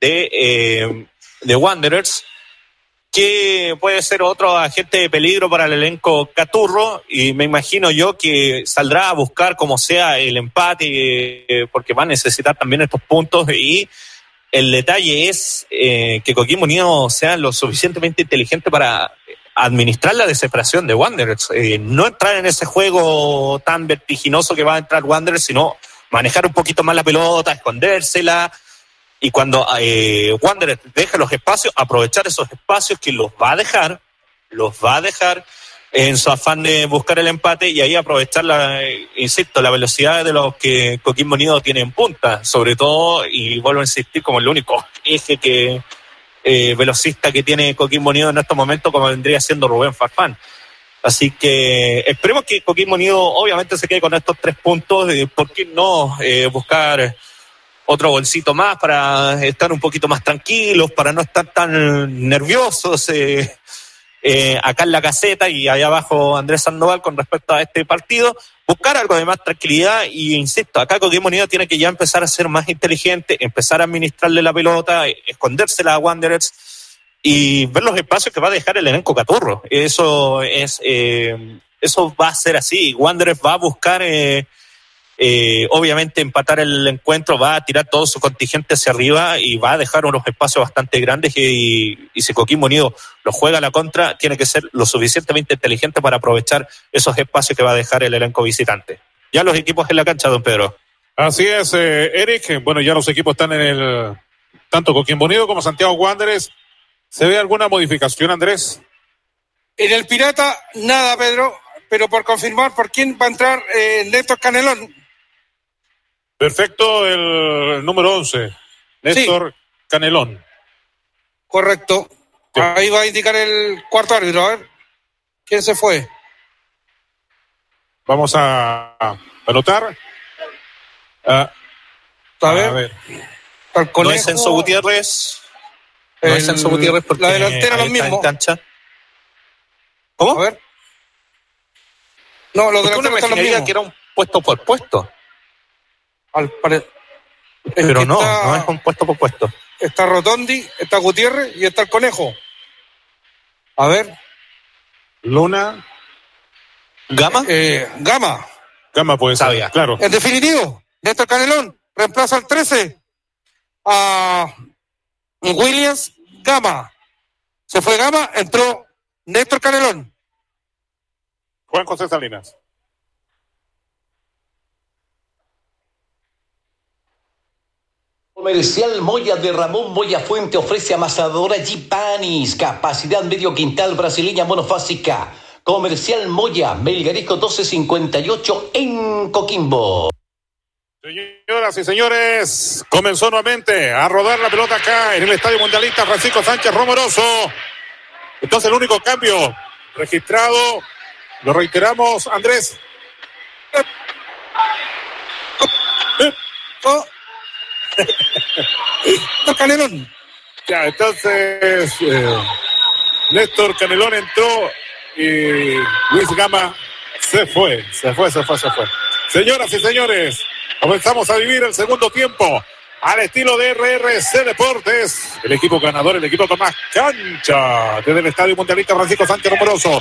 De, eh, de Wanderers, que puede ser otro agente de peligro para el elenco Caturro, y me imagino yo que saldrá a buscar como sea el empate, eh, porque va a necesitar también estos puntos y el detalle es eh, que Coquimbo Unido sea lo suficientemente inteligente para administrar la desesperación de Wanderers. Eh, no entrar en ese juego tan vertiginoso que va a entrar Wanderers, sino manejar un poquito más la pelota, escondérsela. Y cuando eh, Wanderers deja los espacios, aprovechar esos espacios que los va a dejar, los va a dejar en su afán de buscar el empate y ahí aprovechar, la, eh, insisto, la velocidad de los que Coquimbo Unido tiene en punta, sobre todo, y vuelvo a insistir, como el único eje que eh, velocista que tiene Coquimbo Unido en estos momentos, como vendría siendo Rubén Farfán. Así que esperemos que Coquimbo Unido obviamente se quede con estos tres puntos, y ¿por qué no eh, buscar otro bolsito más para estar un poquito más tranquilos, para no estar tan nerviosos? Eh, eh, acá en la caseta y allá abajo Andrés Sandoval con respecto a este partido, buscar algo de más tranquilidad y insisto, acá Coquimbo Unido tiene que ya empezar a ser más inteligente, empezar a administrarle la pelota, escondérsela a Wanderers y ver los espacios que va a dejar el elenco Caturro. Eso es, eh, eso va a ser así. Wanderers va a buscar eh, eh, obviamente empatar el encuentro, va a tirar todo su contingente hacia arriba y va a dejar unos espacios bastante grandes y, y si Coquimbo Unido lo juega a la contra, tiene que ser lo suficientemente inteligente para aprovechar esos espacios que va a dejar el elenco visitante. Ya los equipos en la cancha, don Pedro. Así es, eh, Eric. Bueno, ya los equipos están en el, tanto Coquimbo Unido como Santiago Wanderers. ¿Se ve alguna modificación, Andrés? En el Pirata, nada, Pedro, pero por confirmar por quién va a entrar eh, Néstor Canelón. Perfecto, el número 11, Néstor sí. Canelón. Correcto. Sí. Ahí va a indicar el cuarto árbitro. A ver, ¿quién se fue? Vamos a anotar. Ah, a, ver. A ver. No es Enzo Gutiérrez. No el, es Enzo Gutiérrez porque la delantera lo mismo. Cancha. ¿Cómo? A ver. No, los delanteros están los mismos. que era un puesto por puesto. Al pare... Pero no, está, no es un puesto por puesto. Está Rotondi, está Gutiérrez y está el Conejo. A ver. Luna. ¿Gama? Eh, Gama. Gama puede ser, Sabía. claro. En definitivo, Néstor Canelón reemplaza al 13 a Williams Gama. Se fue Gama, entró Néstor Canelón. Juan José Salinas. Comercial Moya de Ramón Moya Fuente ofrece amasadora Gipanis, capacidad medio quintal brasileña monofásica. Comercial Moya, Melgarisco 1258 en Coquimbo. Señoras y señores, comenzó nuevamente a rodar la pelota acá en el Estadio Mundialista Francisco Sánchez Romoroso. Entonces el único cambio registrado, lo reiteramos, Andrés. Oh. Canelón. Ya, entonces eh, Néstor Canelón entró y Luis Gama se fue, se fue, se fue, se fue. Señoras y señores, comenzamos a vivir el segundo tiempo al estilo de RRC Deportes. El equipo ganador, el equipo con más cancha desde el Estadio Mundialista Francisco Sánchez Romoroso.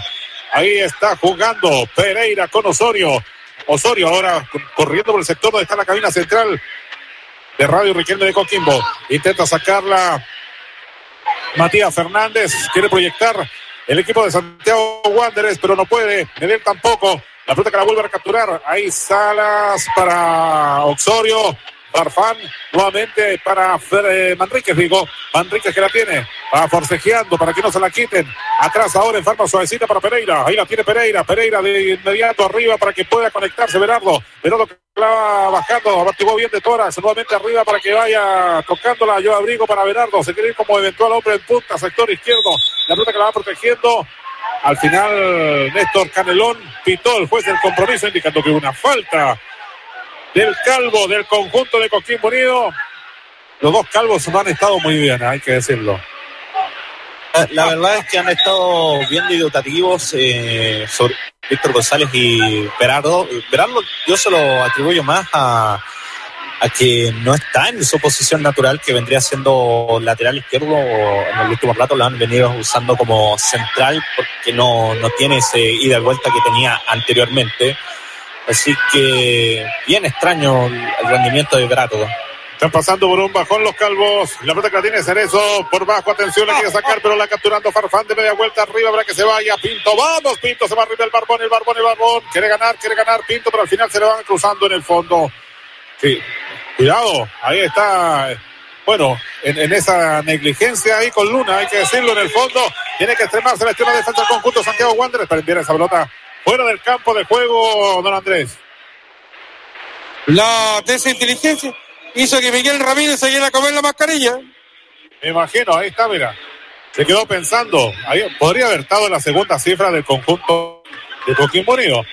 Ahí está jugando Pereira con Osorio. Osorio ahora corriendo por el sector donde está la cabina central de Radio Riquelme de Coquimbo. Intenta sacarla Matías Fernández. Quiere proyectar el equipo de Santiago Wanderers, pero no puede. Medel tampoco. La pelota que la vuelve a capturar. Ahí Salas para Osorio. Farfán nuevamente para eh, digo. Manríquez que la tiene. Va forcejeando para que no se la quiten. Atrás ahora en forma suavecita para Pereira. Ahí la tiene Pereira. Pereira de inmediato arriba para que pueda conectarse Berardo. Berardo la va bajando. Abartigó bien de Toras. Nuevamente arriba para que vaya tocándola. Yo abrigo para Berardo. Se quiere ir como eventual hombre en punta. Sector izquierdo. La pelota que la va protegiendo. Al final, Néstor Canelón pitó el juez del compromiso, indicando que una falta del calvo del conjunto de Coquimbo Unido. Los dos calvos han estado muy bien, hay que decirlo. La verdad es que han estado viendo dotativos eh, sobre Víctor González y Berardo. Berardo yo se lo atribuyo más a, que no está en su posición natural, que vendría siendo lateral izquierdo, en el último rato lo han venido usando como central porque no, no tiene ese ida y vuelta que tenía anteriormente. Así que bien extraño el rendimiento de Berardo. Están pasando por un bajón los calvos. La pelota que la tiene Cerezo por bajo. Atención, la quiere sacar, pero la capturando Farfán de media vuelta arriba para que se vaya. Pinto, vamos, Pinto, se va arriba el barbón, el barbón, el barbón. Quiere ganar, quiere ganar Pinto, pero al final se le van cruzando en el fondo. Sí, cuidado, ahí está. Bueno, en, en esa negligencia ahí con Luna, hay que decirlo en el fondo. Tiene que extremarse la extrema defensa del conjunto Santiago Wanderers para enviar esa pelota fuera del campo de juego, don Andrés. La desinteligencia hizo que Miguel Ramírez se a comer la mascarilla. Me imagino, ahí está, mira. Se quedó pensando. Ahí podría haber estado en la segunda cifra del conjunto de Coquimbo Unido.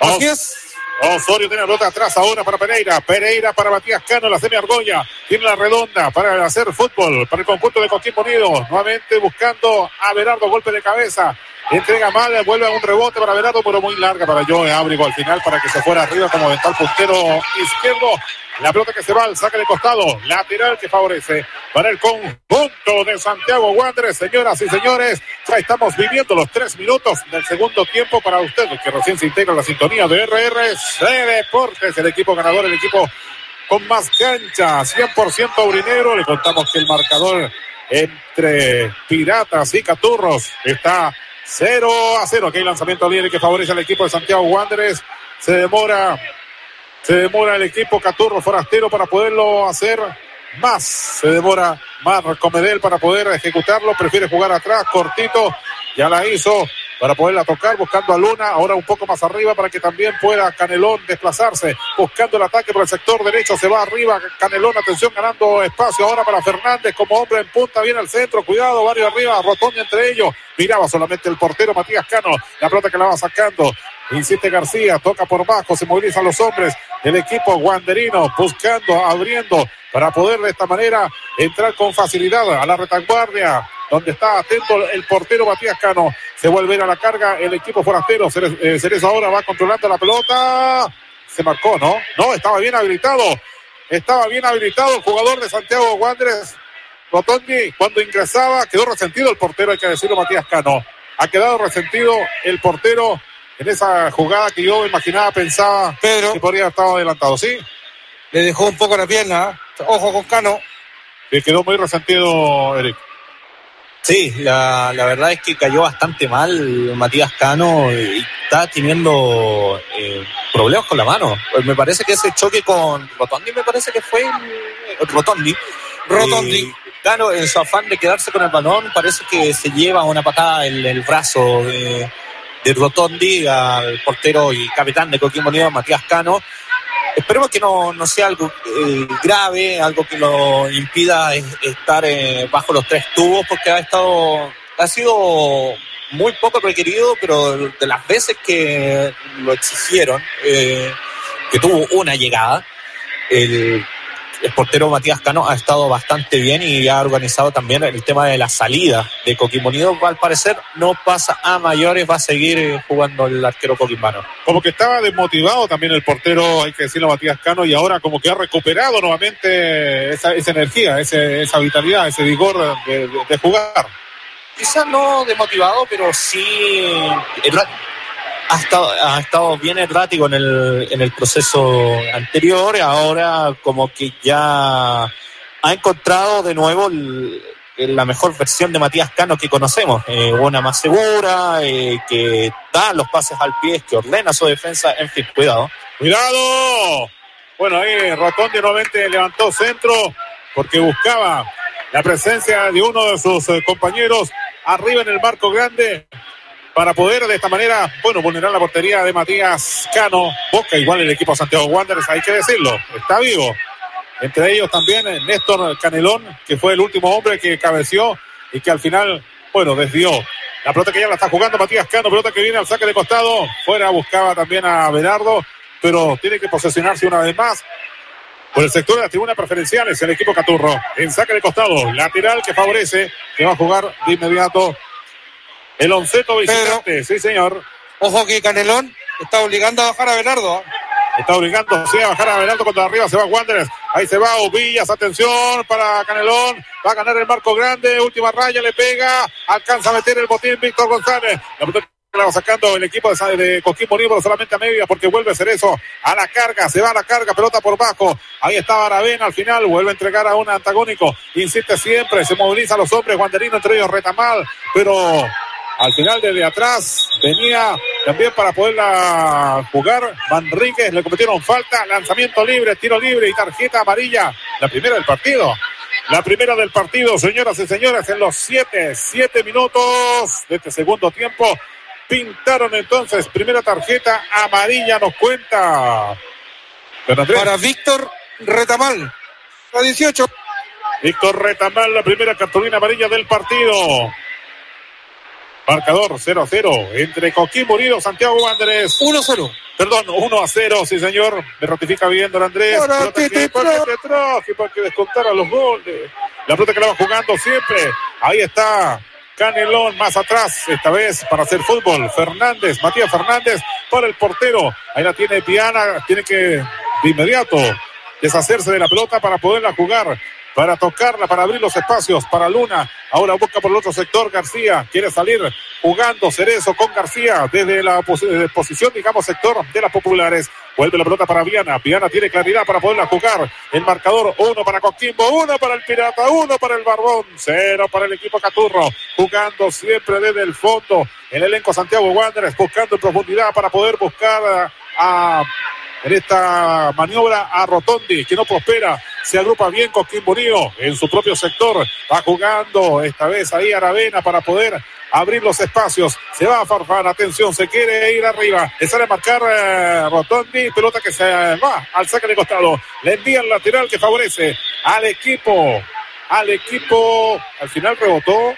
Así es. Osorio tiene la pelota atrás ahora para Pereira. Pereira para Matías Cano, la semi Argolla. Tiene la redonda para hacer fútbol para el conjunto de Coquimbo Unido. Nuevamente buscando a Berardo, golpe de cabeza. Entrega mal, vuelve a un rebote para Berardo, pero muy larga para Joe Ábrigo al final para que se fuera arriba como dental puntero izquierdo. La pelota que se va al saque de costado, lateral que favorece para el conjunto de Santiago Wanderers. Señoras y señores, ya estamos viviendo los tres minutos del segundo tiempo para ustedes que recién se integra la sintonía de RRC Deportes, el equipo ganador, el equipo con más cancha, 100% aurinero. Le contamos que el marcador entre Piratas y Caturros está 0 a 0. Aquí hay lanzamiento libre que favorece al equipo de Santiago Wanderers. Se demora se demora el equipo Caturro Forastero para poderlo hacer más. Se demora Marco Medel para poder ejecutarlo. Prefiere jugar atrás, cortito. Ya la hizo para poderla tocar, buscando a Luna, ahora un poco más arriba para que también pueda Canelón desplazarse, buscando el ataque por el sector derecho, se va arriba Canelón, atención, ganando espacio ahora para Fernández como hombre en punta, viene al centro, cuidado, varios arriba, Rotondi entre ellos, miraba solamente el portero Matías Cano, la pelota que la va sacando, Insiste García, toca por bajo, se movilizan los hombres del equipo guanderino, buscando, abriendo para poder de esta manera entrar con facilidad a la retaguardia, donde está atento el portero Matías Cano. Se vuelve a la carga el equipo forastero. Cerezo ahora va controlando la pelota. Se marcó, ¿no? No, estaba bien habilitado. Estaba bien habilitado el jugador de Santiago Wanderers. Rotondi, cuando ingresaba, quedó resentido el portero, hay que decirlo, Matías Cano. Ha quedado resentido el portero en esa jugada que yo imaginaba, pensaba Pedro, que podría haber estado adelantado, ¿sí? Le dejó un poco la pierna. Ojo con Cano. Le quedó muy resentido, Eric. Sí, la, la, verdad es que cayó bastante mal Matías Cano y está teniendo eh, problemas con la mano. Me parece que ese choque con Rotondi, me parece que fue el, Rotondi. Rotondi. Eh, Cano, en su afán de quedarse con el balón, parece que se lleva una patada en el brazo de, de Rotondi al portero y capitán de Coquimbo Unido, Matías Cano. Esperemos que no, no sea algo eh, grave, algo que lo impida estar eh, bajo los tres tubos, porque ha estado, ha sido muy poco requerido, pero de las veces que lo exigieron, eh, que tuvo una llegada, el el portero Matías Cano ha estado bastante bien y ha organizado también el tema de la salida de Coquimbo Unido. Al parecer no pasa a mayores, va a seguir jugando el arquero coquimbano. Como que estaba desmotivado también el portero, hay que decirlo, Matías Cano, y ahora como que ha recuperado nuevamente esa, esa energía, ese, esa vitalidad, ese vigor de, de, de jugar. Quizás no desmotivado, pero sí ha estado, ha estado bien errático en el, en el proceso anterior, ahora como que ya ha encontrado de nuevo el, la mejor versión de Matías Cano que conocemos, eh, una más segura, eh, que da los pases al pie, que ordena su defensa, en fin, cuidado. Cuidado. Bueno, ahí Rotondi nuevamente levantó centro porque buscaba la presencia de uno de sus eh, compañeros arriba en el marco grande para poder de esta manera, bueno, vulnerar la portería de Matías Cano. Boca igual el equipo Santiago Wanderers, hay que decirlo, está vivo. Entre ellos también Néstor Canelón, que fue el último hombre que cabeció y que al final, bueno, desvió. La pelota que ya la está jugando Matías Cano, pelota que viene al saque de costado. Fuera buscaba también a Berardo, pero tiene que posesionarse una vez más. Por el sector de la tribuna preferencial es el equipo Caturro. En saque de costado, lateral que favorece, que va a jugar de inmediato el onceto visitante. sí, señor. Ojo que Canelón está obligando a bajar a Berardo. ¿eh? Está obligando sí, a bajar a Berardo cuando arriba se va Wanderers. Ahí se va Ovillas, atención para Canelón. Va a ganar el marco grande, última raya, le pega, alcanza a meter el botín Víctor González. La la va sacando el equipo de, de Coquimbo Unido solamente a media porque vuelve a ser eso a la carga, se va a la carga, pelota por bajo. Ahí está Aravena al final, vuelve a entregar a un antagónico. Insiste siempre, se moviliza a los hombres, Wanderino entre ellos Retamal, pero al final desde atrás venía también para poderla jugar. Manríquez le cometieron falta, lanzamiento libre, tiro libre y tarjeta amarilla. La primera del partido. La primera del partido, señoras y señores, en los siete, siete minutos de este segundo tiempo. Pintaron entonces primera tarjeta amarilla, nos cuenta. Para Víctor Retamal, a 18. Víctor Retamal, la primera cartulina amarilla del partido. Marcador 0 a 0 entre Coquimbo Unido, Santiago Wanderers. 1 0. Perdón, 1 a 0, sí señor. Me ratifica bien, don Andrés. Para que, para que descontara los goles. La pelota que la va jugando siempre. Ahí está Canelón más atrás, esta vez para hacer fútbol. Fernández, Matías Fernández para el portero. Ahí la tiene Piana, tiene que de inmediato deshacerse de la pelota para poderla jugar para tocarla, para abrir los espacios para Luna. Ahora busca por el otro sector García. Quiere salir jugando Cerezo con García desde la pos posición, digamos, sector de las populares. Vuelve la pelota para Viana. Viana tiene claridad para poderla jugar. El marcador, uno para Coquimbo, uno para el Pirata, uno para el Barbón, cero para el equipo Caturro. Jugando siempre desde el fondo. El elenco Santiago Wanderers buscando en profundidad para poder buscar a en esta maniobra a Rotondi, que no prospera. Se agrupa bien con Quimbonío en su propio sector. Va jugando esta vez ahí Aravena para poder abrir los espacios. Se va a Farfán, atención, se quiere ir arriba. Le sale a marcar eh, Rotondi, pelota que se va al saque de costado. Le envía el lateral que favorece al equipo. Al equipo, al final rebotó.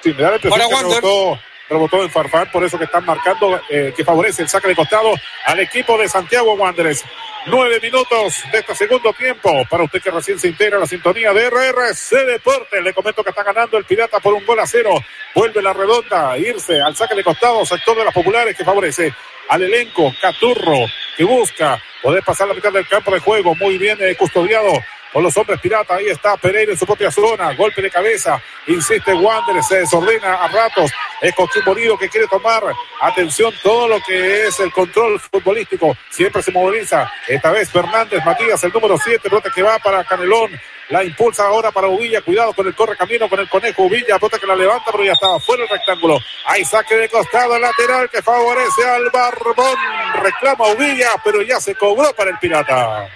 Que rebotó rebotó en Farfán, por eso que están marcando eh, que favorece el saque de costado al equipo de Santiago Wanderers. Nueve minutos de este segundo tiempo. Para usted que recién se integra a la sintonía de RRC Deportes, le comento que está ganando el Pirata por un gol a cero. Vuelve la redonda, irse al saque de costado, sector de las populares que favorece al elenco Caturro que busca poder pasar la mitad del campo de juego. Muy bien eh, custodiado con los hombres pirata. Ahí está Pereira en su propia zona. Golpe de cabeza. Insiste Wander. Se desordena a ratos. Es Coquimbo Unido que quiere tomar atención todo lo que es el control futbolístico. Siempre se moviliza. Esta vez Fernández Matías, el número 7. Pelota que va para Canelón. La impulsa ahora para Uvilla. Cuidado con el corre camino con el conejo Uvilla. Pelota que la levanta, pero ya estaba fuera del rectángulo. Hay saque de costado lateral que favorece al Barbón. Reclama Uvilla, pero ya se cobró para el Pirata.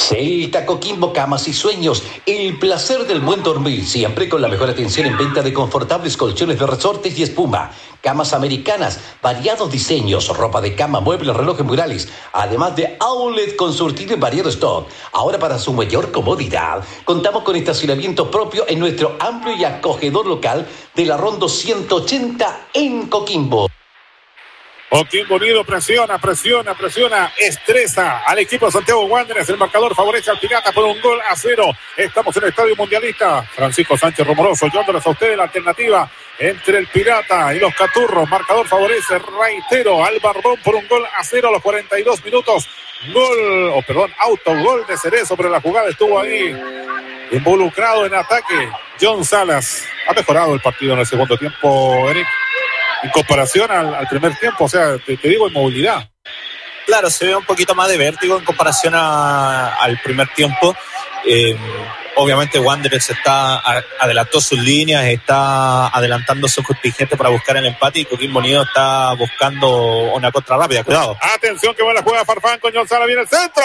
Celta Coquimbo, camas y sueños. El placer del buen dormir. Siempre con la mejor atención en venta de confortables colchones de resortes y espuma. Camas americanas, variados diseños, ropa de cama, muebles, relojes murales. Además de outlet con surtido en variado stock. Ahora para su mayor comodidad, contamos con estacionamiento propio en nuestro amplio y acogedor local de la Rondo 180 en Coquimbo. Coquimbo Unido presiona, presiona, presiona, estresa al equipo de Santiago Wanderers. El marcador favorece al Pirata por un gol a cero. Estamos en el Estadio Mundialista. Francisco Sánchez Romoroso, llevándoles a ustedes la alternativa entre el Pirata y los Caturros. Marcador favorece, reitero, al Barbón por un gol a cero a los 42 minutos. Gol, o perdón, autogol de Cerezo, pero la jugada estuvo ahí involucrado en ataque. John Salas ha mejorado el partido en el segundo tiempo, Eric. En comparación al, primer tiempo, o sea, te, digo en movilidad. Claro, se ve un poquito más de vértigo en comparación al primer tiempo. Eh, obviamente Wanderers está adelantó sus líneas, está adelantando su contingente para buscar el empate y Coquimbo Unido está buscando una contra rápida. Cuidado. Atención que buena juega Farfán con Sala viene el centro.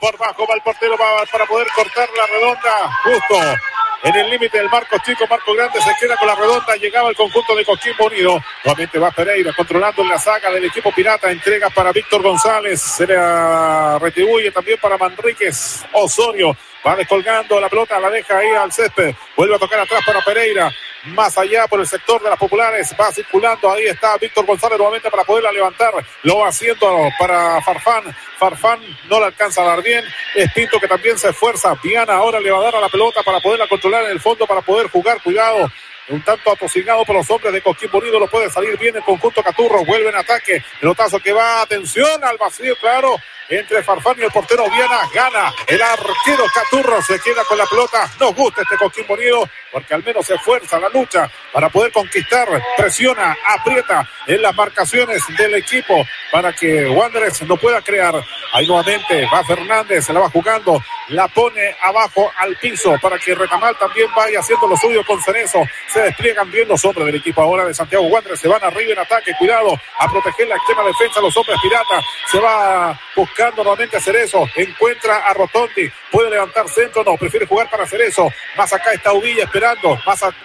Por bajo va el portero para, poder cortar la redonda. Justo en el límite del marco chico, marco grande, se queda con la redonda, llegaba el conjunto de Coquimbo Unido. Nuevamente va Pereira controlando la saga del equipo pirata, entrega para Víctor González, se le retribuye también para Manríquez Osorio. Va descolgando la pelota, la deja ahí al césped. Vuelve a tocar atrás para Pereira. Más allá por el sector de las populares. Va circulando. Ahí está Víctor González nuevamente para poderla levantar. Lo va haciendo para Farfán. Farfán no la alcanza a dar bien. Es Pinto que también se esfuerza. Viana ahora le va a dar a la pelota para poderla controlar en el fondo, para poder jugar. Cuidado un tanto atosigado por los hombres de Coquimbo Unido, lo puede salir bien el conjunto Caturro, vuelve en ataque, pelotazo que va, atención al vacío, claro, entre Farfán y el portero Viana. Gana el arquero Caturro. Se queda con la pelota. Nos gusta este Coquimbo Unido porque al menos se esfuerza la lucha para poder conquistar. Presiona, aprieta en las marcaciones del equipo para que Wanderers no pueda crear. Ahí nuevamente va Fernández, se la va jugando, la pone abajo al piso para que Retamal también vaya haciendo lo suyo con Cerezo. Se despliegan bien los hombres del equipo ahora de Santiago Wanderers. Se van arriba en ataque. Cuidado a proteger la extrema defensa. Los hombres piratas se va buscando nuevamente a Cerezo. Encuentra a Rotondi. Puede levantar centro. No, prefiere jugar para Cerezo. Más acá está Uvilla esperando.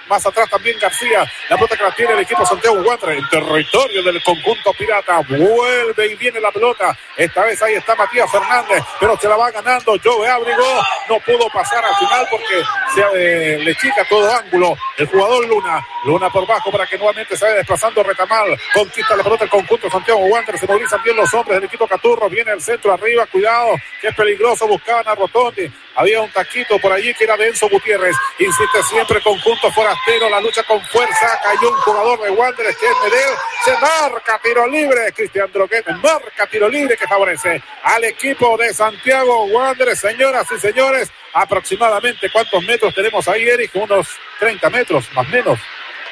Más, atrás también García. La pelota que la tiene el equipo Santiago Wanderers en territorio del conjunto pirata. Vuelve y viene la pelota. Esta vez ahí está Matías Fernández, pero se la va ganando Joe Abrigo. No pudo pasar al final porque se eh, le chica todo ángulo. El jugador Luna. Luna por bajo para que nuevamente se vaya desplazando Retamal. Conquista la pelota el conjunto Santiago Wanderers. Se movilizan bien los hombres del equipo Caturro. Viene el centro arriba. Cuidado, que es peligroso. Buscaban a Rotondi. Había un taquito por allí que era de Enzo Gutiérrez. Insiste siempre conjunto forastero. La lucha con fuerza. Cayó un jugador de Wanderers que es Medel. Se marca tiro libre. Cristian Droguet marca tiro libre que favorece al equipo de Santiago Wanderers. Señoras y señores, aproximadamente cuántos metros tenemos ahí, Eric? Unos 30 metros, más o menos.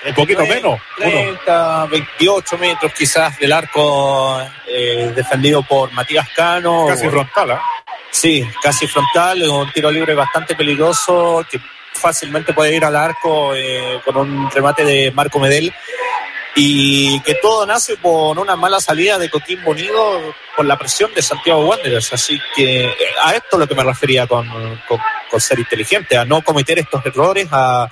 Un poquito menos. 30, 28 metros quizás del arco eh, defendido por Matías Cano. Casi frontal, ¿eh? Sí, casi frontal, un tiro libre bastante peligroso que fácilmente puede ir al arco eh, con un remate de Marco Medel y que todo nace por una mala salida de Coquimbo Unido por la presión de Santiago Wanderers. Así que eh, a esto es lo que me refería con, con, ser inteligente, a no cometer estos errores, a,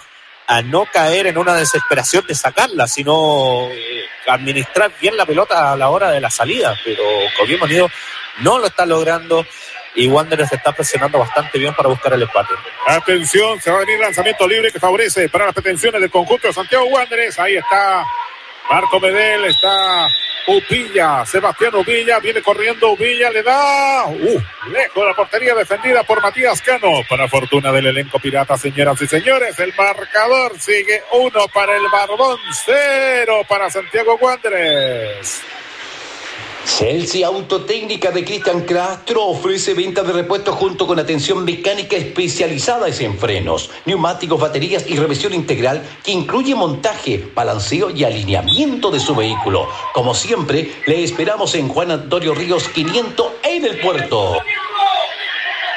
a, no caer en una desesperación de sacarla, sino eh, administrar bien la pelota a la hora de la salida. Pero Coquimbo Unido no lo está logrando y Wanderers está presionando bastante bien para buscar el empate. Atención, se va a venir lanzamiento libre que favorece para las pretensiones del conjunto de Santiago Wanderers. Ahí está Marco Medel, está Upilla, Sebastián Upilla, viene corriendo Upilla, le da, uh, lejos la portería defendida por Matías Cano. Para fortuna del elenco pirata, señoras y señores, el marcador sigue uno para el Barbón, cero para Santiago Wanderers. Celsi Autotécnica de Cristian Castro ofrece venta de repuestos junto con atención mecánica especializada en frenos, neumáticos, baterías y revisión integral que incluye montaje, balanceo y alineamiento de su vehículo. Como siempre, le esperamos en Juan Antonio Ríos 500 en el puerto.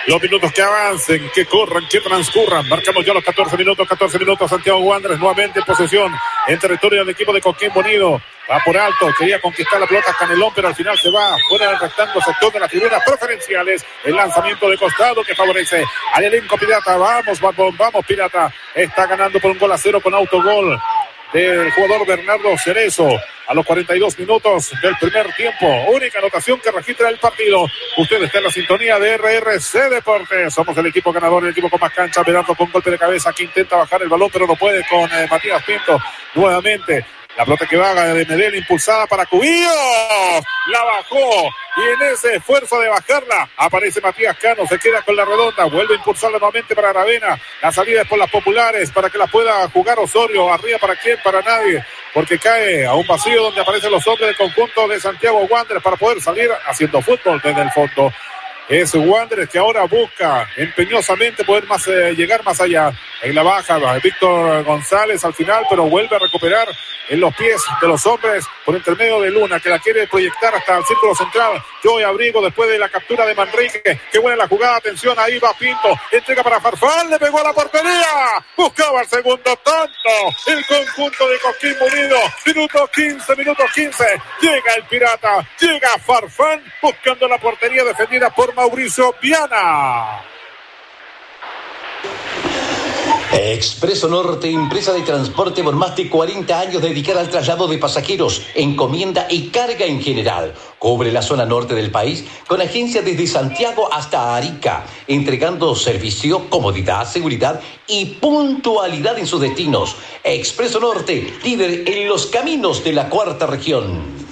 Los minutos que avancen, que corran, que transcurran. Marcamos ya los 14 minutos, 14 minutos. Santiago Wanderers nuevamente en posesión en territorio del equipo de Coquimbo Unido. Va por alto, quería conquistar la pelota Canelón, pero al final se va fuera del rectángulo sector de las figuras preferenciales. El lanzamiento de costado que favorece al elenco Pirata. Vamos, vamos, vamos, Pirata. Está ganando por un gol a cero con autogol del jugador Bernardo Cerezo a los 42 minutos del primer tiempo. Única anotación que registra el partido. Usted está en la sintonía de RRC Deportes. Somos el equipo ganador, el equipo con más cancha. Bernardo con golpe de cabeza que intenta bajar el balón, pero no puede con eh, Matías Pinto nuevamente. La pelota que va de Medel impulsada para Cubillo. La bajó. Y en ese esfuerzo de bajarla aparece Matías Cano. Se queda con la redonda. Vuelve a impulsarla nuevamente para Aravena. La salida es por las populares para que la pueda jugar Osorio. Arriba para quién, para nadie. Porque cae a un vacío donde aparecen los hombres del conjunto de Santiago Wanderers para poder salir haciendo fútbol desde el fondo. Es Wanderers que ahora busca empeñosamente poder más, eh, llegar más allá. En la baja, Víctor González al final, pero vuelve a recuperar en los pies de los hombres por intermedio de Luna, que la quiere proyectar hasta el círculo central. Yo abrigo después de la captura de Manrique. Qué buena la jugada, atención, ahí va Pinto. Entrega para Farfán, le pegó a la portería. Buscaba el segundo tanto. El conjunto de Coquimbo Unido. Minuto 15, minuto 15. Llega el pirata, llega Farfán buscando la portería defendida por Mauricio Viana. Expreso Norte, empresa de transporte por más de 40 años dedicada al traslado de pasajeros, encomienda y carga en general. Cubre la zona norte del país con agencia desde Santiago hasta Arica, entregando servicio, comodidad, seguridad y puntualidad en sus destinos. Expreso Norte, líder en los caminos de la cuarta región.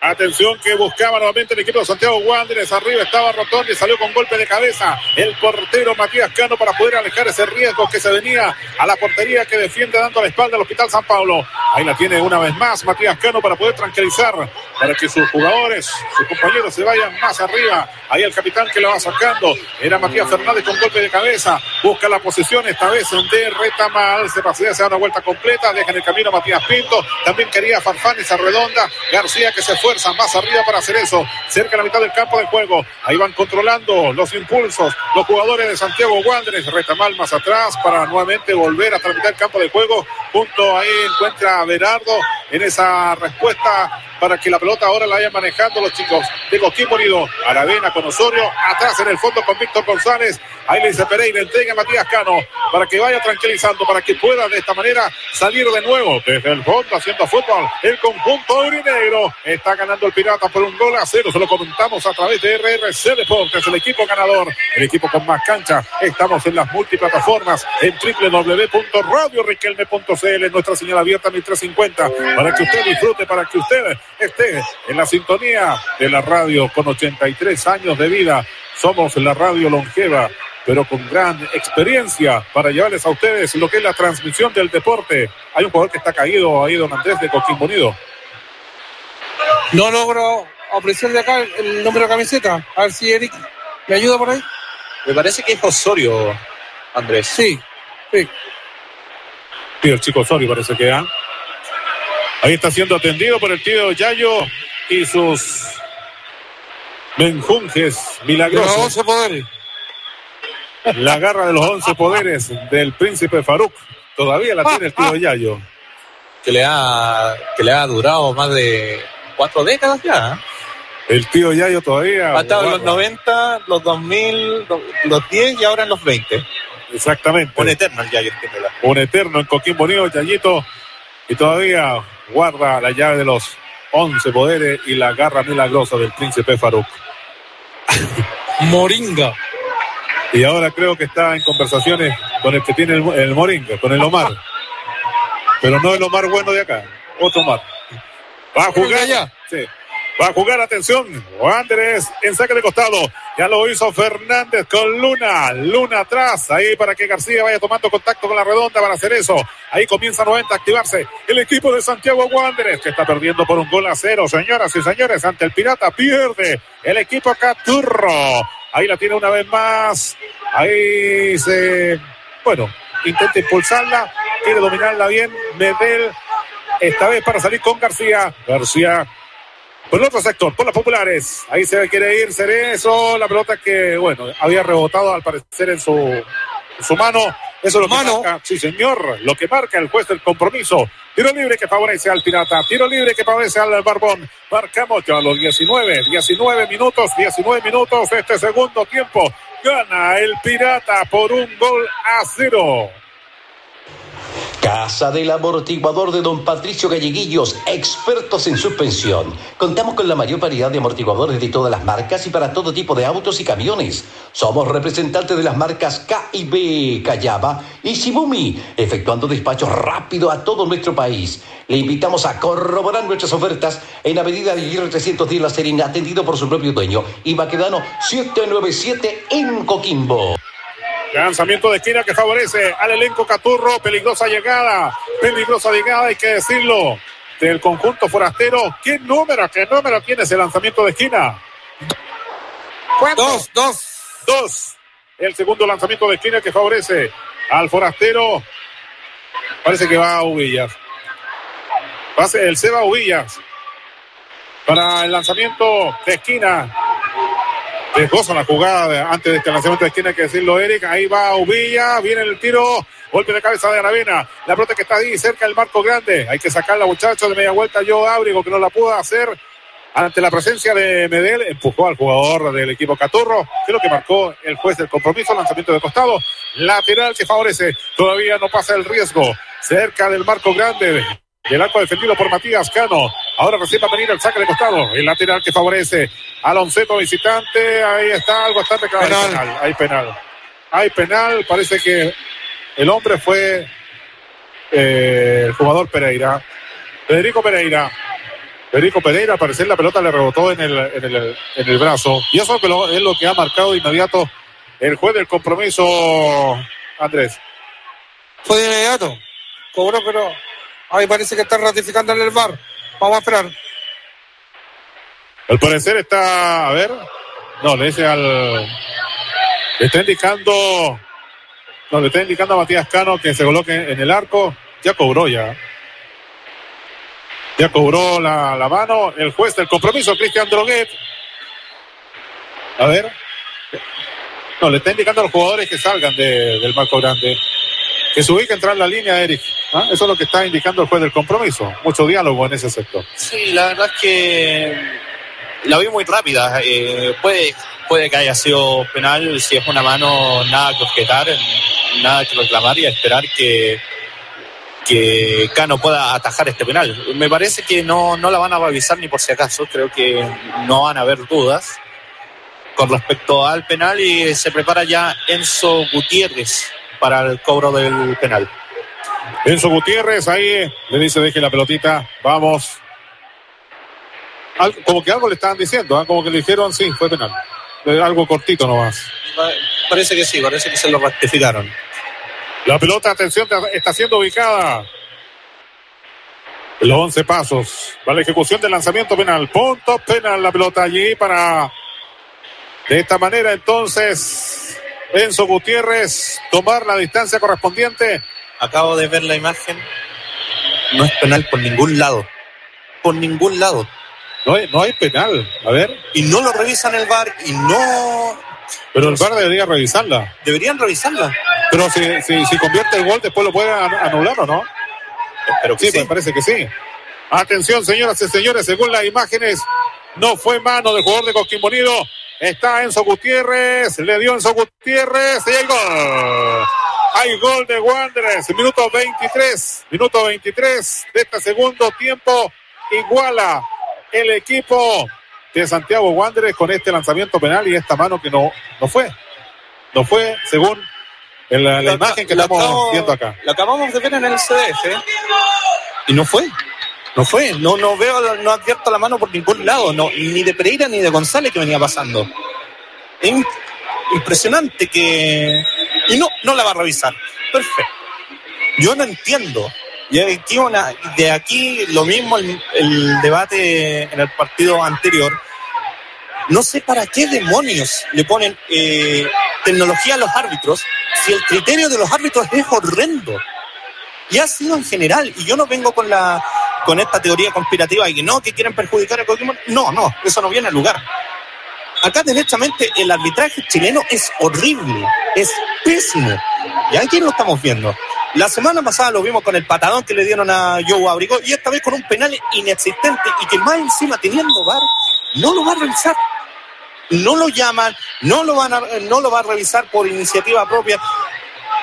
Atención que buscaba nuevamente el equipo de Santiago Wanderers. Arriba estaba Rotondi, salió con golpe de cabeza el portero Matías Cano para poder alejar ese riesgo que se venía a la portería que defiende dando la espalda al Hospital San Pablo. Ahí la tiene una vez más Matías Cano para poder tranquilizar, para que sus jugadores, sus compañeros se vayan más arriba. Ahí el capitán que lo va sacando era Matías Fernández con golpe de cabeza. Busca la posición esta vez de Retamal. Se pasea, se da una vuelta completa. Deja en el camino Matías Pinto. También quería Farfán esa redonda. García que se fue más arriba para hacer eso. Cerca la mitad del campo de juego. Ahí van controlando los impulsos los jugadores de Santiago Wanderers. Retamal más atrás para nuevamente volver hasta la mitad del campo de juego. Junto ahí encuentra a Berardo en esa respuesta para que la pelota ahora la vayan manejando los chicos de Coquimbo Unido. Aravena con Osorio, atrás en el fondo con Víctor González. Ahí le dice Pereira, entrega a Matías Cano para que vaya tranquilizando, para que pueda de esta manera salir de nuevo desde el fondo haciendo fútbol. El conjunto urinegro está ganando el Pirata por un gol a cero. Se lo comentamos a través de RRC Deportes, el equipo ganador, el equipo con más cancha. Estamos en las multiplataformas en www.radioriquelme.cl, nuestra señal abierta 1350, para que usted disfrute, para que usted esté en la sintonía de la radio con 83 años de vida. Somos la radio longeva, pero con gran experiencia para llevarles a ustedes lo que es la transmisión del deporte. Hay un jugador que está caído ahí, don Andrés de Coquimbo Unido. No logro apreciar de acá el número de camiseta. A ver si Eric me ayuda por ahí. Me parece que es Osorio, Andrés. Sí, sí. Sí, el chico Osorio parece que ¿ah? Ahí está siendo atendido por el tío Yayo y sus menjunjes milagrosos. Los 11 poderes. La garra de los once poderes del príncipe Faruk. Todavía la tiene el tío Yayo. Que le ha, que le ha durado más de cuatro décadas ya. ¿eh? El tío Yayo todavía. Ha estado en los 90, los 2000, los 10 y ahora en los 20. Exactamente. Un eterno el Yayo. Un eterno en Coquimbo Unido, Yayito. Y todavía guarda la llave de los 11 poderes y la garra milagrosa del príncipe Faruk. Moringa. Y ahora creo que está en conversaciones con el que tiene el, el Moringa, con el Omar. Pero no el Omar bueno de acá, otro Omar. Va a jugar. Ya. Sí. Va a jugar, atención, Andrés en saque de costado. Ya lo hizo Fernández con Luna. Luna atrás, ahí para que García vaya tomando contacto con la redonda para hacer eso. Ahí comienza nuevamente a activarse el equipo de Santiago Wanderers, que está perdiendo por un gol a cero. Señoras y señores, ante el Pirata pierde el equipo Caturro. Ahí la tiene una vez más. Ahí se, bueno, intenta impulsarla, quiere dominarla bien. Medel, esta vez para salir con García. García por el otro sector, por las populares. Ahí se quiere ir Cerezo. La pelota que, bueno, había rebotado al parecer en su, en su mano. Eso es lo Mano. que marca, sí señor, lo que marca el juez del compromiso. Tiro libre que favorece al Pirata, tiro libre que favorece al Barbón. Marcamos ya los 19, 19 minutos, 19 minutos este segundo tiempo. Gana el Pirata por un gol a cero. Casa del Amortiguador de Don Patricio Galleguillos, expertos en suspensión. Contamos con la mayor variedad de amortiguadores de todas las marcas y para todo tipo de autos y camiones. Somos representantes de las marcas K y B, Callaba y Shimumi, efectuando despachos rápido a todo nuestro país. Le invitamos a corroborar nuestras ofertas en Avenida de Aguirre 310 La Serena, atendido por su propio dueño, y Maquedano 797 en Coquimbo. Lanzamiento de esquina que favorece al elenco Caturro. Peligrosa llegada. Peligrosa llegada, hay que decirlo. Del conjunto forastero. ¿Qué número, qué número tiene ese lanzamiento de esquina? Dos, dos. Dos. El segundo lanzamiento de esquina que favorece al forastero. Parece que va a Ubillas. Pase el Seba Ubillas. Para el lanzamiento de esquina. Riesgosa la jugada antes de este lanzamiento de esquina, hay que decirlo, Eric. Ahí va Ubilla, viene el tiro, golpe de cabeza de Aravena. La pelota que está ahí cerca del marco grande. Hay que sacarla, muchachos, de media vuelta. Yo Ábrigo, que no la pudo hacer ante la presencia de Medel. Empujó al jugador del equipo Caturro. Creo que marcó el juez del compromiso. Lanzamiento de costado. Lateral que favorece. Todavía no pasa el riesgo. Cerca del marco grande. El arco defendido por Matías Cano. Ahora recién va a venir el saque de costado. El lateral que favorece al onceto visitante. Ahí está algo bastante claro. Hay penal. Hay penal. Hay penal. Parece que el hombre fue eh, el jugador Pereira. Federico Pereira. Federico Pereira, al parecer la pelota le rebotó en el, en el, en el brazo. Y eso es lo, es lo que ha marcado de inmediato el juez del compromiso, Andrés. Fue de inmediato. Cobró, pero ahí parece que está ratificando en el bar. Vamos a esperar. Al parecer está, a ver, no, le dice al, le está indicando, no, le está indicando a Matías Cano que se coloque en el arco. Ya cobró ya. Ya cobró la, la mano el juez del compromiso, Cristian Droguet. A ver. No, le está indicando a los jugadores que salgan de, del marco grande. Que se ubique entrar en la línea, Eric. ¿Ah? Eso es lo que está indicando el juez del compromiso. Mucho diálogo en ese sector. Sí, la verdad es que la vi muy rápida. Eh, puede, puede que haya sido penal. Si es una mano, nada que objetar, nada que reclamar y a esperar que, que Cano pueda atajar este penal. Me parece que no, no la van a revisar ni por si acaso. Creo que no van a haber dudas con respecto al penal y se prepara ya Enzo Gutiérrez para el cobro del penal. Enzo Gutiérrez ahí le dice deje la pelotita, vamos. Como que algo le estaban diciendo, ¿eh? como que le dijeron sí, fue penal. Algo cortito nomás. Parece que sí, parece que se lo rectificaron. La pelota, atención, está siendo ubicada. Los 11 pasos para la ejecución del lanzamiento penal. Punto penal la pelota allí para. De esta manera, entonces, Enzo Gutiérrez tomar la distancia correspondiente. Acabo de ver la imagen. No es penal por ningún lado. Por ningún lado. No hay, no hay penal. A ver. Y no lo revisan el VAR y no. Pero el VAR debería revisarla. Deberían revisarla. Pero si, si, si convierte el gol, después lo puede anular o no. Pero sí, sí, me parece que sí. Atención, señoras y señores, según las imágenes, no fue mano del jugador de Coquimbo Unido. Está Enzo Gutiérrez, le dio Enzo Gutiérrez y hay gol. Hay gol de Wanderers, minuto 23, minuto 23 de este segundo tiempo. Iguala el equipo de Santiago Wanderers con este lanzamiento penal y esta mano que no, no fue. No fue según la, la imagen que estamos acabo, viendo acá. Lo acabamos de ver en el CDF ¿eh? y no fue. No fue, no, no veo, no advierto la mano por ningún lado, no, ni de Pereira ni de González que venía pasando. Es impresionante que. Y no, no la va a revisar. Perfecto. Yo no entiendo. Y aquí una, de aquí lo mismo el, el, debate en el partido anterior. No sé para qué demonios le ponen eh, tecnología a los árbitros si el criterio de los árbitros es horrendo. Y ha sido en general. Y yo no vengo con la con esta teoría conspirativa y que no, que quieren perjudicar a Pokémon. No, no, eso no viene al lugar. Acá, derechamente, el arbitraje chileno es horrible, es pésimo. Y aquí lo estamos viendo. La semana pasada lo vimos con el patadón que le dieron a Joe Abrigo y esta vez con un penal inexistente y que más encima teniendo VAR no lo va a revisar. No lo llaman, no lo, van a, no lo va a revisar por iniciativa propia.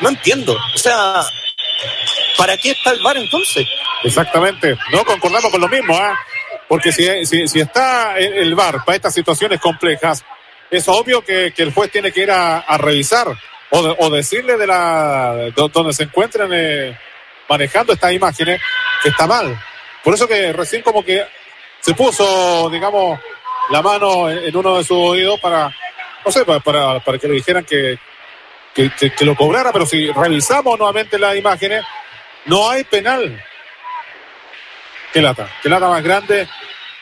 No entiendo. O sea, ¿para qué está el VAR entonces? Exactamente. No concordamos con lo mismo, ¿eh? Porque si, si, está el VAR para estas situaciones complejas, es obvio que, que el juez tiene que ir a, revisar o, de, o, decirle de la de donde se encuentren eh, manejando estas imágenes que está mal. Por eso que recién como que se puso, digamos, la mano en, uno de sus oídos para, no sé, para, para que le dijeran que, que, lo cobrara, pero si revisamos nuevamente las imágenes, no hay penal. Qué lata, qué lata más grande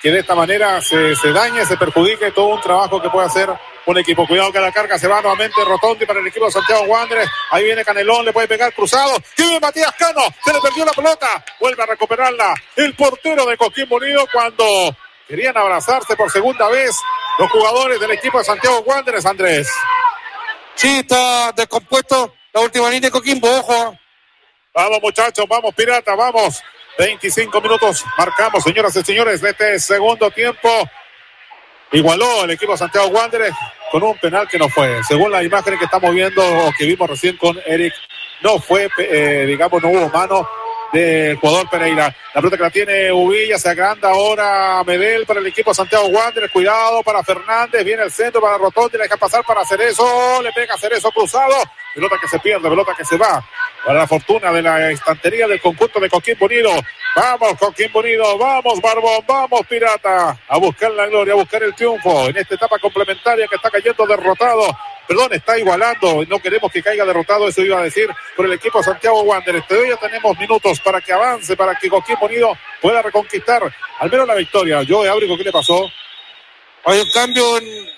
que de esta manera se, se dañe, se perjudique todo un trabajo que puede hacer un equipo. Cuidado que la carga se va nuevamente Rotondi para el equipo de Santiago Wanderers. Ahí viene Canelón, le puede pegar cruzado. Y Matías Cano, se le perdió la pelota. Vuelve a recuperarla el portero de Coquimbo Unido cuando querían abrazarse por segunda vez los jugadores del equipo de Santiago Wanderers, Andrés. Sí, está descompuesto la última línea de Coquimbo, ojo. Vamos muchachos, vamos pirata, vamos. 25 minutos marcamos, señoras y señores, de este segundo tiempo. Igualó el equipo Santiago Wanderers con un penal que no fue. Según la imagen que estamos viendo o que vimos recién con Eric, no fue, eh, digamos, no hubo mano del jugador Pereira. La pelota que la tiene Uvilla, se agranda ahora Medel para el equipo Santiago Wanderers. Cuidado para Fernández, viene el centro para Rotondi, le deja pasar para Cerezo, le pega Cerezo cruzado. Pelota que se pierde, pelota que se va. Para la fortuna de la estantería del conjunto de Coquimbo Unido. Vamos, Coquimbo Unido, vamos, Barbón, vamos, Pirata. A buscar la gloria, a buscar el triunfo en esta etapa complementaria que está cayendo derrotado perdón, está igualando, no queremos que caiga derrotado, eso iba a decir, por el equipo Santiago Wanderers. Todavía tenemos minutos para que avance, para que Coquimbo Unido pueda reconquistar al menos la victoria. Yo, Ábrico, ¿qué le pasó? Hay un cambio en,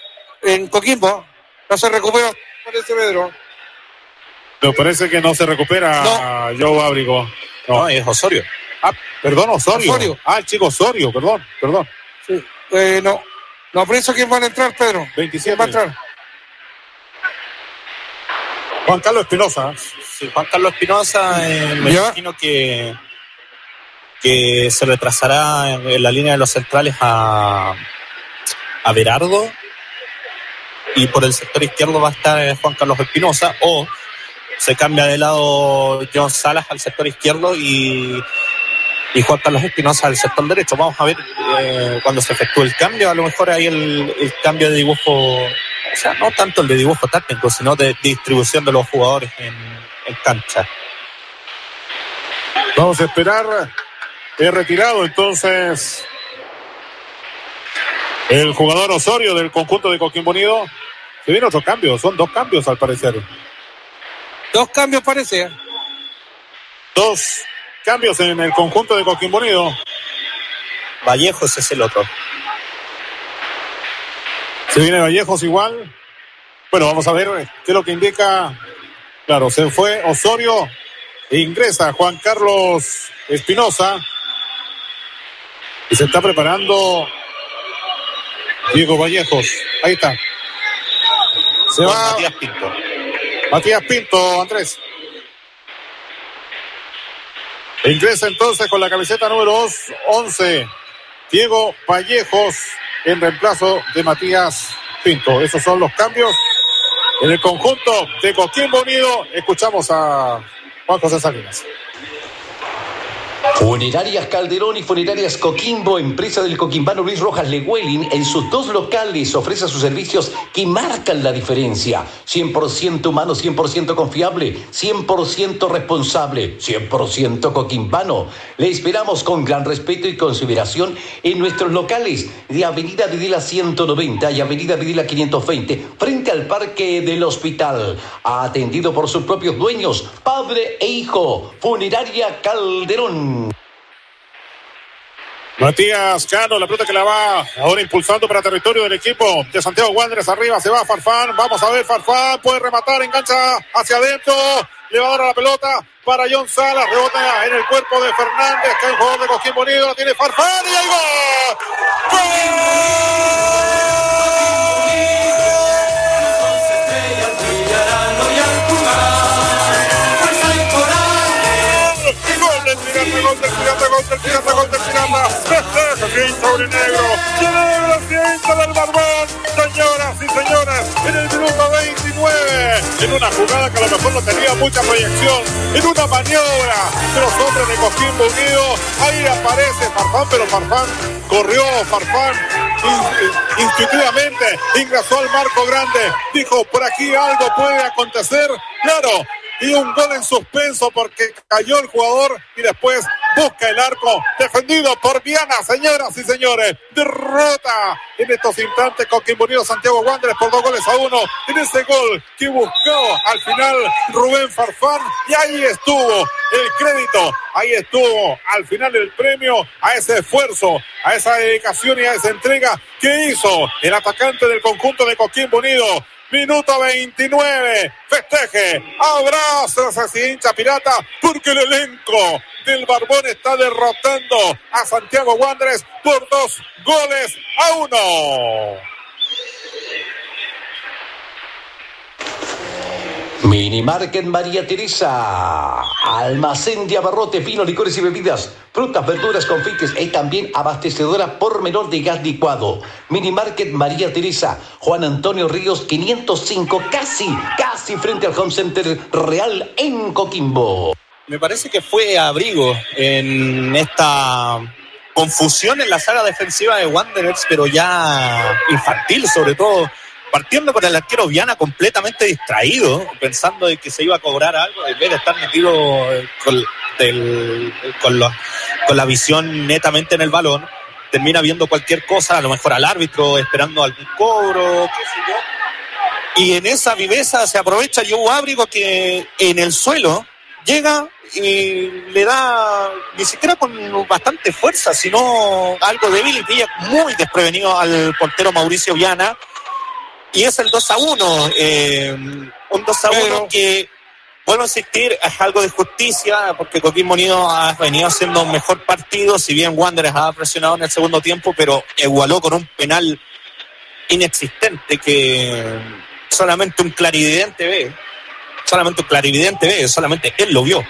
en Coquimbo, no se recupera, parece Pedro. Me parece que no se recupera Joe Ábrigo. No. es Osorio. Ah, perdón, Osorio. Osorio. Ah, el chico Osorio, perdón, perdón. Sí. Eh, no, no, por eso quién van a entrar, Pedro. 27. ¿Quién va a entrar? Juan Carlos Espinosa. Sí, Juan Carlos Espinosa, eh, me Ya. imagino que, que se retrasará en, en la línea de los centrales a, a Berardo y por el sector izquierdo va a estar eh, Juan Carlos Espinosa o se cambia de lado John Salas al sector izquierdo y, y Juan Carlos Espinosa al sector derecho. Vamos a ver eh, cuando se efectúe el cambio, a lo mejor ahí el, cambio de dibujo, o sea, no tanto el de dibujo táctico, sino de distribución de los jugadores en, en cancha. Vamos a esperar. He retirado entonces el jugador Osorio del conjunto de Coquimbo Unido. Se viene otro cambio, son dos cambios al parecer. Dos cambios parece. ¿eh? Dos cambios en el conjunto de Coquimbo Unido. Vallejos es el otro. Se viene Vallejos igual. Bueno, vamos a ver qué es lo que indica. Claro, se fue Osorio e ingresa Juan Carlos Espinosa. Y se está preparando Diego Vallejos. Ahí está. Se Con va Matías Pinto. Matías Pinto, Andrés. Ingresa entonces con la camiseta número 2, 11. Diego Vallejos en reemplazo de Matías Pinto. Esos son los cambios en el conjunto de Coquimbo Unido. Escuchamos a Juan José Salinas. Funerarias Calderón y Funerarias Coquimbo, empresa del coquimbano Luis Rojas Lewelin, en sus dos locales ofrece sus servicios que marcan la diferencia. 100% humano, 100% confiable, 100% responsable, 100% coquimbano. Le esperamos con gran respeto y consideración en nuestros locales de Avenida Videla 190 y Avenida Videla 520, frente al Parque del Hospital. Atendido por sus propios dueños, padre e hijo. Funeraria Calderón. Matías Cano, la pelota que la va ahora impulsando para territorio del equipo de Santiago Wanderers. Arriba se va Farfán. Vamos a ver, Farfán puede rematar, engancha hacia adentro. Le va a dar la pelota para John Salas. Rebota en el cuerpo de Fernández, que es el jugador de Coquimbo Unido. La tiene Farfán y hay gol. Estrellas Pirata, gol del Pirata, gol del Pirata. Festeja, bien sobre negro. Celebra asiento del Barbón. Señoras y señores, en el minuto 29. En una jugada que a lo mejor no tenía mucha proyección. En una maniobra de los hombres de Coquimbo Unido. Ahí aparece Farfán, pero Farfán corrió, Farfán in- intuitivamente ingresó al marco grande. Dijo, por aquí algo puede acontecer. Claro, y un gol en suspenso porque cayó el jugador y después busca el arco, defendido por Viana, señoras y señores. Derrota en estos instantes con Unido Santiago Wanderers por dos goles a uno. En ese gol que buscó al final Rubén Farfán y ahí estuvo el crédito, ahí estuvo al final el premio a ese esfuerzo, a esa dedicación y a esa entrega que hizo el atacante del conjunto de Coquimbo Unido. Minuto 29. Festeje. Abrazos a hincha pirata porque el elenco del Barbón está derrotando a Santiago Wanderers por dos goles a uno. Minimarket María Teresa. Almacén de abarrote, vino, licores y bebidas, frutas, verduras, confites y también abastecedora por menor de gas licuado. Minimarket María Teresa. Juan Antonio Ríos 505, casi, casi frente al Home Center Real en Coquimbo. Me parece que fue abrigo en esta confusión en la saga defensiva de Wanderers, pero ya infantil sobre todo partiendo con el arquero Viana completamente distraído, pensando de que se iba a cobrar algo, en vez de estar metido con, del, con, la visión netamente en el balón, termina viendo cualquier cosa, a lo mejor al árbitro esperando algún cobro, qué sé yo. Y en esa viveza se aprovecha Joe Ábrigo que en el suelo llega y le da ni siquiera con bastante fuerza, sino algo débil y muy desprevenido al portero Mauricio Viana y es el 2 a 1. Eh, un 2 a 1 que, bueno, insistir, es algo de justicia, porque Coquimbo Unido ha venido haciendo un mejor partido, si bien Wanderers ha presionado en el segundo tiempo, pero igualó con un penal inexistente que solamente un clarividente ve. Solamente un clarividente ve, solamente él lo vio.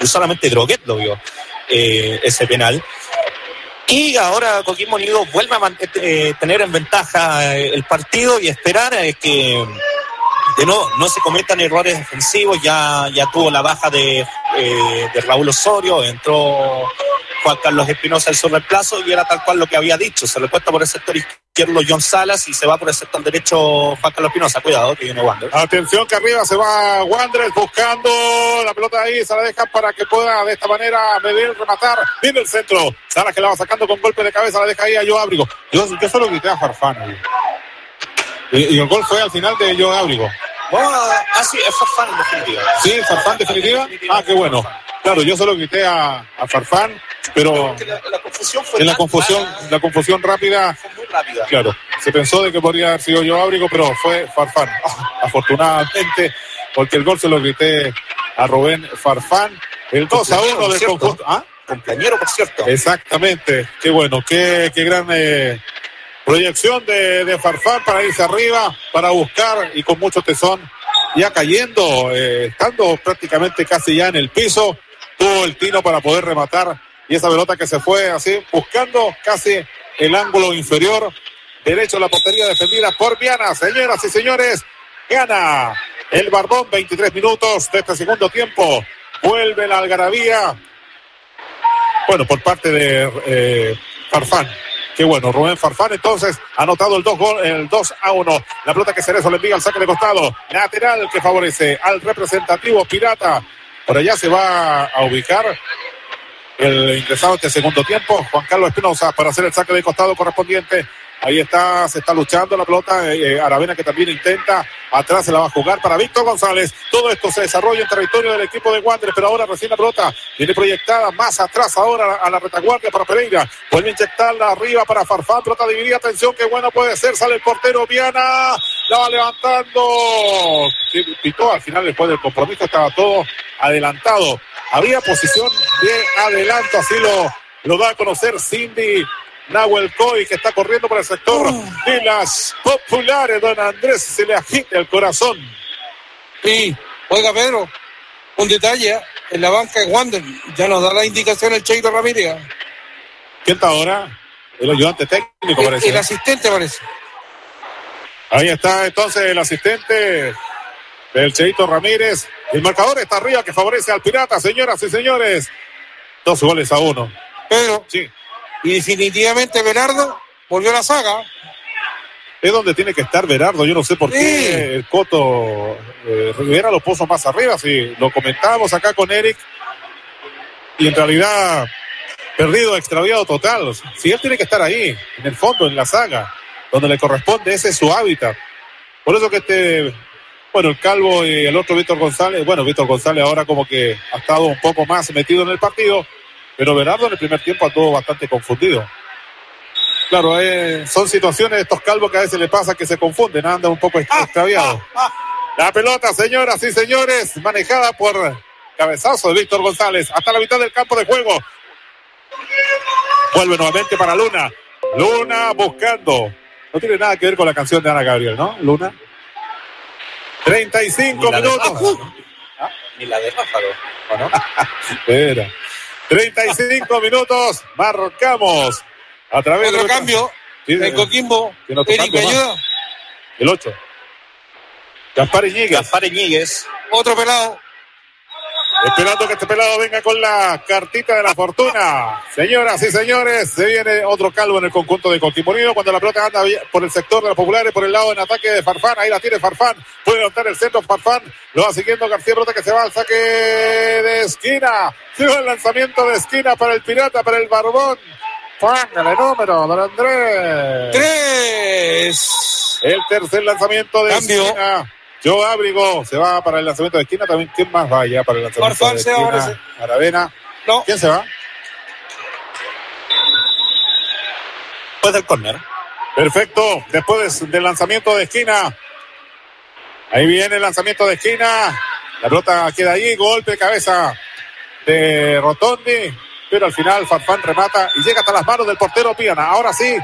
Y solamente Droguet lo vio, eh, ese penal. Y ahora Coquimbo Unido vuelve a eh, tener en ventaja eh, el partido y esperar eh, que de no, no se cometan errores defensivos. Ya, ya tuvo la baja de, de Raúl Osorio, entró Juan Carlos Espinosa en su reemplazo y era tal cual lo que había dicho. Se le cuesta por el sector izquierdo John Salas y se va por el sector derecho Juan Carlos Espinosa. Cuidado que viene Wander. Atención que arriba se va Wander buscando la pelota ahí, se la deja para que pueda de esta manera medir, rematar. Viene el centro. Salas que la va sacando con golpe de cabeza, la deja ahí a Joe Abrigo. Yo, yo solo grité a Farfán. Y, y, el gol fue al final de Joe Abrigo. ah, sí, es Farfán en definitiva. Sí, Farfán definitiva. Ah, qué bueno. Claro, yo solo grité a, a Farfán, pero la, la confusión fue en la confusión, la confusión rápida, fue muy rápida. claro, se pensó de que podría haber sido yo Ábrigo, pero fue Farfán. Afortunadamente, porque el gol se lo grité a Rubén Farfán. El 2 a 1 del conjunto. ¿Ah? Compañero, por cierto. Exactamente. Qué bueno, qué, qué gran eh, proyección de, de, Farfán para irse arriba, para buscar y con mucho tesón, ya cayendo, eh, estando prácticamente casi ya en el piso, tuvo el tino para poder rematar y esa pelota que se fue así, buscando casi el ángulo inferior derecho a la portería defendida por Viana. Señoras y señores, gana el Barbón, 23 minutos de este segundo tiempo. Vuelve la algarabía. Bueno, por parte de eh, Farfán. Qué bueno, Rubén Farfán entonces ha anotado el 2 gol, el 2 a 1. La pelota que Cerezo le envía al saque de costado. Lateral que favorece al representativo Pirata. Por allá se va a ubicar el ingresado este segundo tiempo. Juan Carlos Espinosa para hacer el saque de costado correspondiente. Ahí está, se está luchando la pelota. Eh, Aravena que también intenta. Atrás se la va a jugar para Víctor González. Todo esto se desarrolla en territorio del equipo de Wanderers, pero ahora recién la pelota viene proyectada más atrás ahora a la retaguardia para Pereira. Vuelve a inyectarla arriba para Farfán. Pelota dividida. Atención, qué bueno puede ser. Sale el portero Viana. La va levantando. Pitó al final después del compromiso. Estaba todo adelantado. Había posición de adelanto. Así lo, lo da a conocer Cindy Nahuel Coy, que está corriendo por el sector Oh. de las populares. Don Andrés se le agita el corazón. Sí, oiga Pedro, un detalle, ¿eh? en la banca de Wander ya nos da la indicación el Cheito Ramírez. ¿eh? ¿Quién está ahora? El ayudante técnico El, parece. el asistente parece. Ahí está entonces el asistente del Cheito Ramírez. El marcador está arriba que favorece al Pirata, señoras y señores. Dos goles a uno. Pedro, Sí. y definitivamente Bernardo volvió a la saga. Es donde tiene que estar Berardo. Yo no sé por Sí. qué el Coto eh, Rivera lo puso más arriba. Sí, lo comentábamos acá con Eric. y en realidad perdido, extraviado total. Si él tiene que estar ahí, en el fondo, en la saga, donde le corresponde, ese es su hábitat. Por eso que este, bueno, el Calvo y el otro Víctor González, bueno, Víctor González ahora como que ha estado un poco más metido en el partido, pero Bernardo en el primer tiempo ha todo bastante confundido. Claro, eh, son situaciones de estos calvos que a veces le pasa que se confunden, andan un poco extraviados. La pelota, señoras y señores, manejada por cabezazo de Víctor González hasta la mitad del campo de juego. Vuelve nuevamente para Luna. Luna buscando. No tiene nada que ver con la canción de Ana Gabriel, ¿no? Luna. 35 Ni la de minutos. ¿Ah? Ni la de Ráfago, ¿o no? Espera. 35 minutos. Marcamos. A través Otro de cambio. Sí, En Coquimbo. tiene otro Eric, cambio ¿me más. ayuda? El 8. Gaspar Iñiguez. Gaspar Iñiguez. Otro pelado. Esperando que este pelado venga con la cartita de la fortuna. Señoras y señores, se viene otro calvo en el conjunto de Coquimbo Unido. Cuando la pelota anda por el sector de los populares, por el lado en ataque de Farfán. Ahí la tiene Farfán. Puede levantar el centro Farfán. Lo va siguiendo García Brota que se va al saque de esquina. Sigue el lanzamiento de esquina para el Pirata, para el Barbón. Póngale número, don Andrés. Tres. El tercer lanzamiento de Cambio. esquina. Joe Ábrigo se va para el lanzamiento de esquina. También, ¿quién más va ya para el lanzamiento Farfán de esquina? Aravena. No. ¿Quién se va? Después del córner. Perfecto. Después del lanzamiento de esquina. Ahí viene el lanzamiento de esquina. La pelota queda ahí. Golpe de cabeza de Rotondi. Pero al final Farfán remata y llega hasta las manos del portero Piana. Ahora sí,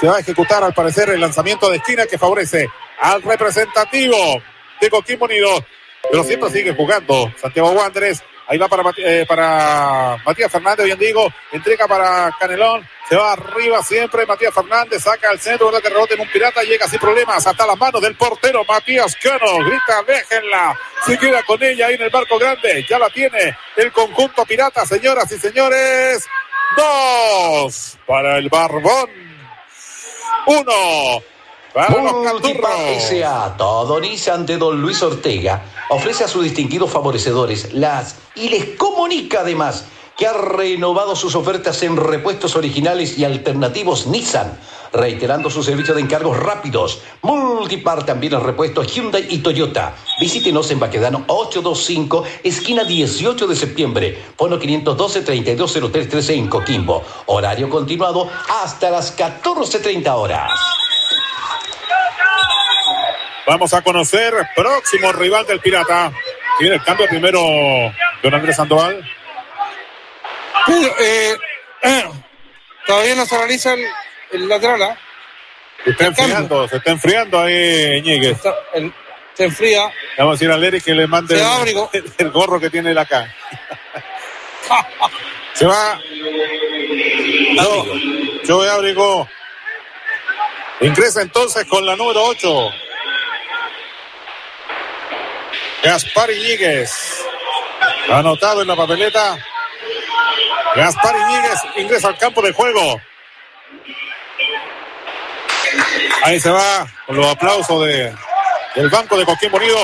se va a ejecutar al parecer el lanzamiento de esquina que favorece al representativo de Coquimbo Unido. Pero siempre sigue jugando Santiago Wanderers. Ahí va para, eh, para Matías Fernández, bien digo. Entrega para Canelón. Se va arriba siempre. Matías Fernández saca al centro. ¿verdad? Que rebote en un pirata. Llega sin problemas hasta las manos del portero Matías Cano. Grita, déjenla. Se queda con ella ahí en el barco grande. Ya la tiene el conjunto pirata, señoras y señores. Dos para el Barbón. Uno Multipack. S.A. Todo Nissan de Don Luis Ortega ofrece a sus distinguidos favorecedores las y les comunica además que ha renovado sus ofertas en repuestos originales y alternativos Nissan, reiterando su servicio de encargos rápidos. Multipar también en repuestos Hyundai y Toyota. Visítenos en Baquedano 825, esquina 18 de septiembre, fono 512-320313 en Coquimbo. Horario continuado hasta las 14.30 horas. Vamos a conocer próximo rival del Pirata. Tiene el cambio primero don Andrés Sandoval. Pedro, eh, todavía no se analiza el, el lateral, ¿ah? Se está enfriando, se está enfriando ahí. Está- el- se enfría. Vamos a decir a Lery que le mande el, gorro que tiene él acá. Se va. No, Joe Abrigo. Ingresa entonces con la número 8. Gaspar Iñiguez. Anotado en la papeleta. Gaspar Iñiguez ingresa al campo de juego. Ahí se va con los aplausos de, del banco de Coquimbo Unido.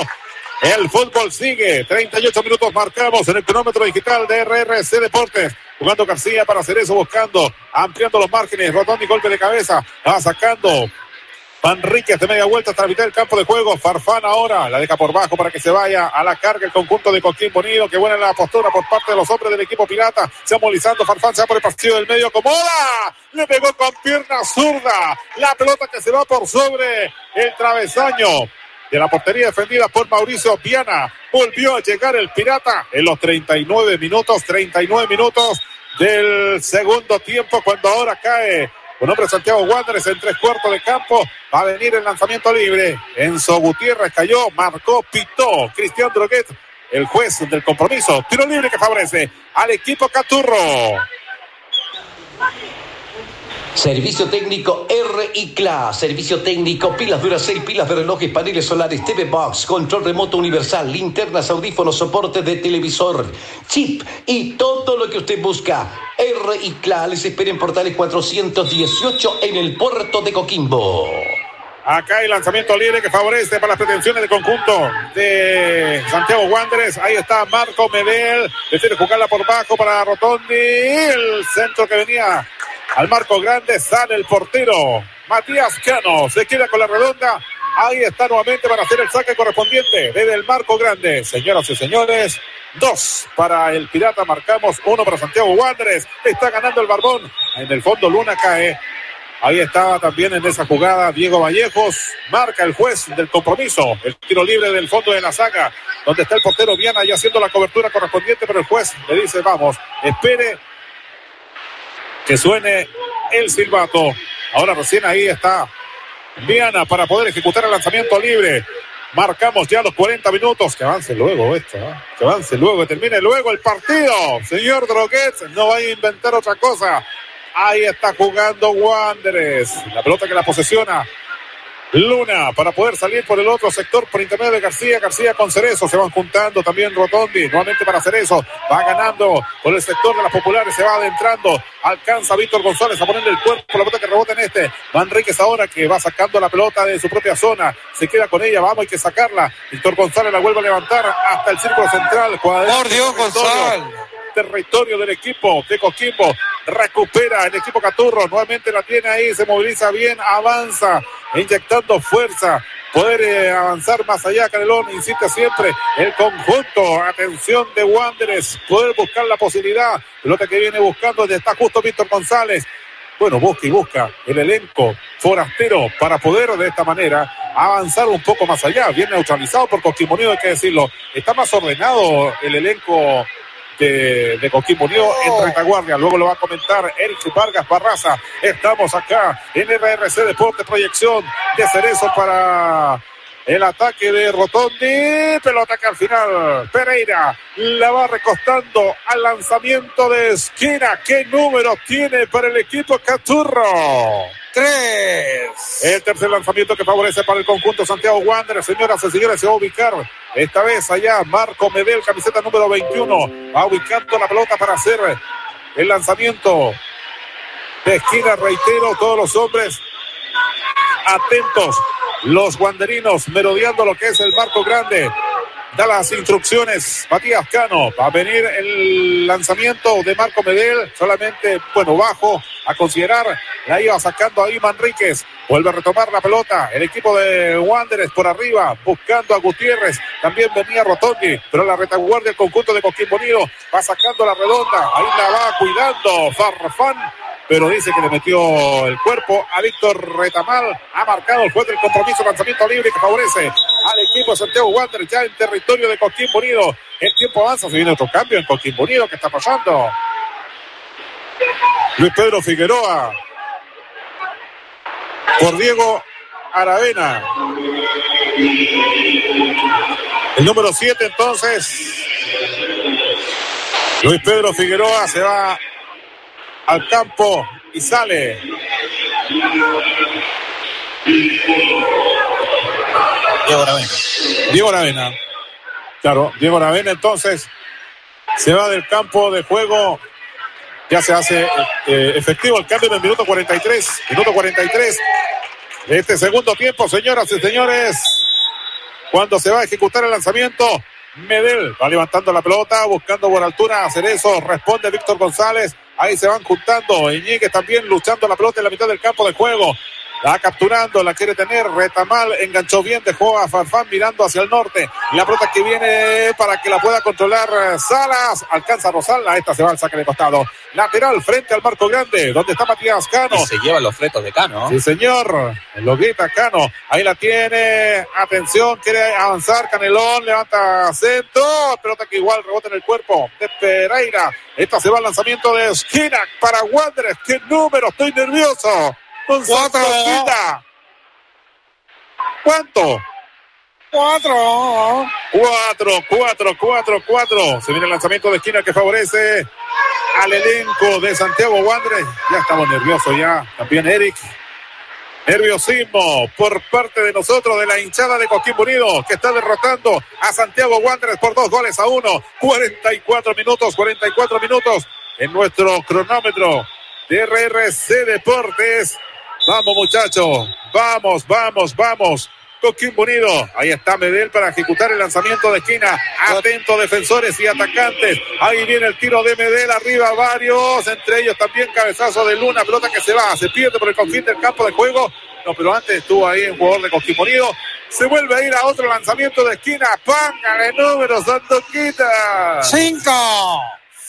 El fútbol sigue. 38 minutos marcamos en el cronómetro digital de RRC Deportes. Jugando García para hacer eso, buscando, ampliando los márgenes. Rotondi y golpe de cabeza. Va sacando. Manríquez de media vuelta hasta la mitad del campo de juego. Farfán ahora la deja por bajo para que se vaya a la carga el conjunto de Coquimbo Unido. Que buena la postura por parte de los hombres del equipo pirata. Se va movilizando. Farfán se va por el pasillo del medio. Acomoda. Le pegó con pierna zurda. La pelota que se va por sobre el travesaño de la portería defendida por Mauricio Viana. Volvió a llegar el pirata en los 39 minutos. 39 minutos del segundo tiempo cuando ahora cae un hombre Santiago Wanderers en tres cuartos de campo. Va a venir el lanzamiento libre. Enzo Gutiérrez cayó, marcó, pitó. Cristian Droguet, el juez del compromiso. Tiro libre que favorece al equipo Caturro. Servicio técnico R CLA, servicio técnico, pilas Duracell, pilas de relojes, paneles solares, TV Box, control remoto universal, linternas, audífonos, soporte de televisor, chip y todo lo que usted busca. R CLA les espera en Portales 418 en el puerto de Coquimbo. Acá hay lanzamiento libre que favorece para las pretensiones de conjunto de Santiago Wanderers. Ahí está Marco Medel. Decide jugarla por bajo para Rotondi. El centro que venía al marco grande. Sale el portero. Matías Cano se queda con la redonda. Ahí está nuevamente para hacer el saque correspondiente desde el marco grande. Señoras y señores, dos para el Pirata. Marcamos uno para Santiago Wanderers. Está ganando el Barbón. En el fondo Luna cae. Ahí estaba también en esa jugada Diego Vallejos. Marca el juez del compromiso. El tiro libre del fondo de la saga. Donde está el portero Viana ya haciendo la cobertura correspondiente. Pero el juez le dice, vamos, espere que suene el silbato. Ahora recién ahí está Viana para poder ejecutar el lanzamiento libre. Marcamos ya los 40 minutos. Que avance luego esto, ¿eh? que avance luego, que termine luego el partido. Señor Droguet, no va a inventar otra cosa. Ahí está jugando Wanderers. La pelota que la posesiona. Luna para poder salir por el otro sector por intermedio de García. García con Cerezo se van juntando también Rotondi. Nuevamente para Cerezo. Va ganando por el sector de las populares. Se va adentrando. Alcanza Víctor González a ponerle el cuerpo. La pelota que rebota en este. Manríquez ahora que va sacando la pelota de su propia zona. Se queda con ella. Vamos, hay que sacarla. Víctor González la vuelve a levantar hasta el círculo central. Por Dios, González territorio del equipo de Coquimbo. Recupera el equipo Caturro. Nuevamente la tiene ahí. Se moviliza bien. Avanza. Inyectando fuerza. Poder avanzar más allá. Canelón insiste siempre. El conjunto. Atención de Wanderers. Poder buscar la posibilidad. Pelota que viene buscando. Está justo Víctor González. Bueno, busca y busca el elenco forastero para poder de esta manera avanzar un poco más allá. Bien neutralizado por Coquimbo Unido, hay que decirlo. Está más ordenado el elenco de, de Coquimbo Unido en retaguardia. Luego lo va a comentar Eric Vargas Barraza. Estamos acá en RRC Deporte Proyección de Cerezo para el ataque de Rotondi. Pelota que al final Pereira la va recostando al lanzamiento de esquina. ¿Qué número tiene para el equipo Caturro? Tres. El tercer lanzamiento que favorece para el conjunto Santiago Wanderers. Señoras y señores, se va a ubicar esta vez allá Marco Medel, camiseta número 21. Va ubicando la pelota para hacer el lanzamiento de esquina. Reitero, todos los hombres atentos. Los guanderinos merodeando lo que es el marco grande. Da las instrucciones Matías Cano. Va a venir el lanzamiento de Marco Medel. Solamente, bueno, bajo a considerar. La iba sacando ahí Manríquez. Vuelve a retomar la pelota. El equipo de Wanderers por arriba, buscando a Gutiérrez. También venía Rotondi, pero la retaguardia del conjunto de Coquimbo Unido va sacando la redonda. Ahí la va cuidando Farfán pero dice que le metió el cuerpo a Víctor Retamal. Ha marcado el juez del compromiso, lanzamiento libre que favorece al equipo Santiago Wander ya en territorio de Coquimbo Unido. El tiempo avanza, se viene otro cambio en Coquimbo Unido. ¿Qué está pasando? Luis Pedro Figueroa por Diego Aravena. El número 7 entonces. Luis Pedro Figueroa se va al campo y sale. Diego Aravena. Diego Aravena. Claro, Diego Aravena entonces se va del campo de juego. Ya se hace eh, efectivo el cambio en el minuto 43. Minuto 43 de este segundo tiempo, señoras y señores. Cuando se va a ejecutar el lanzamiento, Medel va levantando la pelota, buscando por altura a Cerezo. Responde Víctor González. Ahí se van juntando. Iñiguez también luchando la pelota en la mitad del campo de juego. La capturando, la quiere tener. Retamal enganchó bien, dejó a Farfán mirando hacia el norte. La pelota que viene para que la pueda controlar Salas. Alcanza a Rosal. Esta se va al saque de costado. Lateral frente al marco grande, donde está Matías Cano. Y se lleva los fletos de Cano. Sí, señor. Lo grita Cano. Ahí la tiene. Atención, quiere avanzar. Canelón levanta centro. Pelota que igual rebota en el cuerpo de Pereira. Esta se va al lanzamiento de esquina para Wanderers. ¡Qué número! Estoy nervioso. Cuatro. ¿Cuánto? Cuatro. Cuatro, cuatro, cuatro, cuatro. Se viene el lanzamiento de esquina que favorece al elenco de Santiago Wanderers. Ya estamos nerviosos ya. También Eric. Nerviosismo por parte de nosotros, de la hinchada de Coquimbo Unido, que está derrotando a Santiago Wanderers por dos goles a uno. 44 minutos, 44 minutos en nuestro cronómetro de RRC Deportes. Vamos muchachos, vamos, vamos, vamos. Coquimbo Unido. Ahí está Medel para ejecutar el lanzamiento de esquina. Atento defensores y atacantes. Ahí viene el tiro de Medel. Arriba varios. Entre ellos también cabezazo de Luna. Pelota que se va. Se pierde por el confín del campo de juego. No, pero antes estuvo ahí un jugador de Coquimbo Unido. Se vuelve a ir a otro lanzamiento de esquina. Póngale número, Sandoquita. Cinco.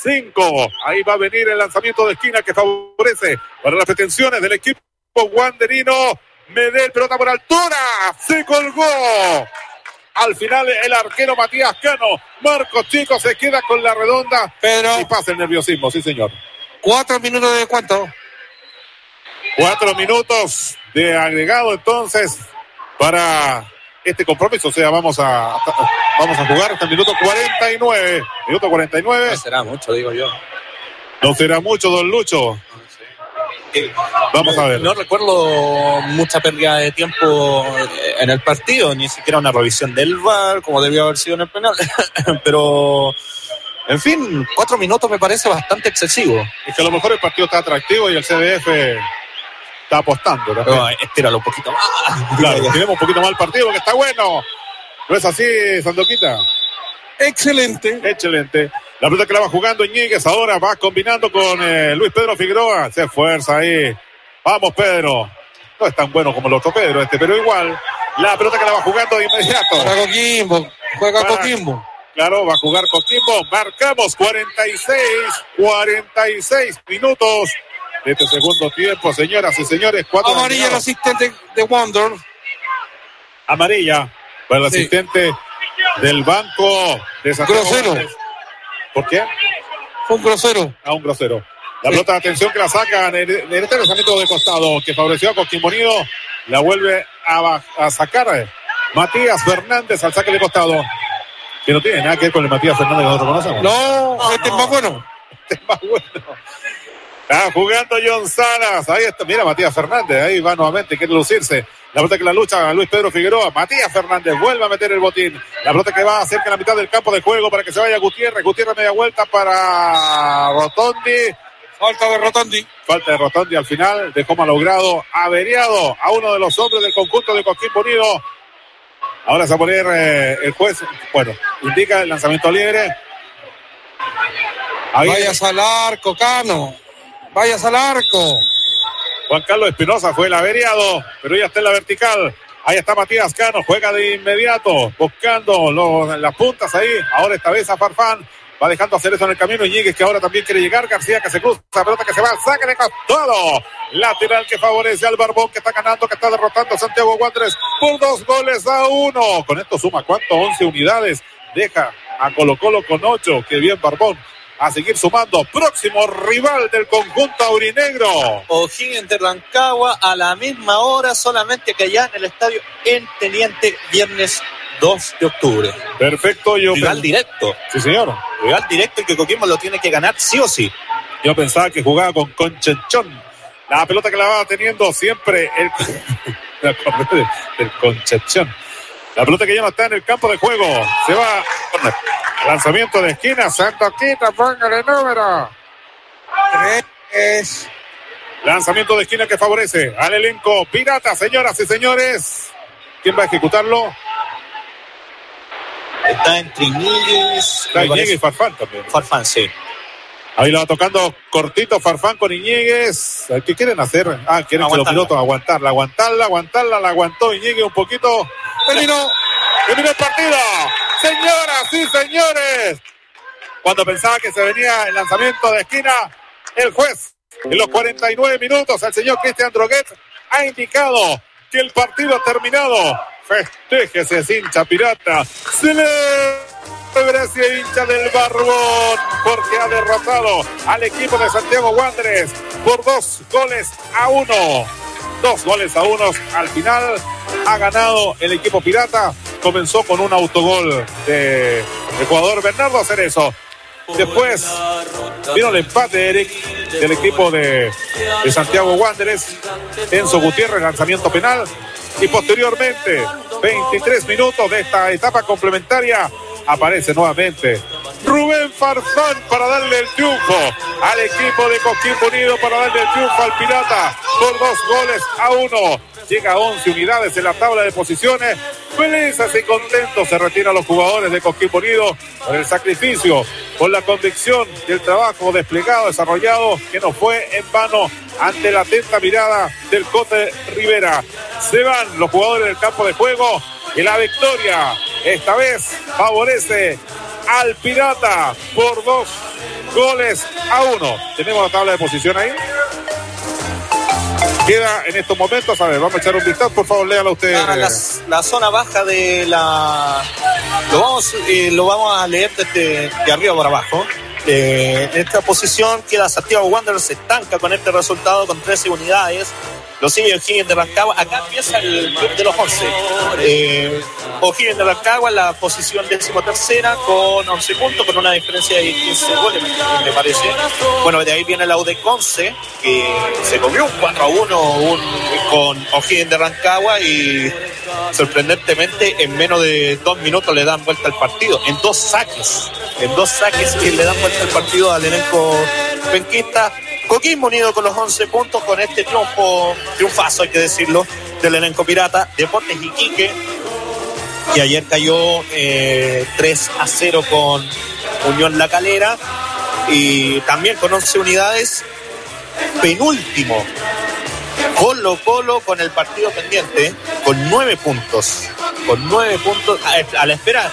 Cinco. Ahí va a venir el lanzamiento de esquina que favorece para las pretensiones del equipo guanderino. Medel, pelota por altura. Se colgó. Al final el arquero Matías Cano. Marcos Chico se queda con la redonda. Pedro. Y pasa el nerviosismo, sí señor. Cuatro minutos de cuánto. Cuatro minutos de agregado entonces para este compromiso. O sea, vamos a, vamos a jugar hasta el minuto 49. Minuto 49. No será mucho, digo yo. No será mucho, don Lucho. Vamos a ver. No recuerdo mucha pérdida de tiempo en el partido, ni siquiera una revisión del VAR, como debió haber sido en el penal. Pero, en fin, cuatro minutos me parece bastante excesivo. Es que a lo mejor el partido está atractivo y el CDF está apostando. ¿no? Pero, estíralo un poquito más. Claro, tenemos un poquito más el partido porque está bueno. ¿No es así, Sandoquita? Excelente. Excelente. La pelota que la va jugando Iñiguez ahora va combinando con eh, Luis Pedro Figueroa. Se esfuerza ahí. Vamos, Pedro. No es tan bueno como el otro Pedro este, pero igual. La pelota que la va jugando de inmediato. Juega Coquimbo. Juega Para- Coquimbo. Claro, va a jugar Coquimbo. Marcamos 46, 46 minutos de este segundo tiempo, señoras y señores. Cuatro Amarilla el asistente de Wonder. amarilla para el Sí. asistente del banco de Santiago Grosero. ¿Por qué? Fue un grosero. A un grosero. La pelota de atención que la sacan en, en este lanzamiento de costado que favoreció a Coquimbo Unido. La vuelve a, sacar eh, Matías Fernández al saque de costado. Que no tiene nada que ver con el Matías Fernández que nosotros conocemos. No, este es más bueno. más bueno. Está jugando John Salas. Ahí está. Mira Matías Fernández. Ahí va nuevamente. Quiere lucirse. La pelota que la lucha Luis Pedro Figueroa. Matías Fernández vuelve a meter el botín. La pelota que va cerca de la mitad del campo de juego para que se vaya Gutiérrez. Gutiérrez media vuelta para Rotondi. Falta de Rotondi. Falta de Rotondi al final. Dejó malogrado. Averiado a uno de los hombres del conjunto de Coquimbo Unido. Ahora se va a poner eh, el juez. Bueno, indica el lanzamiento libre. Ahí Vayas al arco, Cano. Vayas al arco. Juan Carlos Espinosa fue el averiado, pero ya está en la vertical. Ahí está Matías Cano, juega de inmediato, buscando las puntas ahí. Ahora esta vez a Farfán. Va dejando hacer eso en el camino. Iñiguez que ahora también quiere llegar. García que se cruza. Pelota que se va. Saca de costado. Lateral que favorece al Barbón que está ganando, que está derrotando a Santiago Wanderers por dos goles a uno. Con esto suma cuánto? 11 unidades. Deja a Colo Colo con ocho. Que bien Barbón. A seguir sumando. Próximo rival del conjunto aurinegro. O'Higgins de Rancagua a la misma hora, solamente que allá en el estadio en Teniente, viernes 2 de octubre. Perfecto, yo Rival directo. Sí, señor. Rival directo y que Coquimbo lo tiene que ganar sí o sí. Yo pensaba que jugaba con Conchenchón. La pelota que la va teniendo siempre el de- del Conchenchón. La pelota que ya no está en el campo de juego. Se va. Lanzamiento de esquina. Santoquita, póngale número. Tres. Lanzamiento de esquina que favorece al elenco pirata, señoras y señores. ¿Quién va a ejecutarlo? Está entre Iñiguez, Está Farfán también. Farfán, sí. Ahí lo va tocando cortito Farfán con Iñiguez. ¿Qué quieren hacer? Ah, quieren que los Aguantarla. pilotos aguantarla, aguantarla, aguantarla, la aguantó Iñiguez un poquito. Terminó. Terminó el partido. Señoras y señores. Cuando pensaba que se venía el lanzamiento de esquina, el juez en los 49 minutos, el señor Cristian Droguet ha indicado que el partido ha terminado. Festéjese, hincha pirata. Celebre hincha del Barbón, porque ha derrotado al equipo de Santiago Wanderers por dos goles a uno. Dos goles a uno. Al final ha ganado el equipo pirata. Comenzó con un autogol de el jugador Bernardo Cerezo. Después vino el empate Eric del equipo de, de Santiago Wanderers. Enzo Gutiérrez, lanzamiento penal. Y posteriormente, 23 minutos de esta etapa complementaria, aparece nuevamente Rubén Farfán para darle el triunfo al equipo de Coquimbo Unido, para darle el triunfo al Pirata por dos goles a uno. llega a 11 unidades en la tabla de posiciones. Felices y contentos se retiran los jugadores de Coquimbo Unido por el sacrificio, por la convicción y el trabajo desplegado, desarrollado, que no fue en vano ante la atenta mirada del Cote Rivera. Se van los jugadores del campo de juego y la victoria esta vez favorece al Pirata por dos goles a uno. Tenemos la tabla de posición ahí. Queda en estos momentos, a ver, vamos a echar un vistazo, por favor, léalo usted. La, la- la zona baja de la. Lo vamos, eh, lo vamos a leer desde de arriba para abajo. Eh, en esta posición queda Santiago Wanderers, estanca con este resultado con 13 unidades. Los sigue O'Higgins de Rancagua. Acá empieza el club de los 11. Eh, O'Higgins de Rancagua la posición decimotercera con 11 puntos, con una diferencia de 15 goles, me, parece. Bueno, de ahí viene la UD Conce, que se comió un 4 a 1 un- con O'Higgins de Rancagua y sorprendentemente en menos de dos minutos le dan vuelta al partido, en dos saques, en dos saques que le dan vuelta al partido al elenco penquista. Coquimbo unido con los 11 puntos con este triunfo, triunfazo hay que decirlo, del elenco pirata. Deportes Iquique, que ayer cayó eh, 3 a 0 con Unión La Calera y también con 11 unidades. Penúltimo, Colo Colo con el partido pendiente, con 9 puntos. Con 9 puntos, a, la espera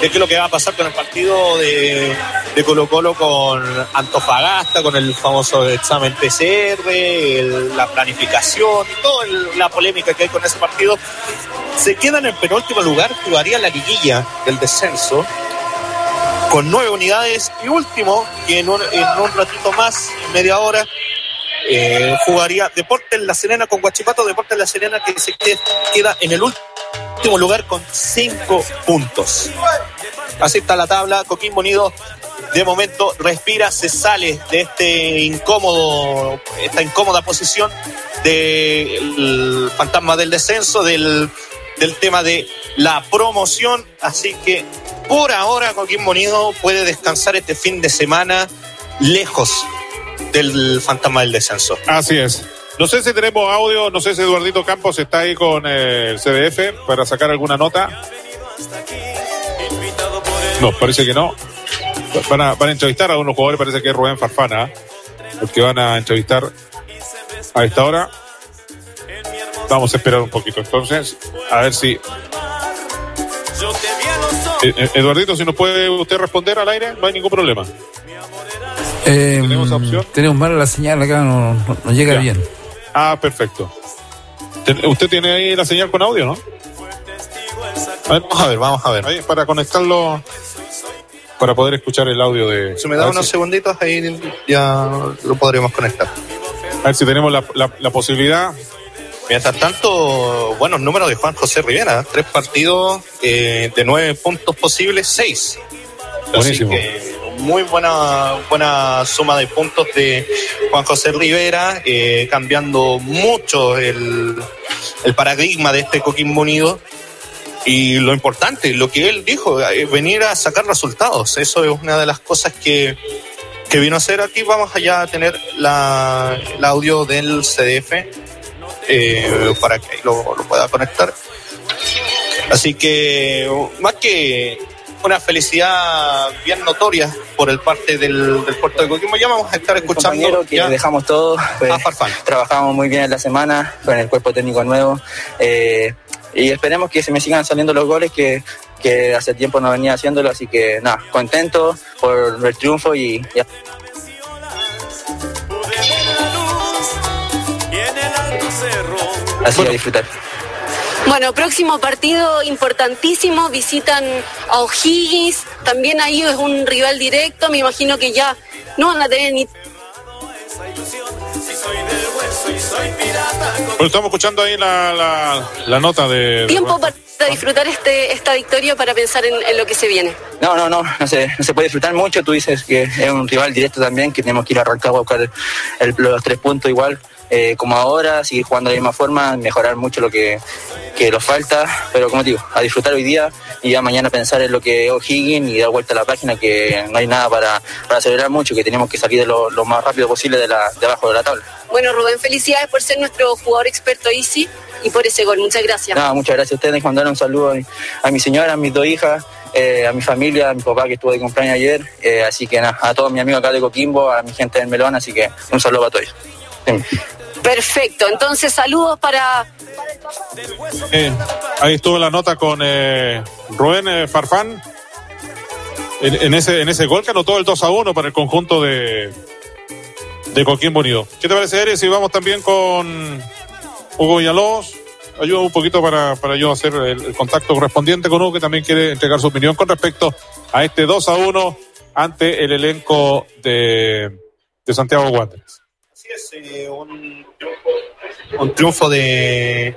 de qué es lo que va a pasar con el partido de, Colo Colo con Antofagasta, con el famoso examen PCR, la planificación, toda la polémica que hay con ese partido. Se quedan en penúltimo lugar, jugaría la liguilla del descenso con nueve unidades y último, que en un, ratito más, media hora, eh, jugaría Deportes La Serena con Guachipato, Deportes La Serena que se que- queda en el último lugar con cinco puntos. Así está la tabla, Coquimbo Unido de momento respira, se sale de este incómodo, esta incómoda posición del fantasma del descenso, del, del tema de la promoción, así que por ahora Coquimbo Unido puede descansar este fin de semana lejos del fantasma del descenso. Así es. No sé si tenemos audio, no sé si Eduardito Campos está ahí con eh, el CDF para sacar alguna nota. No, parece que no. Van a, van a entrevistar a unos jugadores, parece que es Rubén Farfana, el que van a entrevistar a esta hora. Vamos a esperar un poquito entonces, a ver si... Eh, eh, Eduardito, si nos puede usted responder al aire, no hay ningún problema. Eh, ¿Tenemos opción? Tenemos mala la señal acá, no, no- no llega Ya. bien. Ah, perfecto. Usted tiene ahí la señal con audio, ¿no? A ver, Vamos a ver, vamos a ver. ahí para conectarlo, para poder escuchar el audio de... Si me da unos si- segunditos, ahí ya lo podremos conectar. A ver si tenemos la, la- la posibilidad. Mientras tanto, buenos números de Juan José Rivera. Tres partidos eh, de nueve puntos posibles, seis. Buenísimo. Así que muy buena, buena suma de puntos de Juan José Rivera, eh, cambiando mucho el, el paradigma de este Coquimbo Unido. Y lo importante, lo que él dijo, eh, venir a sacar resultados. Eso es una de las cosas que, que vino a hacer aquí. Vamos allá a tener la, el audio del CDF eh, para que lo, lo pueda conectar. Así que, más que una felicidad bien notoria por el parte del, del puerto de Coquimbo, ya vamos a estar escuchando compañero que ya dejamos todo. pues, a Farfán. trabajamos muy bien en la semana con el cuerpo técnico nuevo eh, y esperemos que se me sigan saliendo los goles que, que hace tiempo no venía haciéndolo, así que nada, contento por el triunfo y ya. Así a disfrutar. Bueno, próximo partido importantísimo, visitan a O'Higgins, también ahí es un rival directo, me imagino que ya no van a tener ni Bueno, estamos escuchando ahí la, la, la nota de... tiempo para disfrutar este, esta victoria para pensar en, en lo que se viene. No, no, no, no se, no se puede disfrutar mucho. Tú dices que es un rival directo también, que tenemos que ir a Rancagua a buscar el- los tres puntos igual. Eh, como ahora, seguir jugando de la misma forma, mejorar mucho lo que, que nos falta, pero como te digo, a disfrutar hoy día y ya mañana pensar en lo que es O'Higgins y dar vuelta a la página, que no hay nada para, para acelerar mucho, que tenemos que salir de lo, lo más rápido posible de, la, de abajo de la tabla. Bueno, Rubén, felicidades por ser nuestro jugador experto Easy. y por ese gol. Muchas gracias. Nada, muchas gracias a ustedes. Mandar un saludo a mi, a mi señora, a mis dos hijas, eh, a mi familia, a mi papá que estuvo de cumpleaños ayer. Eh, así que nada, a todos mis amigos acá de Coquimbo, a mi gente del Melón. Así que un saludo para todos. Perfecto, entonces saludos para... Eh, ahí estuvo la nota con eh, Rubén eh, Farfán en, ese, en ese gol que anotó el 2 a 1 para el conjunto de, de Coquimbo Unido. ¿Qué te parece, Eres? Si vamos también con Hugo Villalobos. Ayuda un poquito para, para yo hacer el, el contacto correspondiente con Hugo, que también quiere entregar su opinión con respecto a este 2 a 1 ante el elenco de, de Santiago Wanderers. Es, eh, un, un triunfo de,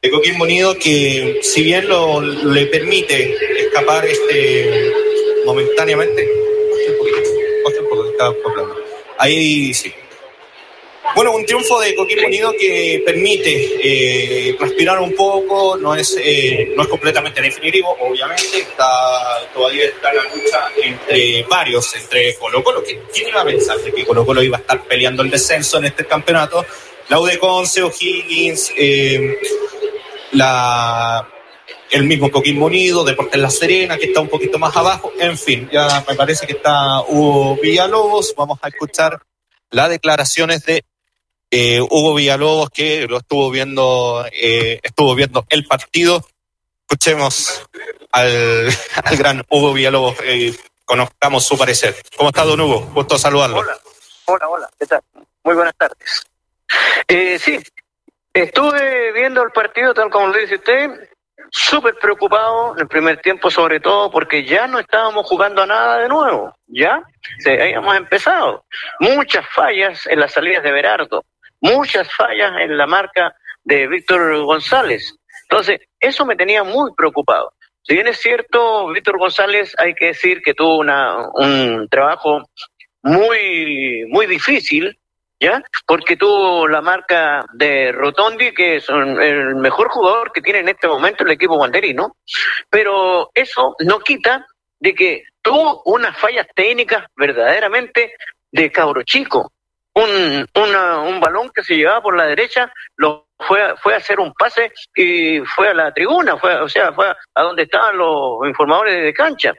de Coquimbo Unido que si bien lo, le permite escapar este momentáneamente, ahí sí. Bueno, un triunfo de Coquimbo Unido que permite eh, respirar un poco, no es, eh, no es completamente definitivo, obviamente, está, todavía está la lucha entre varios, entre Colo Colo, que quién iba a pensar de que Colo Colo iba a estar peleando el descenso en este campeonato, la U de Conce, O'Higgins, eh, la, el mismo Coquimbo Unido, Deportes La Serena, que está un poquito más abajo, en fin, ya me parece que está Hugo Villalobos, vamos a escuchar las declaraciones de eh, Hugo Villalobos que lo estuvo viendo, eh, estuvo viendo el partido. Escuchemos al, gran Hugo Villalobos, eh, conozcamos su parecer. ¿Cómo está, don Hugo? Gusto saludarlo. Hola, hola, hola, ¿qué tal? Muy buenas tardes. Eh, sí, estuve viendo el partido tal como lo dice usted, súper preocupado en el primer tiempo sobre todo porque ya no estábamos jugando nada de nuevo, ya sí, habíamos empezado. Muchas fallas en las salidas de Berardo, muchas fallas en la marca de Víctor González. Entonces, eso me tenía muy preocupado. Si bien es cierto, Víctor González, hay que decir que tuvo una, un trabajo muy, muy difícil, ¿ya? Porque tuvo la marca de Rotondi, que es el mejor jugador que tiene en este momento el equipo banderino, pero eso no quita de que tuvo unas fallas técnicas verdaderamente de cabro chico. Un, una- un balón que se llevaba por la derecha, lo fue, a- fue a hacer un pase y fue a la tribuna, fue, o sea, fue a, donde estaban los informadores de cancha.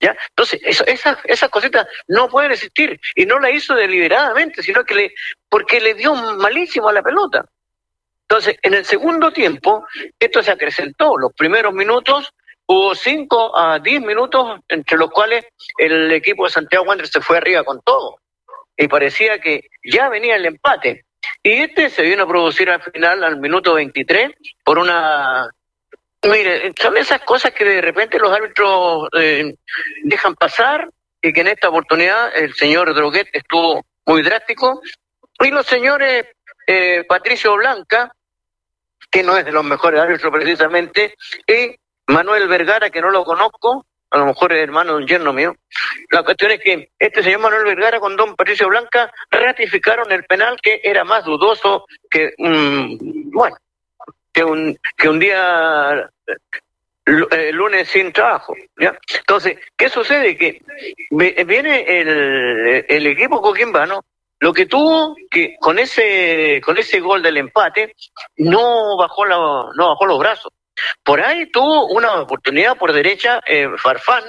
¿Ya? Entonces, eso, esas, esas cositas no pueden existir. Y no la hizo deliberadamente, sino que le, porque le dio malísimo a la pelota. Entonces, en el segundo tiempo, esto se acrecentó. Los primeros minutos, hubo 5 a 10 minutos, entre los cuales el equipo de Santiago Wanderers se fue arriba con todo. Y parecía que ya venía el empate. Y este se vino a producir al final, al minuto 23, por una Mire, son esas cosas que de repente los árbitros eh, dejan pasar y que en esta oportunidad el señor Droguet estuvo muy drástico y los señores eh, Patricio Blanca, que no es de los mejores árbitros precisamente, y Manuel Vergara, que no lo conozco, a lo mejor es hermano de un yerno mío. La cuestión es que este señor Manuel Vergara con don Patricio Blanca ratificaron el penal que era más dudoso que, bueno, que un, que un día eh, lunes sin trabajo. ¿ya? Entonces, ¿qué sucede? Que viene el, el equipo coquimbano, lo que tuvo que con ese con ese gol del empate no bajó la, no bajó los brazos. Por ahí tuvo una oportunidad por derecha eh, Farfán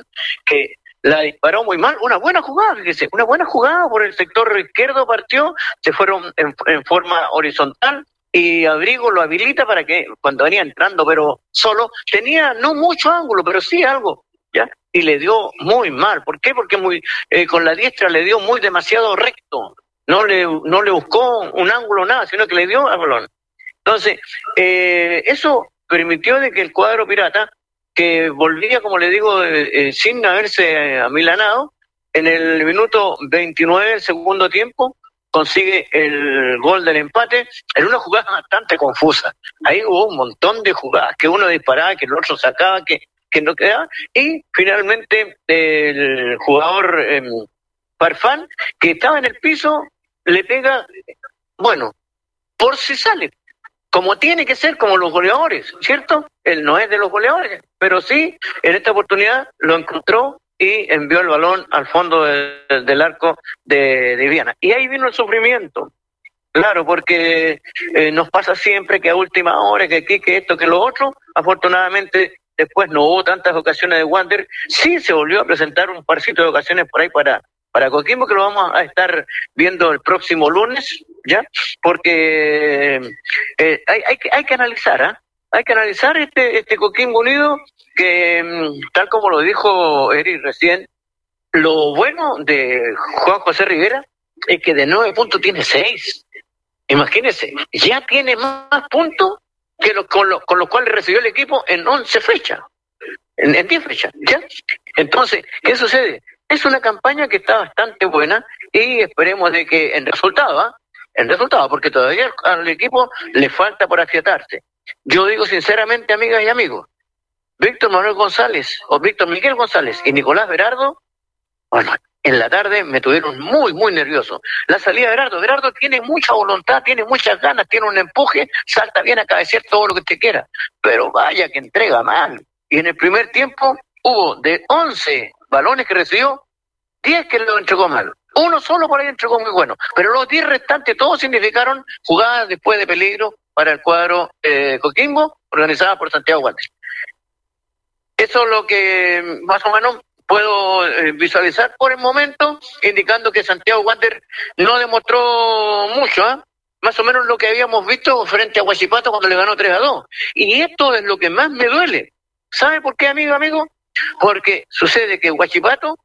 que la disparó muy mal, una buena jugada, fíjese, una buena jugada por el sector izquierdo partió, se fueron en, forma horizontal y Abrigo lo habilita para que cuando venía entrando, pero solo, tenía no mucho ángulo, pero sí algo, ¿ya? Y le dio muy mal. ¿Por qué? Porque muy eh, con la diestra le dio muy demasiado recto. No le, no le buscó un ángulo nada, sino que le dio al balón. Entonces, eh, eso permitió de que el cuadro pirata, que volvía, como le digo, eh, eh, sin haberse eh, amilanado, en el minuto 29 del segundo tiempo, consigue el gol del empate en una jugada bastante confusa. Ahí hubo un montón de jugadas, que uno disparaba, que el otro sacaba, que, que no quedaba, y finalmente el jugador eh, Farfán, que estaba en el piso, le pega, bueno, por si sale, como tiene que ser, como los goleadores, ¿cierto? Él no es de los goleadores, pero sí, en esta oportunidad lo encontró y envió el balón al fondo del, del arco de, de Viana. Y ahí vino el sufrimiento. Claro, porque eh, nos pasa siempre que a última hora, que aquí, que esto, que lo otro. Afortunadamente, después no hubo tantas ocasiones de Wander. Sí se volvió a presentar un parcito de ocasiones por ahí para, para Coquimbo, que lo vamos a estar viendo el próximo lunes, ¿ya? Porque eh, hay, hay, hay que analizar, ¿ah? Hay que analizar este, este Coquimbo Unido, que mm, tal como lo dijo Eric recién, lo bueno de Juan José Rivera es que de nueve puntos tiene seis. Imagínense, ya tiene más puntos que lo, con, lo, con los cuales recibió el equipo en 11 fechas, en, en 10 fechas, ¿ya? Entonces, ¿qué sucede? Es una campaña que está bastante buena y esperemos de que en resultado, en resultado, porque todavía al equipo le falta por afiatarse. Yo digo sinceramente, amigas y amigos, Víctor Manuel González o Víctor Miguel González y Nicolás Berardo, bueno, en la tarde me tuvieron muy, muy nervioso. La salida de Berardo, Berardo tiene mucha voluntad, tiene muchas ganas, tiene un empuje, salta bien a cabecear todo lo que te quiera, pero vaya que entrega mal. Y en el primer tiempo hubo de 11 balones que recibió, 10 que lo entregó mal. Uno solo por ahí entregó muy bueno, pero los 10 restantes todos significaron jugadas después de peligro para el cuadro eh, Coquimbo, organizada por Santiago Guantes. Eso es lo que más o menos puedo eh, visualizar por el momento, indicando que Santiago Wander no demostró mucho, ¿ah? más o menos lo que habíamos visto frente a Huachipato cuando le ganó 3 a 2. Y esto es lo que más me duele. ¿Sabe por qué, amigo, amigo? Porque sucede que Huachipato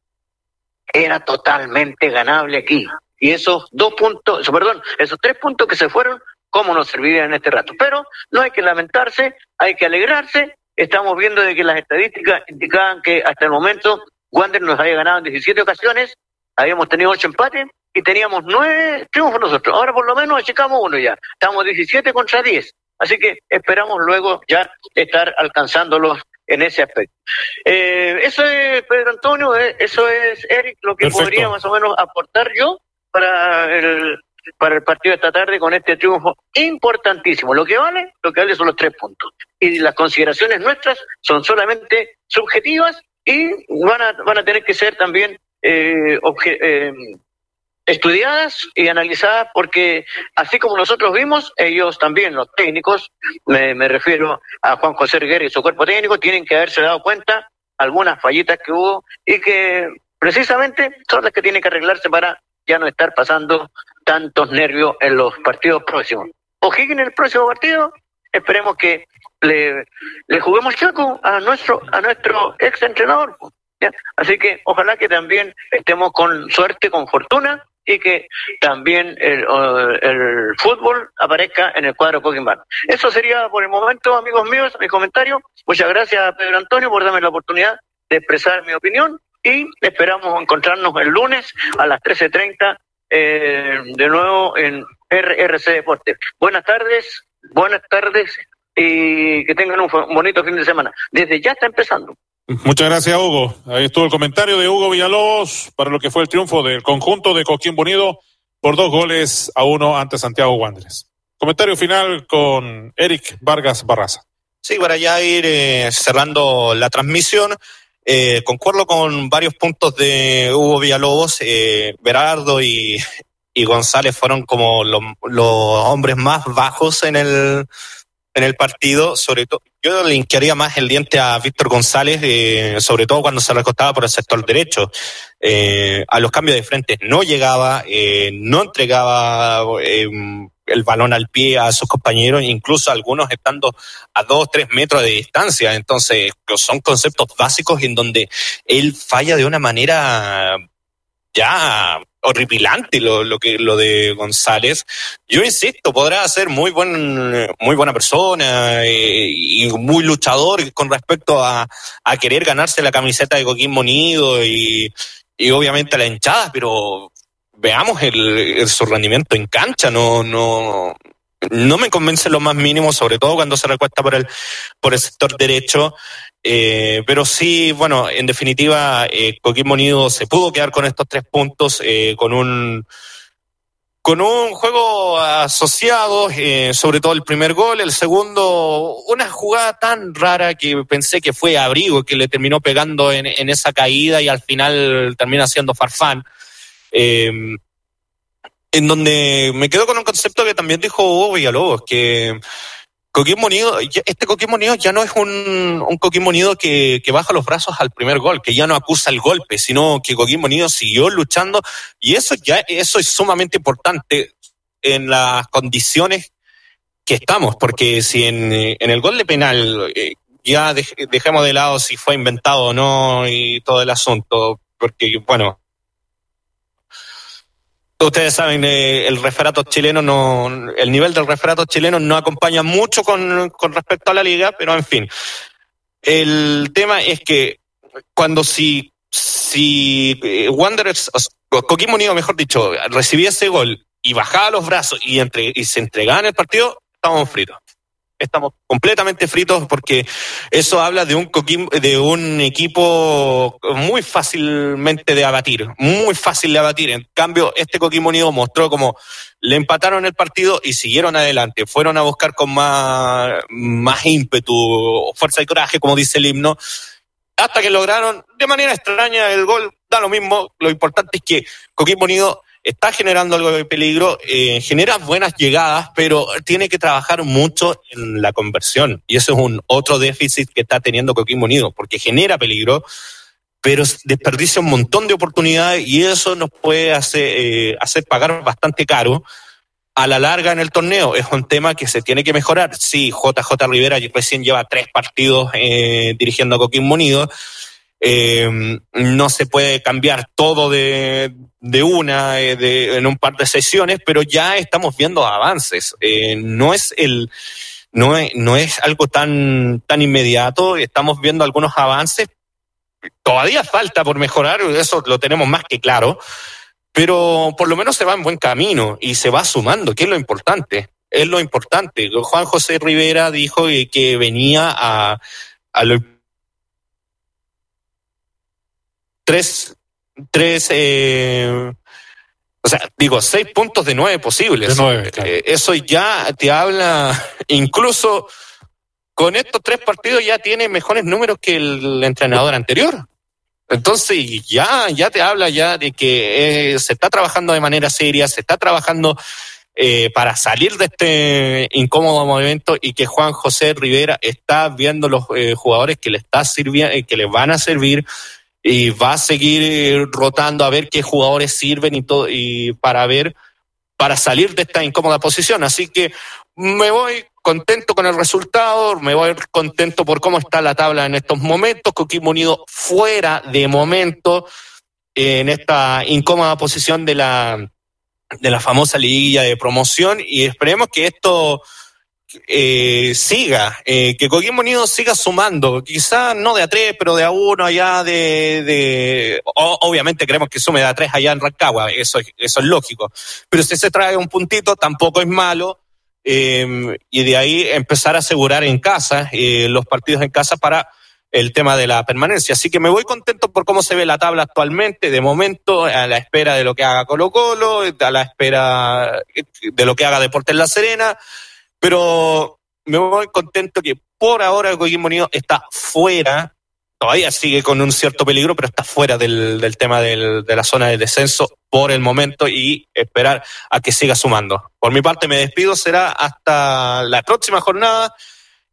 era totalmente ganable aquí. Y esos dos puntos, perdón, esos tres puntos que se fueron, ¿cómo nos servirían en este rato? Pero no hay que lamentarse, hay que alegrarse estamos viendo de que las estadísticas indicaban que hasta el momento Wander nos había ganado en 17 ocasiones, habíamos tenido 8 empates y teníamos 9 triunfos nosotros. Ahora por lo menos achicamos uno ya. Estamos 17 contra 10. Así que esperamos luego ya estar alcanzándolos en ese aspecto. Eh, eso es, Pedro Antonio, eh, eso es, Eric, lo que Perfecto. podría más o menos aportar yo para el, para el partido de esta tarde con este triunfo importantísimo. Lo que vale, lo que vale son los tres puntos. Y las consideraciones nuestras son solamente subjetivas y van a, van a tener que ser también eh, obje- eh, estudiadas y analizadas porque así como nosotros vimos, ellos también, los técnicos, me, me refiero a Juan José Riguera y su cuerpo técnico, tienen que haberse dado cuenta algunas fallitas que hubo y que precisamente son las que tienen que arreglarse para ya no estar pasando tantos nervios en los partidos próximos. O'Higgins en el próximo partido, esperemos que le, le juguemos chaco a nuestro, a nuestro ex entrenador. Así que ojalá que también estemos con suerte, con fortuna y que también el, el fútbol aparezca en el cuadro Coquimbo. Eso sería por el momento, amigos míos, mi comentario. Muchas gracias, Pedro Antonio, por darme la oportunidad de expresar mi opinión y esperamos encontrarnos el lunes a las 13.30 eh, de nuevo en RRC Deportes. Buenas tardes, buenas tardes y que tengan un bonito fin de semana. Desde ya está empezando. Muchas gracias, Hugo. Ahí estuvo el comentario de Hugo Villalobos para lo que fue el triunfo del conjunto de Coquimbo Unido por dos goles a uno ante Santiago Wanderers. Comentario final con Eric Vargas Barraza. Sí, para ya ir eh, cerrando la transmisión, eh, concuerdo con varios puntos de Hugo Villalobos. Eh, Berardo y, y González fueron como los, los hombres más bajos en el, en el partido. Sobre todo, yo le hincaría más el diente a Víctor González, eh, sobre todo cuando se recostaba por el sector derecho. Eh, a los cambios de frente no llegaba, eh, no entregaba eh, el balón al pie a sus compañeros, incluso algunos estando a dos, tres metros de distancia. Entonces, son conceptos básicos en donde él falla de una manera ya horripilante lo, lo que lo de González. Yo insisto, podrá ser muy buen, muy buena persona eh, y muy luchador con respecto a, a querer ganarse la camiseta de Coquimbo Unido y, y obviamente la hinchada, pero veamos el, el- su rendimiento en cancha, no, no, no me convence lo más mínimo, sobre todo cuando se recuesta por el, por el sector derecho. Eh, pero sí, bueno, en definitiva, eh, Unido se pudo quedar con estos tres puntos, eh, con un con un juego asociado, eh, sobre todo el primer gol, el segundo, una jugada tan rara que pensé que fue Abrigo que le terminó pegando en, en esa caída y al final termina siendo Farfán. Eh, en donde me quedo con un concepto que también dijo Hugo Villalobos, que Coquimbo Unido, este Coquimbo Unido ya no es un, un Coquimbo Unido que, que baja los brazos al primer gol, que ya no acusa el golpe, sino que Coquimbo Unido siguió luchando. Y eso ya eso es sumamente importante en las condiciones que estamos, porque si en, en el gol de penal eh, ya dej- dejemos de lado si fue inventado o no y todo el asunto, porque bueno, ustedes saben, eh, el referato chileno no, el nivel del referato chileno no acompaña mucho con, con respecto a la liga, pero en fin. El tema es que cuando si, si eh, Wanderers, o Coquimbo Unido, mejor dicho, recibía ese gol y bajaba los brazos y, entre, y se entregaba en el partido, estábamos fritos. Estamos completamente fritos porque eso habla de un Coquimbo- de un equipo muy fácilmente de abatir, muy fácil de abatir. En cambio, este Coquimbo Unido mostró como le empataron el partido y siguieron adelante. Fueron a buscar con más, más ímpetu, fuerza y coraje, como dice el himno, hasta que lograron de manera extraña el gol. Da lo mismo. Lo importante es que Coquimbo Unido está generando algo de peligro, eh, genera buenas llegadas, pero tiene que trabajar mucho en la conversión. Y eso es un otro déficit que está teniendo Coquimbo Unido, porque genera peligro, pero desperdicia un montón de oportunidades y eso nos puede hacer, eh, pagar bastante caro a la larga en el torneo. Es un tema que se tiene que mejorar. Sí, JJ Rivera recién lleva tres partidos eh, dirigiendo a Coquimbo Unido. Eh, no se puede cambiar todo de, de una eh, de, en un par de sesiones, pero ya estamos viendo avances. Eh, no es el no es, no es algo tan tan inmediato. Estamos viendo algunos avances. Todavía falta por mejorar, eso lo tenemos más que claro, pero por lo menos se va en buen camino y se va sumando, que es lo importante. Es lo importante. Juan José Rivera dijo que, que venía a, a lo tres, tres, eh, o sea, digo, seis puntos de nueve posibles. De nueve, claro. Eh, eso ya te habla, incluso con estos tres partidos ya tiene mejores números que el entrenador anterior. Entonces ya, ya te habla ya de que eh, se está trabajando de manera seria, se está trabajando eh, para salir de este incómodo momento y que Juan José Rivera está viendo los jugadores que le está sirviendo, que le van a servir y va a seguir eh, rotando a ver qué jugadores sirven y todo y para ver para salir de esta incómoda posición. Así que me voy contento con el resultado, me voy contento por cómo está la tabla en estos momentos. Coquimbo Unido fuera de momento eh, en esta incómoda posición de la de la famosa liguilla de promoción y esperemos que esto eh, siga, eh, que Coquimbo Unido siga sumando, quizás no de a tres, pero de a uno allá de, obviamente queremos que sume de a tres allá en Rancagua, eso, es- eso es lógico, pero si se trae un puntito tampoco es malo, eh, y de ahí empezar a asegurar en casa, eh, los partidos en casa para el tema de la permanencia. Así que me voy contento por cómo se ve la tabla actualmente, de momento, a la espera de lo que haga Colo Colo, a la espera de lo que haga Deportes La Serena, pero me voy contento que por ahora Coquimbo Unido está fuera, todavía sigue con un cierto peligro, pero está fuera del, del tema del- de la zona de descenso por el momento y esperar a que siga sumando. Por mi parte me despido, será hasta la próxima jornada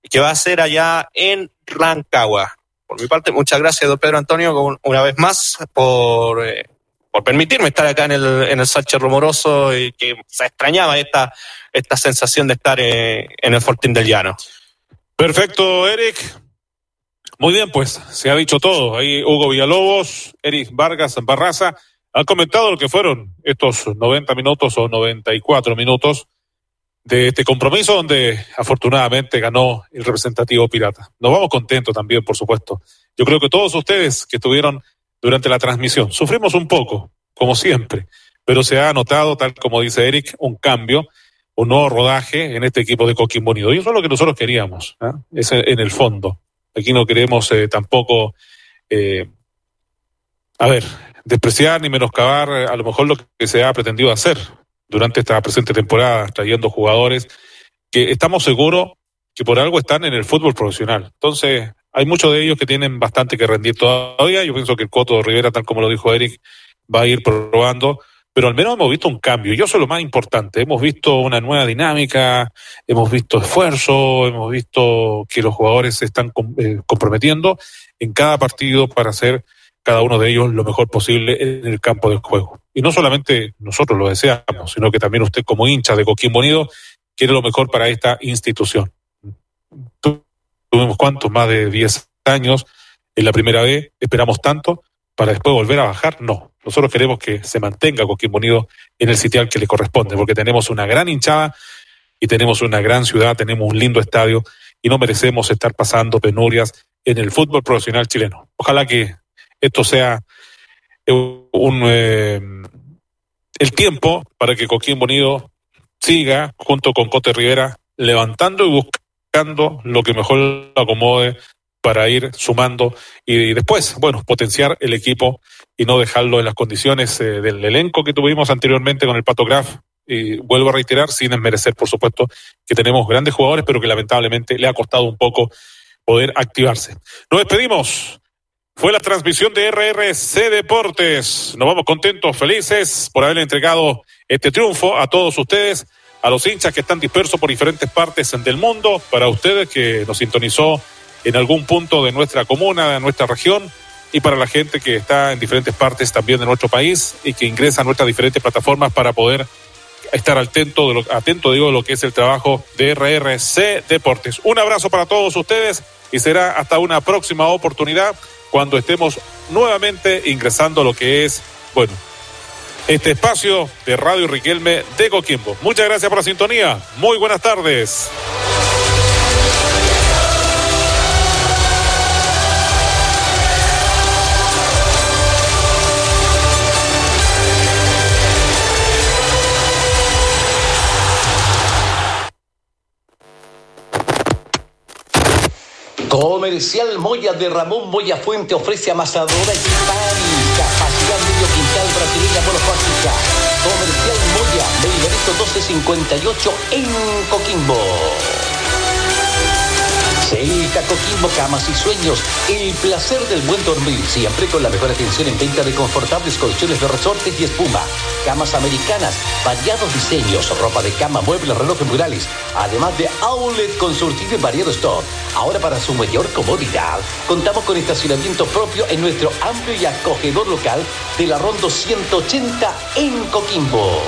que va a ser allá en Rancagua. Por mi parte, muchas gracias, don Pedro Antonio, un- una vez más por, eh, por permitirme estar acá en el, en el Sánchez Rumoroso y que se extrañaba esta, esta sensación de estar eh, en el Fortín del Llano. Perfecto, Eric. Muy bien, pues se ha dicho todo. Ahí Hugo Villalobos, Eric Vargas Barraza han comentado lo que fueron estos 90 minutos o 94 minutos de este compromiso donde afortunadamente ganó el representativo pirata. Nos vamos contentos también, por supuesto. Yo creo que todos ustedes que estuvieron durante la transmisión sufrimos un poco, como siempre, pero se ha notado, tal como dice Eric, un cambio, un nuevo rodaje en este equipo de Coquimbo Unido. Y eso es lo que nosotros queríamos, ¿ah? es en el fondo. Aquí no queremos eh, tampoco, eh, a ver, despreciar ni menoscabar eh, a lo mejor lo que se ha pretendido hacer durante esta presente temporada, trayendo jugadores que estamos seguros que por algo están en el fútbol profesional. Entonces, hay muchos de ellos que tienen bastante que rendir todavía. Yo pienso que el Coto Rivera, tal como lo dijo Eric, va a ir probando, pero al menos hemos visto un cambio. Y eso es lo más importante. Hemos visto una nueva dinámica, hemos visto esfuerzo, hemos visto que los jugadores se están eh, comprometiendo en cada partido para hacer cada uno de ellos lo mejor posible en el campo de juego. Y no solamente nosotros lo deseamos, sino que también usted como hincha de Coquimbo Unido quiere lo mejor para esta institución. Tu- Tuvimos cuántos, más de 10 años en la primera vez, esperamos tanto para después volver a bajar, no. Nosotros queremos que se mantenga Coquimbo Unido en el sitial que le corresponde, porque tenemos una gran hinchada y tenemos una gran ciudad, tenemos un lindo estadio y no merecemos estar pasando penurias en el fútbol profesional chileno. Ojalá que esto sea un, eh, el tiempo para que Coquimbo Unido siga junto con Cote Rivera levantando y buscando lo que mejor lo acomode para ir sumando y después, bueno, potenciar el equipo y no dejarlo en las condiciones eh, del elenco que tuvimos anteriormente con el Pato Graf. Y vuelvo a reiterar, sin desmerecer, por supuesto, que tenemos grandes jugadores, pero que lamentablemente le ha costado un poco poder activarse. Nos despedimos. Fue la transmisión de RRC Deportes. Nos vamos contentos, felices por haberle entregado este triunfo a todos ustedes, a los hinchas que están dispersos por diferentes partes del mundo, para ustedes que nos sintonizó en algún punto de nuestra comuna, de nuestra región, y para la gente que está en diferentes partes también de nuestro país y que ingresa a nuestras diferentes plataformas para poder estar atento de lo, atento digo de lo que es el trabajo de RRC Deportes. Un abrazo para todos ustedes y será hasta una próxima oportunidad cuando estemos nuevamente ingresando a lo que es, bueno, este espacio de Radio Riquelme de Coquimbo. Muchas gracias por la sintonía. Muy buenas tardes. Comercial Moya de Ramón Moya Fuente ofrece amasadora y capacidad medio quintal brasileña monofásica. Comercial Moya, Belgarito 1258 en Coquimbo. Celta Coquimbo, camas y sueños. El placer del buen dormir, siempre con la mejor atención en venta de confortables colchones de resortes y espuma. Camas americanas, variados diseños, ropa de cama, muebles, relojes murales. Además de outlet con surtido y variado stock. Ahora para su mayor comodidad, contamos con estacionamiento propio en nuestro amplio y acogedor local de la Rondo 180 en Coquimbo.